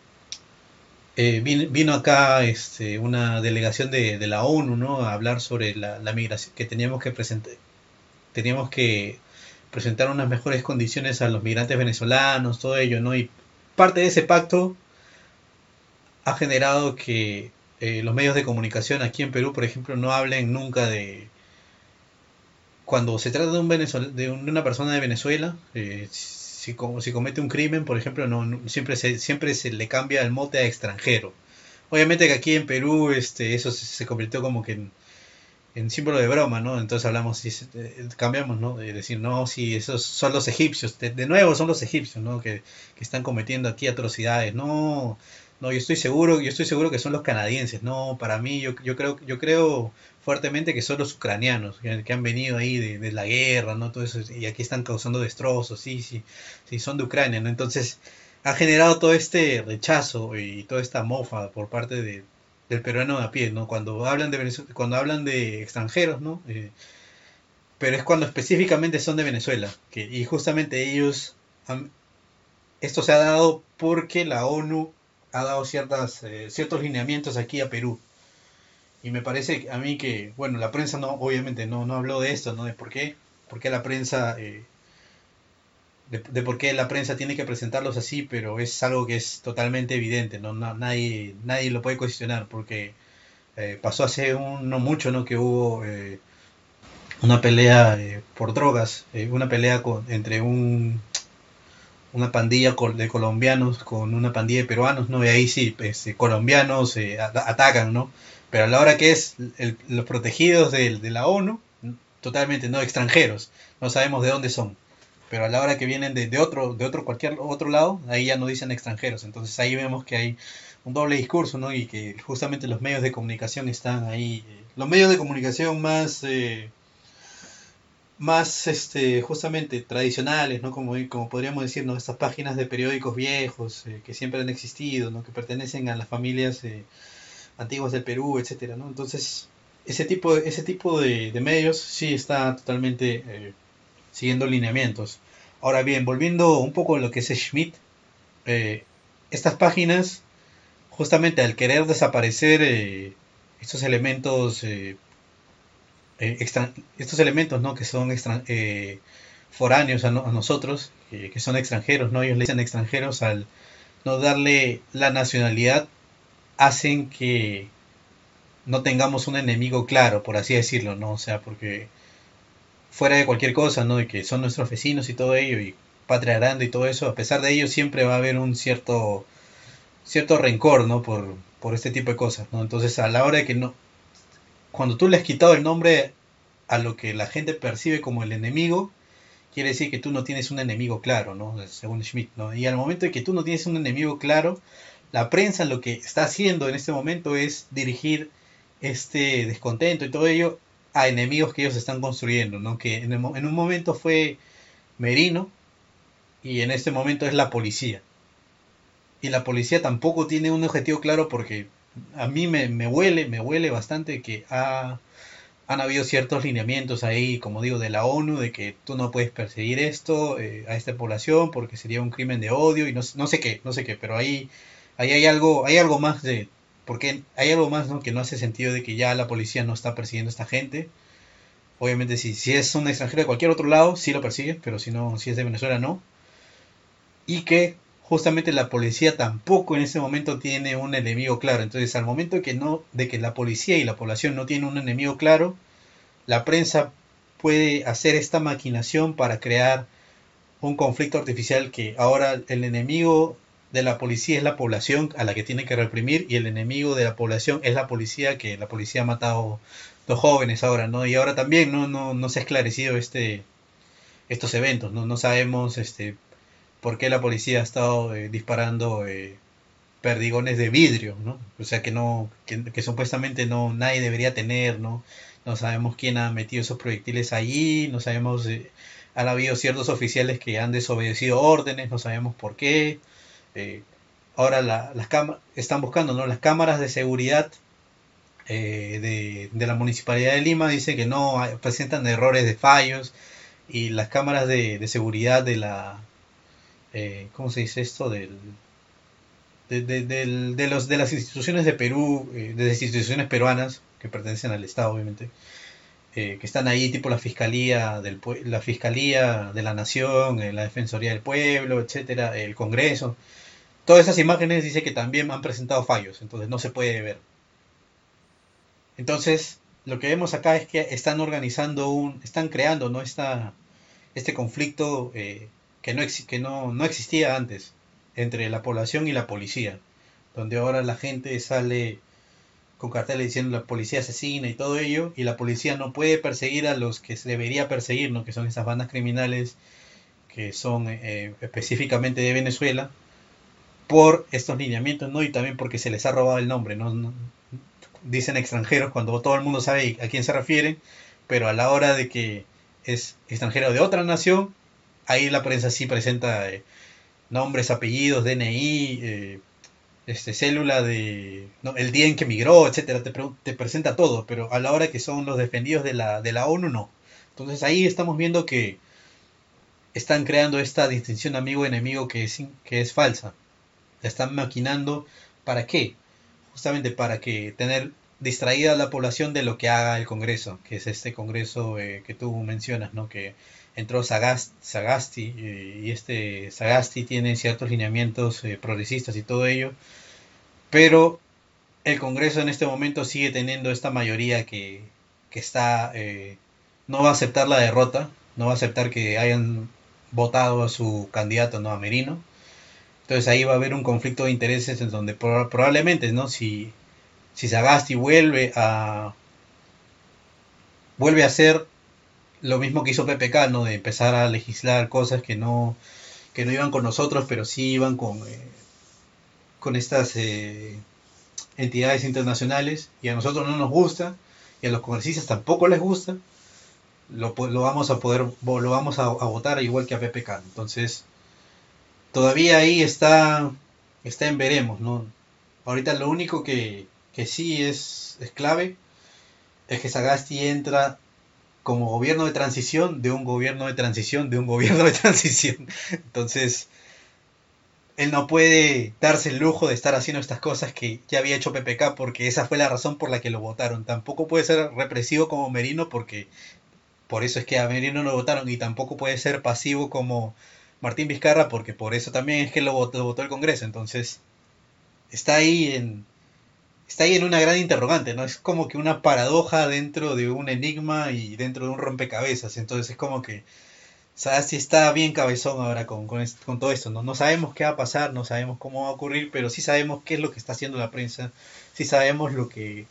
eh, vino, acá este, una delegación de, la ONU ¿no? a hablar sobre la, migración, que teníamos que presentar, teníamos que presentar unas mejores condiciones a los migrantes venezolanos, todo ello, ¿no? Y parte de ese pacto ha generado que eh, los medios de comunicación aquí en Perú, por ejemplo, no hablen nunca de, cuando se trata de, un de una persona de Venezuela, eh, si, si, comete un crimen, por ejemplo, no, siempre, se, siempre se le cambia el mote a extranjero. Obviamente que aquí en Perú este, eso se, convirtió como que en, símbolo de broma, ¿no? Entonces hablamos, y eh, cambiamos, ¿no? De decir, no, si esos son los egipcios, de, nuevo son los egipcios, ¿no? Que, que, están cometiendo aquí atrocidades, no, no, yo estoy seguro, yo estoy seguro que son los canadienses, no, para mí, yo, yo creo, yo creo fuertemente que son los ucranianos que, han venido ahí de, la guerra, ¿no? Todo eso, y aquí están causando destrozos, sí, sí, sí, son de Ucrania, ¿no? Entonces, ha generado todo este rechazo y toda esta mofa por parte de, del peruano de a pie, ¿no? Cuando hablan de cuando hablan de extranjeros, ¿no? Eh, pero es cuando específicamente son de Venezuela, y justamente ellos, esto se ha dado porque la ONU ha dado ciertas, eh, ciertos lineamientos aquí a Perú y me parece a mí que, bueno, la prensa no, obviamente no, no habló de esto, ¿no? De por qué, por qué la prensa, eh, de, por qué la prensa tiene que presentarlos así, pero es algo que es totalmente evidente, ¿no? nadie, nadie lo puede cuestionar, porque eh, pasó hace un, no mucho, ¿no? Que hubo eh, una pelea por drogas, una pelea con, entre un una pandilla de colombianos con una pandilla de peruanos, ¿no? Y ahí sí, pues, colombianos atacan, ¿no? Pero a la hora que es los protegidos de, la ONU, totalmente no extranjeros, no sabemos de dónde son. Pero a la hora que vienen de, otro, de otro, cualquier otro lado, ahí ya no dicen extranjeros. Entonces ahí vemos que hay un doble discurso, ¿no? Y que justamente los medios de comunicación están ahí. Eh, los medios de comunicación más, eh, más este, justamente tradicionales, ¿no? Como, como podríamos decir, ¿no? Estas páginas de periódicos viejos eh, que siempre han existido, ¿no? Que pertenecen a las familias antiguas del Perú, etcétera, ¿no? Entonces, ese tipo, de, medios sí está totalmente eh, siguiendo lineamientos. Ahora bien, volviendo un poco a lo que es Schmidt, eh, estas páginas, justamente al querer desaparecer eh, estos elementos, estos elementos, ¿no? Que son foráneos a, a nosotros, que son extranjeros, ¿no? Ellos le dicen extranjeros al no darle la nacionalidad hacen que no tengamos un enemigo claro, por así decirlo, ¿no? O sea, porque fuera de cualquier cosa, ¿no? De que son nuestros vecinos y todo ello, y patria y todo eso, a pesar de ello siempre va a haber un cierto, cierto rencor, ¿no? Por, por este tipo de cosas, ¿no? Entonces, a la hora de que no... Cuando tú le has quitado el nombre a lo que la gente percibe como el enemigo, quiere decir que tú no tienes un enemigo claro, ¿no? Según Schmidt, ¿no? Y al momento de que tú no tienes un enemigo claro, la prensa lo que está haciendo en este momento es dirigir este descontento y todo ello a enemigos que ellos están construyendo, ¿no? Que en, un momento fue Merino y en este momento es la policía. y la policía tampoco tiene un objetivo claro porque a mí me, me huele, me huele bastante que ha, han habido ciertos lineamientos ahí, como digo, de la ONU, de que tú no puedes perseguir esto eh, a esta población porque sería un crimen de odio y no, no sé qué, no sé qué, pero ahí, ahí hay algo, hay algo más de, porque hay algo más ¿no? que no hace sentido de que ya la policía no está persiguiendo a esta gente. Obviamente si, si es un extranjero de cualquier otro lado, sí lo persigue, pero si no, si es de Venezuela, no. Y que justamente la policía tampoco en ese momento tiene un enemigo claro. Entonces, al momento que no, de que la policía y la población no tienen un enemigo claro, la prensa puede hacer esta maquinación para crear un conflicto artificial que ahora el enemigo de la policía es la población a la que tiene que reprimir y el enemigo de la población es la policía que la policía ha matado dos jóvenes ahora, ¿no? Y ahora también no, no, no se ha esclarecido este estos eventos, ¿no? No sabemos este por qué la policía ha estado eh, disparando eh, perdigones de vidrio, ¿no? O sea que no, que, supuestamente no nadie debería tener, ¿no? No sabemos quién ha metido esos proyectiles allí, no sabemos, eh, han habido ciertos oficiales que han desobedecido órdenes, no sabemos por qué. Ahora las están buscando, ¿no? Las cámaras de seguridad de, de, la municipalidad de Lima dicen que no presentan errores de fallos y las cámaras de, de seguridad de la eh, ¿cómo se dice esto? Del, de, los, de las instituciones de Perú, eh, de las instituciones peruanas, que pertenecen al Estado, obviamente, eh, que están ahí, tipo la Fiscalía, del, la Fiscalía de la Nación, la Defensoría del Pueblo, etcétera, el Congreso. Todas esas imágenes dice que también han presentado fallos, entonces no se puede ver. Entonces, lo que vemos acá es que están organizando un, están creando, ¿no? Esta, este conflicto que no, que no, no existía antes entre la población y la policía, donde ahora la gente sale con carteles diciendo la policía asesina y todo ello, y la policía no puede perseguir a los que se debería perseguir, ¿no? que son esas bandas criminales que son eh, específicamente de Venezuela, por estos lineamientos, ¿no? Y también porque se les ha robado el nombre, ¿no? Dicen extranjeros cuando todo el mundo sabe a quién se refieren, pero a la hora de que es extranjero de otra nación, ahí la prensa sí presenta eh, nombres, apellidos, DNI, eh, este, célula de el día en que migró, etcétera, te, te, presenta todo, pero a la hora que son los defendidos de la, de la ONU, no. Entonces ahí estamos viendo que están creando esta distinción amigo-enemigo que es, que es falsa. La están maquinando ¿para qué? Justamente para que tener distraída a la población de lo que haga el Congreso, que es este Congreso eh, que tú mencionas, ¿no? Que entró Sagasti eh, y este Sagasti tiene ciertos lineamientos eh, progresistas y todo ello, pero el Congreso en este momento sigue teniendo esta mayoría que, está eh, no va a aceptar la derrota, no va a aceptar que hayan votado a su candidato, no a Merino. Entonces ahí va a haber un conflicto de intereses en donde probablemente, ¿no? Si, si Sagasti vuelve a vuelve a ser lo mismo que hizo PPK, ¿no? De empezar a legislar cosas que no, que no iban con nosotros, pero sí iban con, eh, con estas eh, entidades internacionales y a nosotros no nos gusta y a los congresistas tampoco les gusta, lo, lo vamos a poder, lo vamos a, votar igual que a PPK. Entonces, todavía ahí está, está en veremos, ¿no? Ahorita lo único que, que sí es, es clave es que Sagasti entra como gobierno de transición de un gobierno de transición de un gobierno de transición. Entonces, él no puede darse el lujo de estar haciendo estas cosas que ya había hecho PPK porque esa fue la razón por la que lo votaron. Tampoco puede ser represivo como Merino porque por eso es que a Merino lo votaron y tampoco puede ser pasivo como Martín Vizcarra porque por eso también es que lo votó, lo votó el Congreso. Entonces, está ahí en, está ahí en una gran interrogante, ¿no? Es como que una paradoja dentro de un enigma y dentro de un rompecabezas. Entonces es como que si está bien cabezón ahora con, con, todo esto, ¿no? No sabemos qué va a pasar, no sabemos cómo va a ocurrir, pero sí sabemos qué es lo que está haciendo la prensa, sí sabemos lo que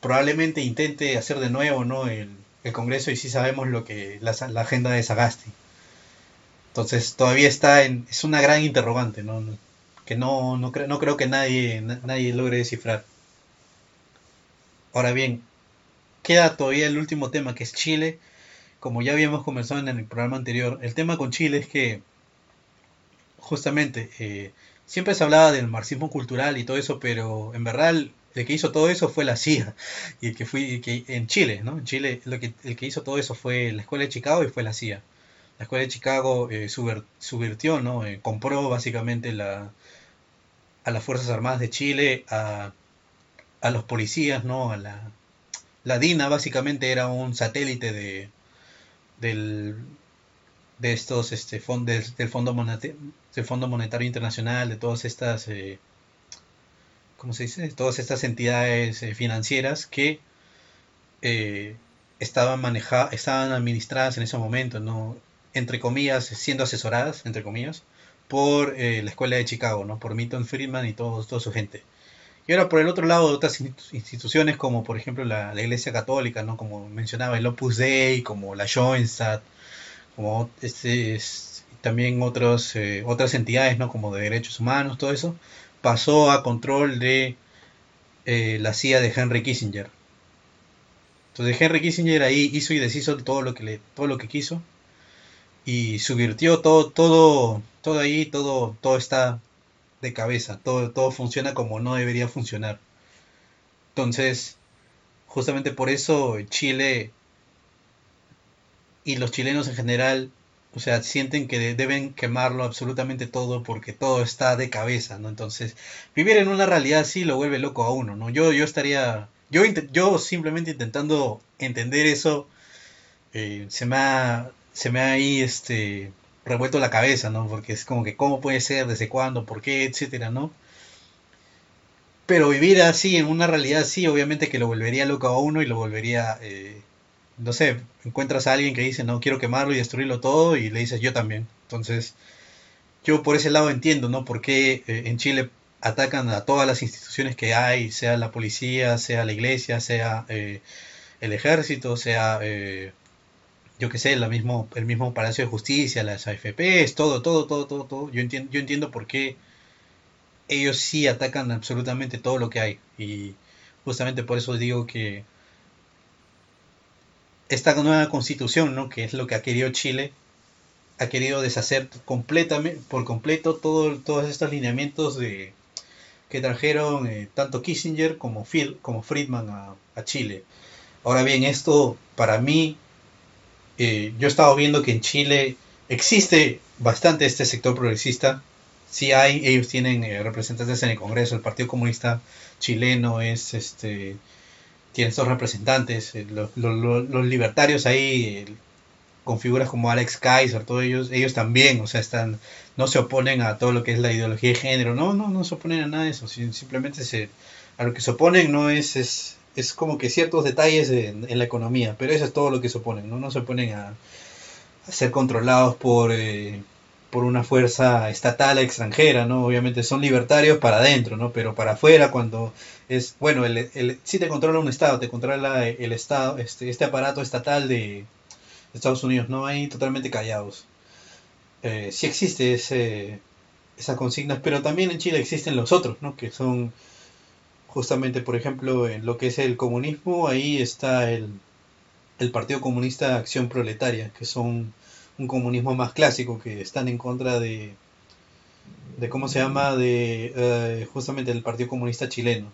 probablemente intente hacer de nuevo, ¿no? El, el Congreso y sí sabemos lo que la, la agenda de Sagasti. Entonces todavía está en, es una gran interrogante, ¿no? Que no, no, creo, no creo que nadie, nadie logre descifrar. Ahora bien, queda todavía el último tema que es Chile. Como ya habíamos conversado en el programa anterior, el tema con Chile es que justamente eh, siempre se hablaba del marxismo cultural y todo eso, pero en verdad el que hizo todo eso fue la CIA y el que fui que en Chile, ¿no? En Chile lo que el que hizo todo eso fue la escuela de Chicago y fue la CIA. La escuela de Chicago eh, ¿no? Eh, compró básicamente la, a las fuerzas armadas de Chile, a, a los policías, ¿no? A la, la DINA básicamente era un satélite de del de estos este fondos del fondo monetario, del fondo monetario internacional de todas estas eh, ¿cómo se dice? Todas estas entidades eh, financieras que eh, estaban manejadas, estaban administradas en ese momento, ¿no? entre comillas, siendo asesoradas, entre comillas, por eh, la escuela de Chicago, ¿no? por Milton Friedman y todo, toda su gente. Y ahora por el otro lado, otras instituciones como por ejemplo la, Iglesia Católica, ¿no? como mencionaba el Opus Dei, como la Schoenstatt, como este, también otros, otras entidades ¿no? como de derechos humanos, todo eso, pasó a control de eh, la CIA de Henry Kissinger. Entonces Henry Kissinger ahí hizo y deshizo todo lo que le, todo lo que quiso y subvirtió todo, todo, todo ahí, todo, todo está de cabeza, todo, todo funciona como no debería funcionar. Entonces, justamente por eso Chile y los chilenos en general o sea, sienten que deben quemarlo absolutamente todo porque todo está de cabeza, ¿no? Entonces, vivir en una realidad así lo vuelve loco a uno, ¿no? Yo, yo estaría, yo, yo simplemente intentando entender eso, eh, se me ha, se me ha ahí, este, revuelto la cabeza, ¿no? Porque es como que cómo puede ser, desde cuándo, por qué, etcétera, ¿no? Pero vivir así, en una realidad así, obviamente que lo volvería loco a uno y lo volvería... Eh, no sé, encuentras a alguien que dice, no, quiero quemarlo y destruirlo todo, y le dices, yo también. Entonces, yo por ese lado entiendo, ¿no? Por qué eh, en Chile atacan a todas las instituciones que hay, sea la policía, sea la iglesia, sea eh, el ejército, sea, yo qué sé, mismo, el mismo Palacio de Justicia, las AFPs, todo, todo, todo, todo, todo. Yo entiendo, yo entiendo por qué ellos sí atacan absolutamente todo lo que hay. Y justamente por eso digo que esta nueva constitución, ¿no? que es lo que ha querido Chile, ha querido deshacer completamente, por completo todo, todos estos lineamientos de, que trajeron eh, tanto Kissinger como, como Friedman a, Chile. Ahora bien, esto para mí, eh, yo he estado viendo que en Chile existe bastante este sector progresista. Sí hay, ellos tienen eh, representantes en el Congreso, el Partido Comunista chileno es este tiene estos representantes, eh, los, libertarios ahí, con figuras como Alex Kaiser, todos ellos, ellos también, o sea, están, no se oponen a todo lo que es la ideología de género, no, no, no se oponen a nada de eso, simplemente se, a lo que se oponen no es, es, es como que ciertos detalles en, la economía, pero eso es todo lo que se oponen, no, no se oponen a, ser controlados por... Eh, por una fuerza estatal extranjera, ¿no? Obviamente son libertarios para adentro, ¿no? Pero para afuera cuando es, bueno, el, el, sí te controla un Estado, te controla el Estado, este, este aparato estatal de Estados Unidos, ¿no? Ahí totalmente callados. Eh, sí existe ese, esas consignas, pero también en Chile existen los otros, ¿no? Que son justamente, por ejemplo, en lo que es el comunismo, ahí está el, el Partido Comunista Acción Proletaria, que son un comunismo más clásico, que están en contra de, de ¿cómo se llama?, de eh, justamente del Partido Comunista Chileno.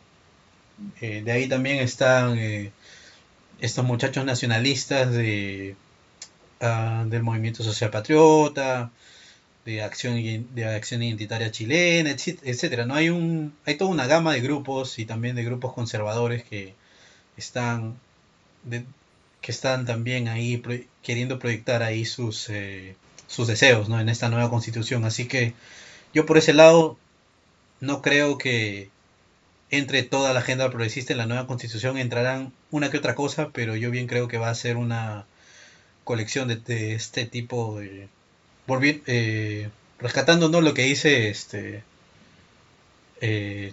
Eh, de ahí también están eh, estos muchachos nacionalistas de, ah, del movimiento social patriota, de acción, de acción identitaria chilena, etcétera. ¿no? Hay, un, hay toda una gama de grupos y también de grupos conservadores que están de, que están también ahí queriendo proyectar ahí sus, eh, sus deseos ¿no? en esta nueva constitución. Así que yo por ese lado no creo que entre toda la agenda progresista en la nueva constitución entrarán una que otra cosa, pero yo bien creo que va a ser una colección de, este tipo de... Eh, rescatando ¿no? lo que dice este eh,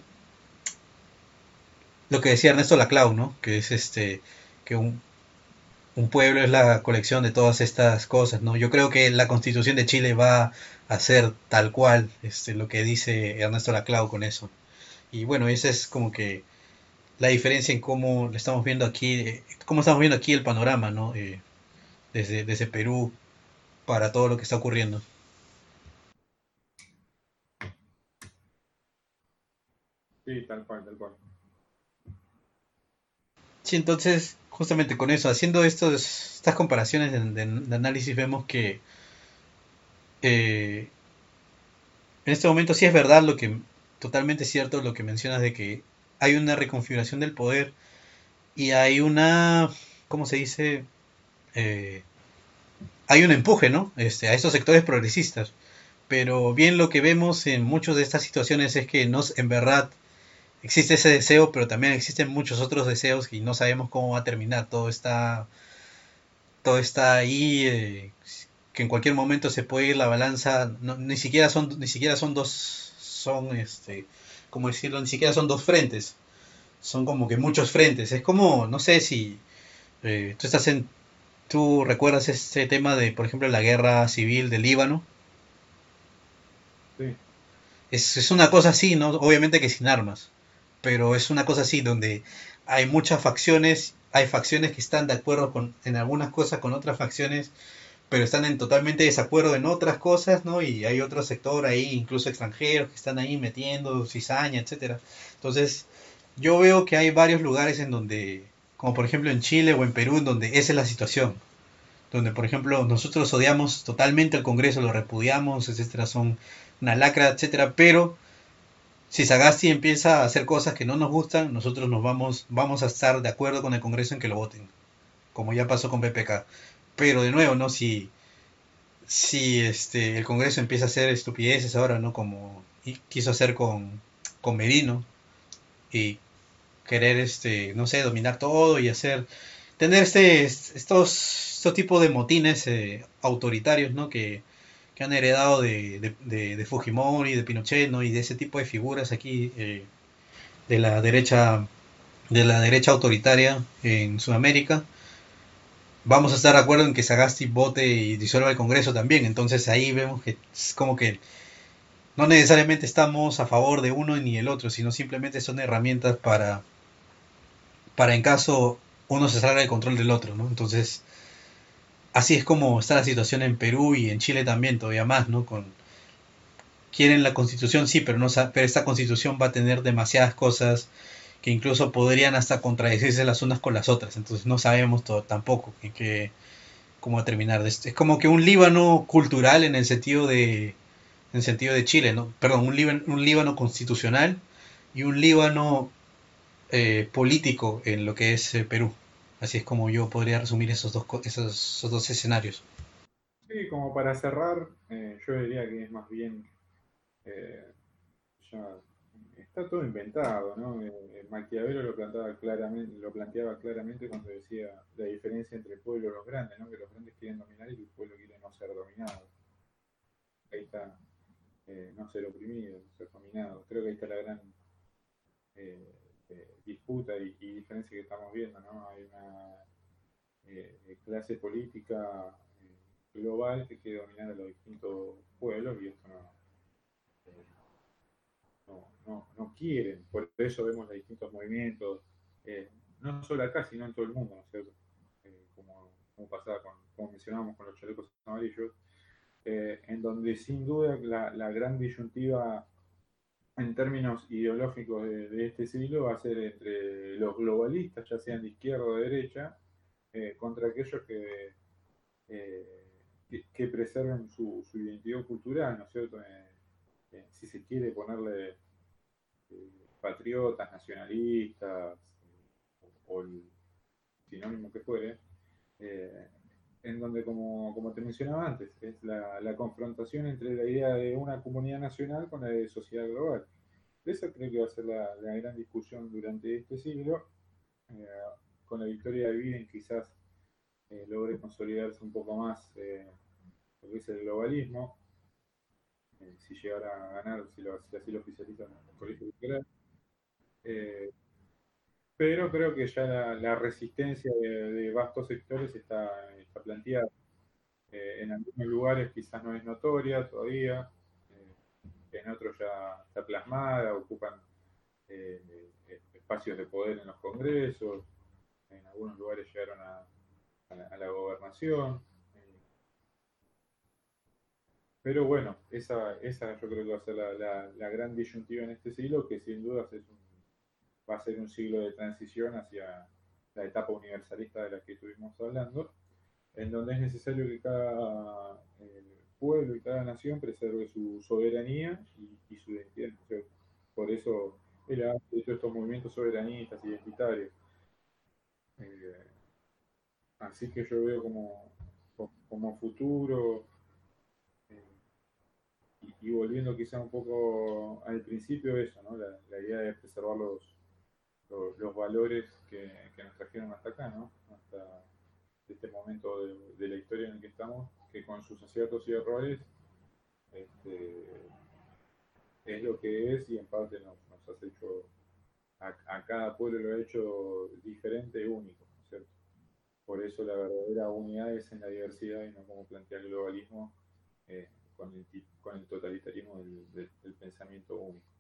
lo que decía Ernesto Laclau, ¿no? que es este que un, un pueblo es la colección de todas estas cosas, ¿no? Yo creo que la constitución de Chile va a ser tal cual este, lo que dice Ernesto Laclau con eso. Y bueno, esa es como que la diferencia en cómo estamos viendo aquí, cómo estamos viendo aquí el panorama, ¿no? Eh, desde, desde Perú para todo lo que está ocurriendo. Sí, tal cual, tal cual. Sí, entonces, justamente con eso, haciendo estos, estas comparaciones de, de análisis, vemos que eh, en este momento sí es verdad lo que, totalmente cierto lo que mencionas de que hay una reconfiguración del poder y hay una, ¿cómo se dice? Eh, hay un empuje, ¿no? Este, a estos sectores progresistas. Pero bien lo que vemos en muchas de estas situaciones es que en verdad existe ese deseo, pero también existen muchos otros deseos y no sabemos cómo va a terminar. Todo está, todo está ahí, eh, que en cualquier momento se puede ir la balanza. ni siquiera son, ni siquiera son dos, son, este, como decirlo, ni siquiera son dos frentes. Son como que muchos frentes. Es como, no sé si eh, tú estás en, tú recuerdas este tema de, por ejemplo, la guerra civil del Líbano. Sí. Es, es una cosa así, ¿no? Obviamente que sin armas pero es una cosa así donde hay muchas facciones, hay facciones que están de acuerdo con, en algunas cosas con otras facciones, pero están en totalmente desacuerdo en otras cosas, ¿no? Y hay otro sector ahí, incluso extranjeros, que están ahí metiendo cizaña, etcétera. Entonces, yo veo que hay varios lugares en donde, como por ejemplo en Chile o en Perú, donde esa es la situación. Donde, por ejemplo, nosotros odiamos totalmente al Congreso, lo repudiamos, etcétera, son una lacra, etcétera, pero si Sagasti empieza a hacer cosas que no nos gustan, nosotros nos vamos, vamos a estar de acuerdo con el Congreso en que lo voten, como ya pasó con PPK. Pero de nuevo, ¿no? Si, si este, el Congreso empieza a hacer estupideces ahora, ¿no? Como quiso hacer con, con y querer, este, no sé, dominar todo y hacer, tener este, estos, estos tipos de motines eh, autoritarios, ¿no? Que, que han heredado de, de, de, Fujimori, de Pinochet, ¿no? y de ese tipo de figuras aquí eh, de la derecha de la derecha autoritaria en Sudamérica. Vamos a estar de acuerdo en que Sagasti vote y disuelva el Congreso también. Entonces ahí vemos que es como que no necesariamente estamos a favor de uno ni el otro, sino simplemente son herramientas para, para en caso uno se salga del control del otro, ¿no? Entonces, así es como está la situación en Perú y en Chile también, todavía más, ¿no? Con, quieren la constitución, sí, pero, no, pero esta constitución va a tener demasiadas cosas que incluso podrían hasta contradecirse las unas con las otras, entonces no sabemos todo, tampoco que, cómo va a terminar. Es como que un Líbano cultural en el sentido de, en sentido de Chile, ¿no? Perdón, un Líbano, un Líbano constitucional y un Líbano eh, político en lo que es eh, Perú. Así es como yo podría resumir esos dos, esos, dos escenarios. Sí, como para cerrar, eh, yo diría que es más bien, eh, ya está todo inventado, ¿no? Eh, Maquiavelo lo planteaba, claramente, lo planteaba claramente cuando decía la diferencia entre el pueblo y los grandes, ¿no? Que los grandes quieren dominar y el pueblo quiere no ser dominado. Ahí está, no ser oprimido, ser dominado. Creo que ahí está la gran disputa y, diferencia que estamos viendo, ¿no? Hay una eh, clase política eh, global que quiere dominar a los distintos pueblos y esto eh, no, no, no, quieren. Por eso vemos los distintos movimientos, no solo acá, sino en todo el mundo, ¿no es cierto? como, como pasaba con, como mencionábamos con los chalecos amarillos, en donde sin duda la, la gran disyuntiva en términos ideológicos de, este siglo va a ser entre los globalistas, ya sean de izquierda o de derecha, eh, contra aquellos que, eh, que, preserven su, identidad cultural, ¿no es cierto? Eh, si se quiere ponerle patriotas, nacionalistas, o, el sinónimo que fuere, en donde, como, como, te mencionaba antes, es la, la, confrontación entre la idea de una comunidad nacional con la de sociedad global. Esa creo que va a ser la, la gran discusión durante este siglo. Eh, con la victoria de Biden quizás eh, logre consolidarse un poco más eh, lo que es el globalismo, si llegara a ganar, si, lo, si así lo oficializan en el colegio electoral. Pero creo que ya la, resistencia de, vastos sectores está, planteada. en algunos lugares quizás no es notoria todavía, en otros ya está plasmada, ocupan eh, espacios de poder en los congresos, en algunos lugares llegaron a, la, gobernación. pero bueno, esa, esa yo creo que va a ser la, la, gran disyuntiva en este siglo, que sin duda es va a ser un siglo de transición hacia la etapa universalista de la que estuvimos hablando, en donde es necesario que cada eh, pueblo y cada nación preserve su soberanía y, su identidad. por eso él ha hecho estos movimientos soberanistas, identitarios. Eh, así que yo veo como, como futuro, eh, y, volviendo quizá un poco al principio, eso, ¿no? la, idea de preservar los, los, valores que, nos trajeron hasta acá, ¿no? hasta este momento de, la historia en el que estamos, que con sus aciertos y errores este, es lo que es y en parte nos, nos has hecho, a, cada pueblo lo ha hecho diferente y único, ¿cierto? Por eso la verdadera unidad es en la diversidad y no como plantea el globalismo eh, con, el, totalitarismo del, pensamiento único.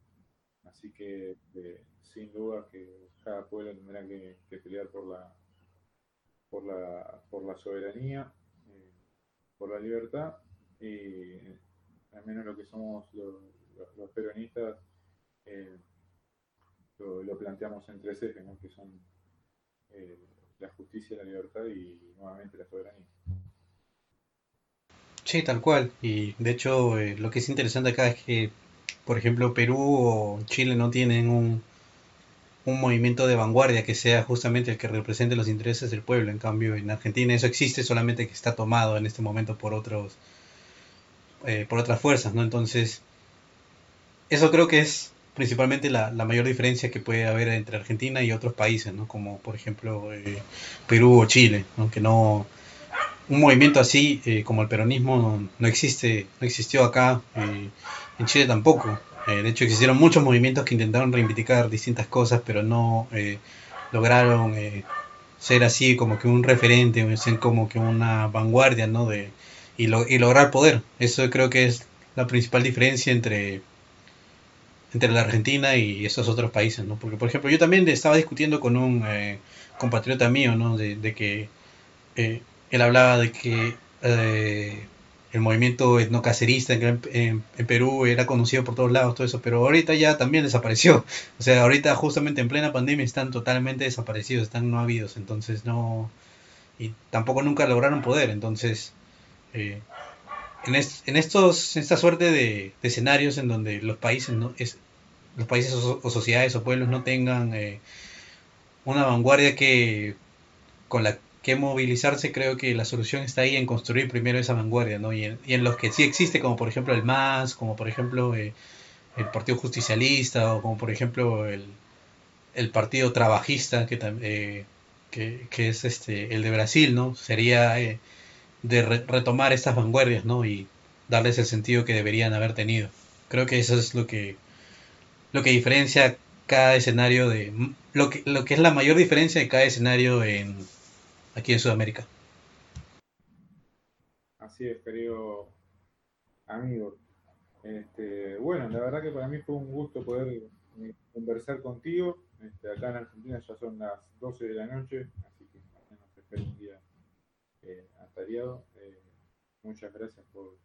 Así que eh, sin duda que cada pueblo tendrá que, pelear por la, por la, por la soberanía, eh, por la libertad y al menos lo que somos los, peronistas eh, lo, planteamos en tres ejes, que son eh, la justicia, la libertad y nuevamente la soberanía. Sí, tal cual. Y de hecho, eh, lo que es interesante acá es que, por ejemplo, Perú o Chile no tienen un, un movimiento de vanguardia que sea justamente el que represente los intereses del pueblo. En cambio, en Argentina eso existe, solamente que está tomado en este momento por otros por otras fuerzas, ¿no? Entonces, eso creo que es principalmente la, mayor diferencia que puede haber entre Argentina y otros países, ¿no? Como por ejemplo eh, Perú o Chile, aunque no un movimiento así eh, como el peronismo no, existe, no existió acá, eh, en Chile tampoco. de hecho existieron muchos movimientos que intentaron reivindicar distintas cosas, pero no lograron ser así como que un referente, ser como que una vanguardia, ¿no? De, y, y lograr poder. Eso creo que es la principal diferencia entre entre la Argentina y esos otros países, ¿no? Porque, por ejemplo, yo también estaba discutiendo con un eh, compatriota mío, ¿no? De, que eh, él hablaba de que eh, el movimiento etnocacerista en, Perú era conocido por todos lados, todo eso, pero ahorita ya también desapareció. O sea, ahorita justamente en plena pandemia están totalmente desaparecidos, están no habidos, entonces no... Y tampoco nunca lograron poder, entonces... en, en, estos, esta suerte de, escenarios en donde los países no es, los países o, sociedades o pueblos no tengan eh, una vanguardia que con la que movilizarse, creo que la solución está ahí en construir primero esa vanguardia, ¿no? Y en, los que sí existe, como por ejemplo el MAS, como por ejemplo eh, el Partido Justicialista, o como por ejemplo el, el Partido Trabajista, que, eh, que, que, es este el de Brasil, ¿no? Sería eh, de retomar estas vanguardias, ¿no? Y darles el sentido que deberían haber tenido. Creo que eso es lo que lo que diferencia cada escenario de lo que, lo que es la mayor diferencia de cada escenario en aquí en Sudamérica. Así es, querido amigo. Este, bueno, la verdad que para mí fue un gusto poder eh, conversar contigo. Este, acá en Argentina ya son las 12 de la noche, así que nos espero un día eh, atareado. Eh, muchas gracias por,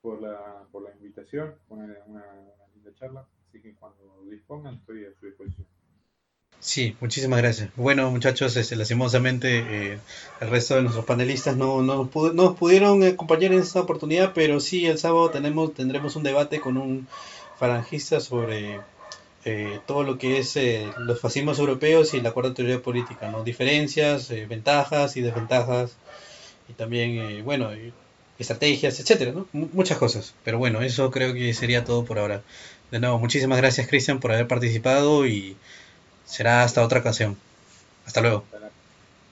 por, la, por la invitación, una, una linda charla. Así que cuando dispongan estoy a su disposición. Sí, muchísimas gracias. Bueno, muchachos, este, lastimosamente eh, el resto de nuestros panelistas no, no, nos pudieron acompañar en esta oportunidad, pero sí, el sábado tenemos, tendremos un debate con un falangista sobre eh, todo lo que es eh, los fascismos europeos y la cuarta teoría política, ¿no? Diferencias, ventajas y desventajas, y también, bueno, estrategias, etcétera, ¿no? muchas cosas. Pero bueno, eso creo que sería todo por ahora. De nuevo, muchísimas gracias Cristian por haber participado y será hasta otra ocasión. Hasta luego.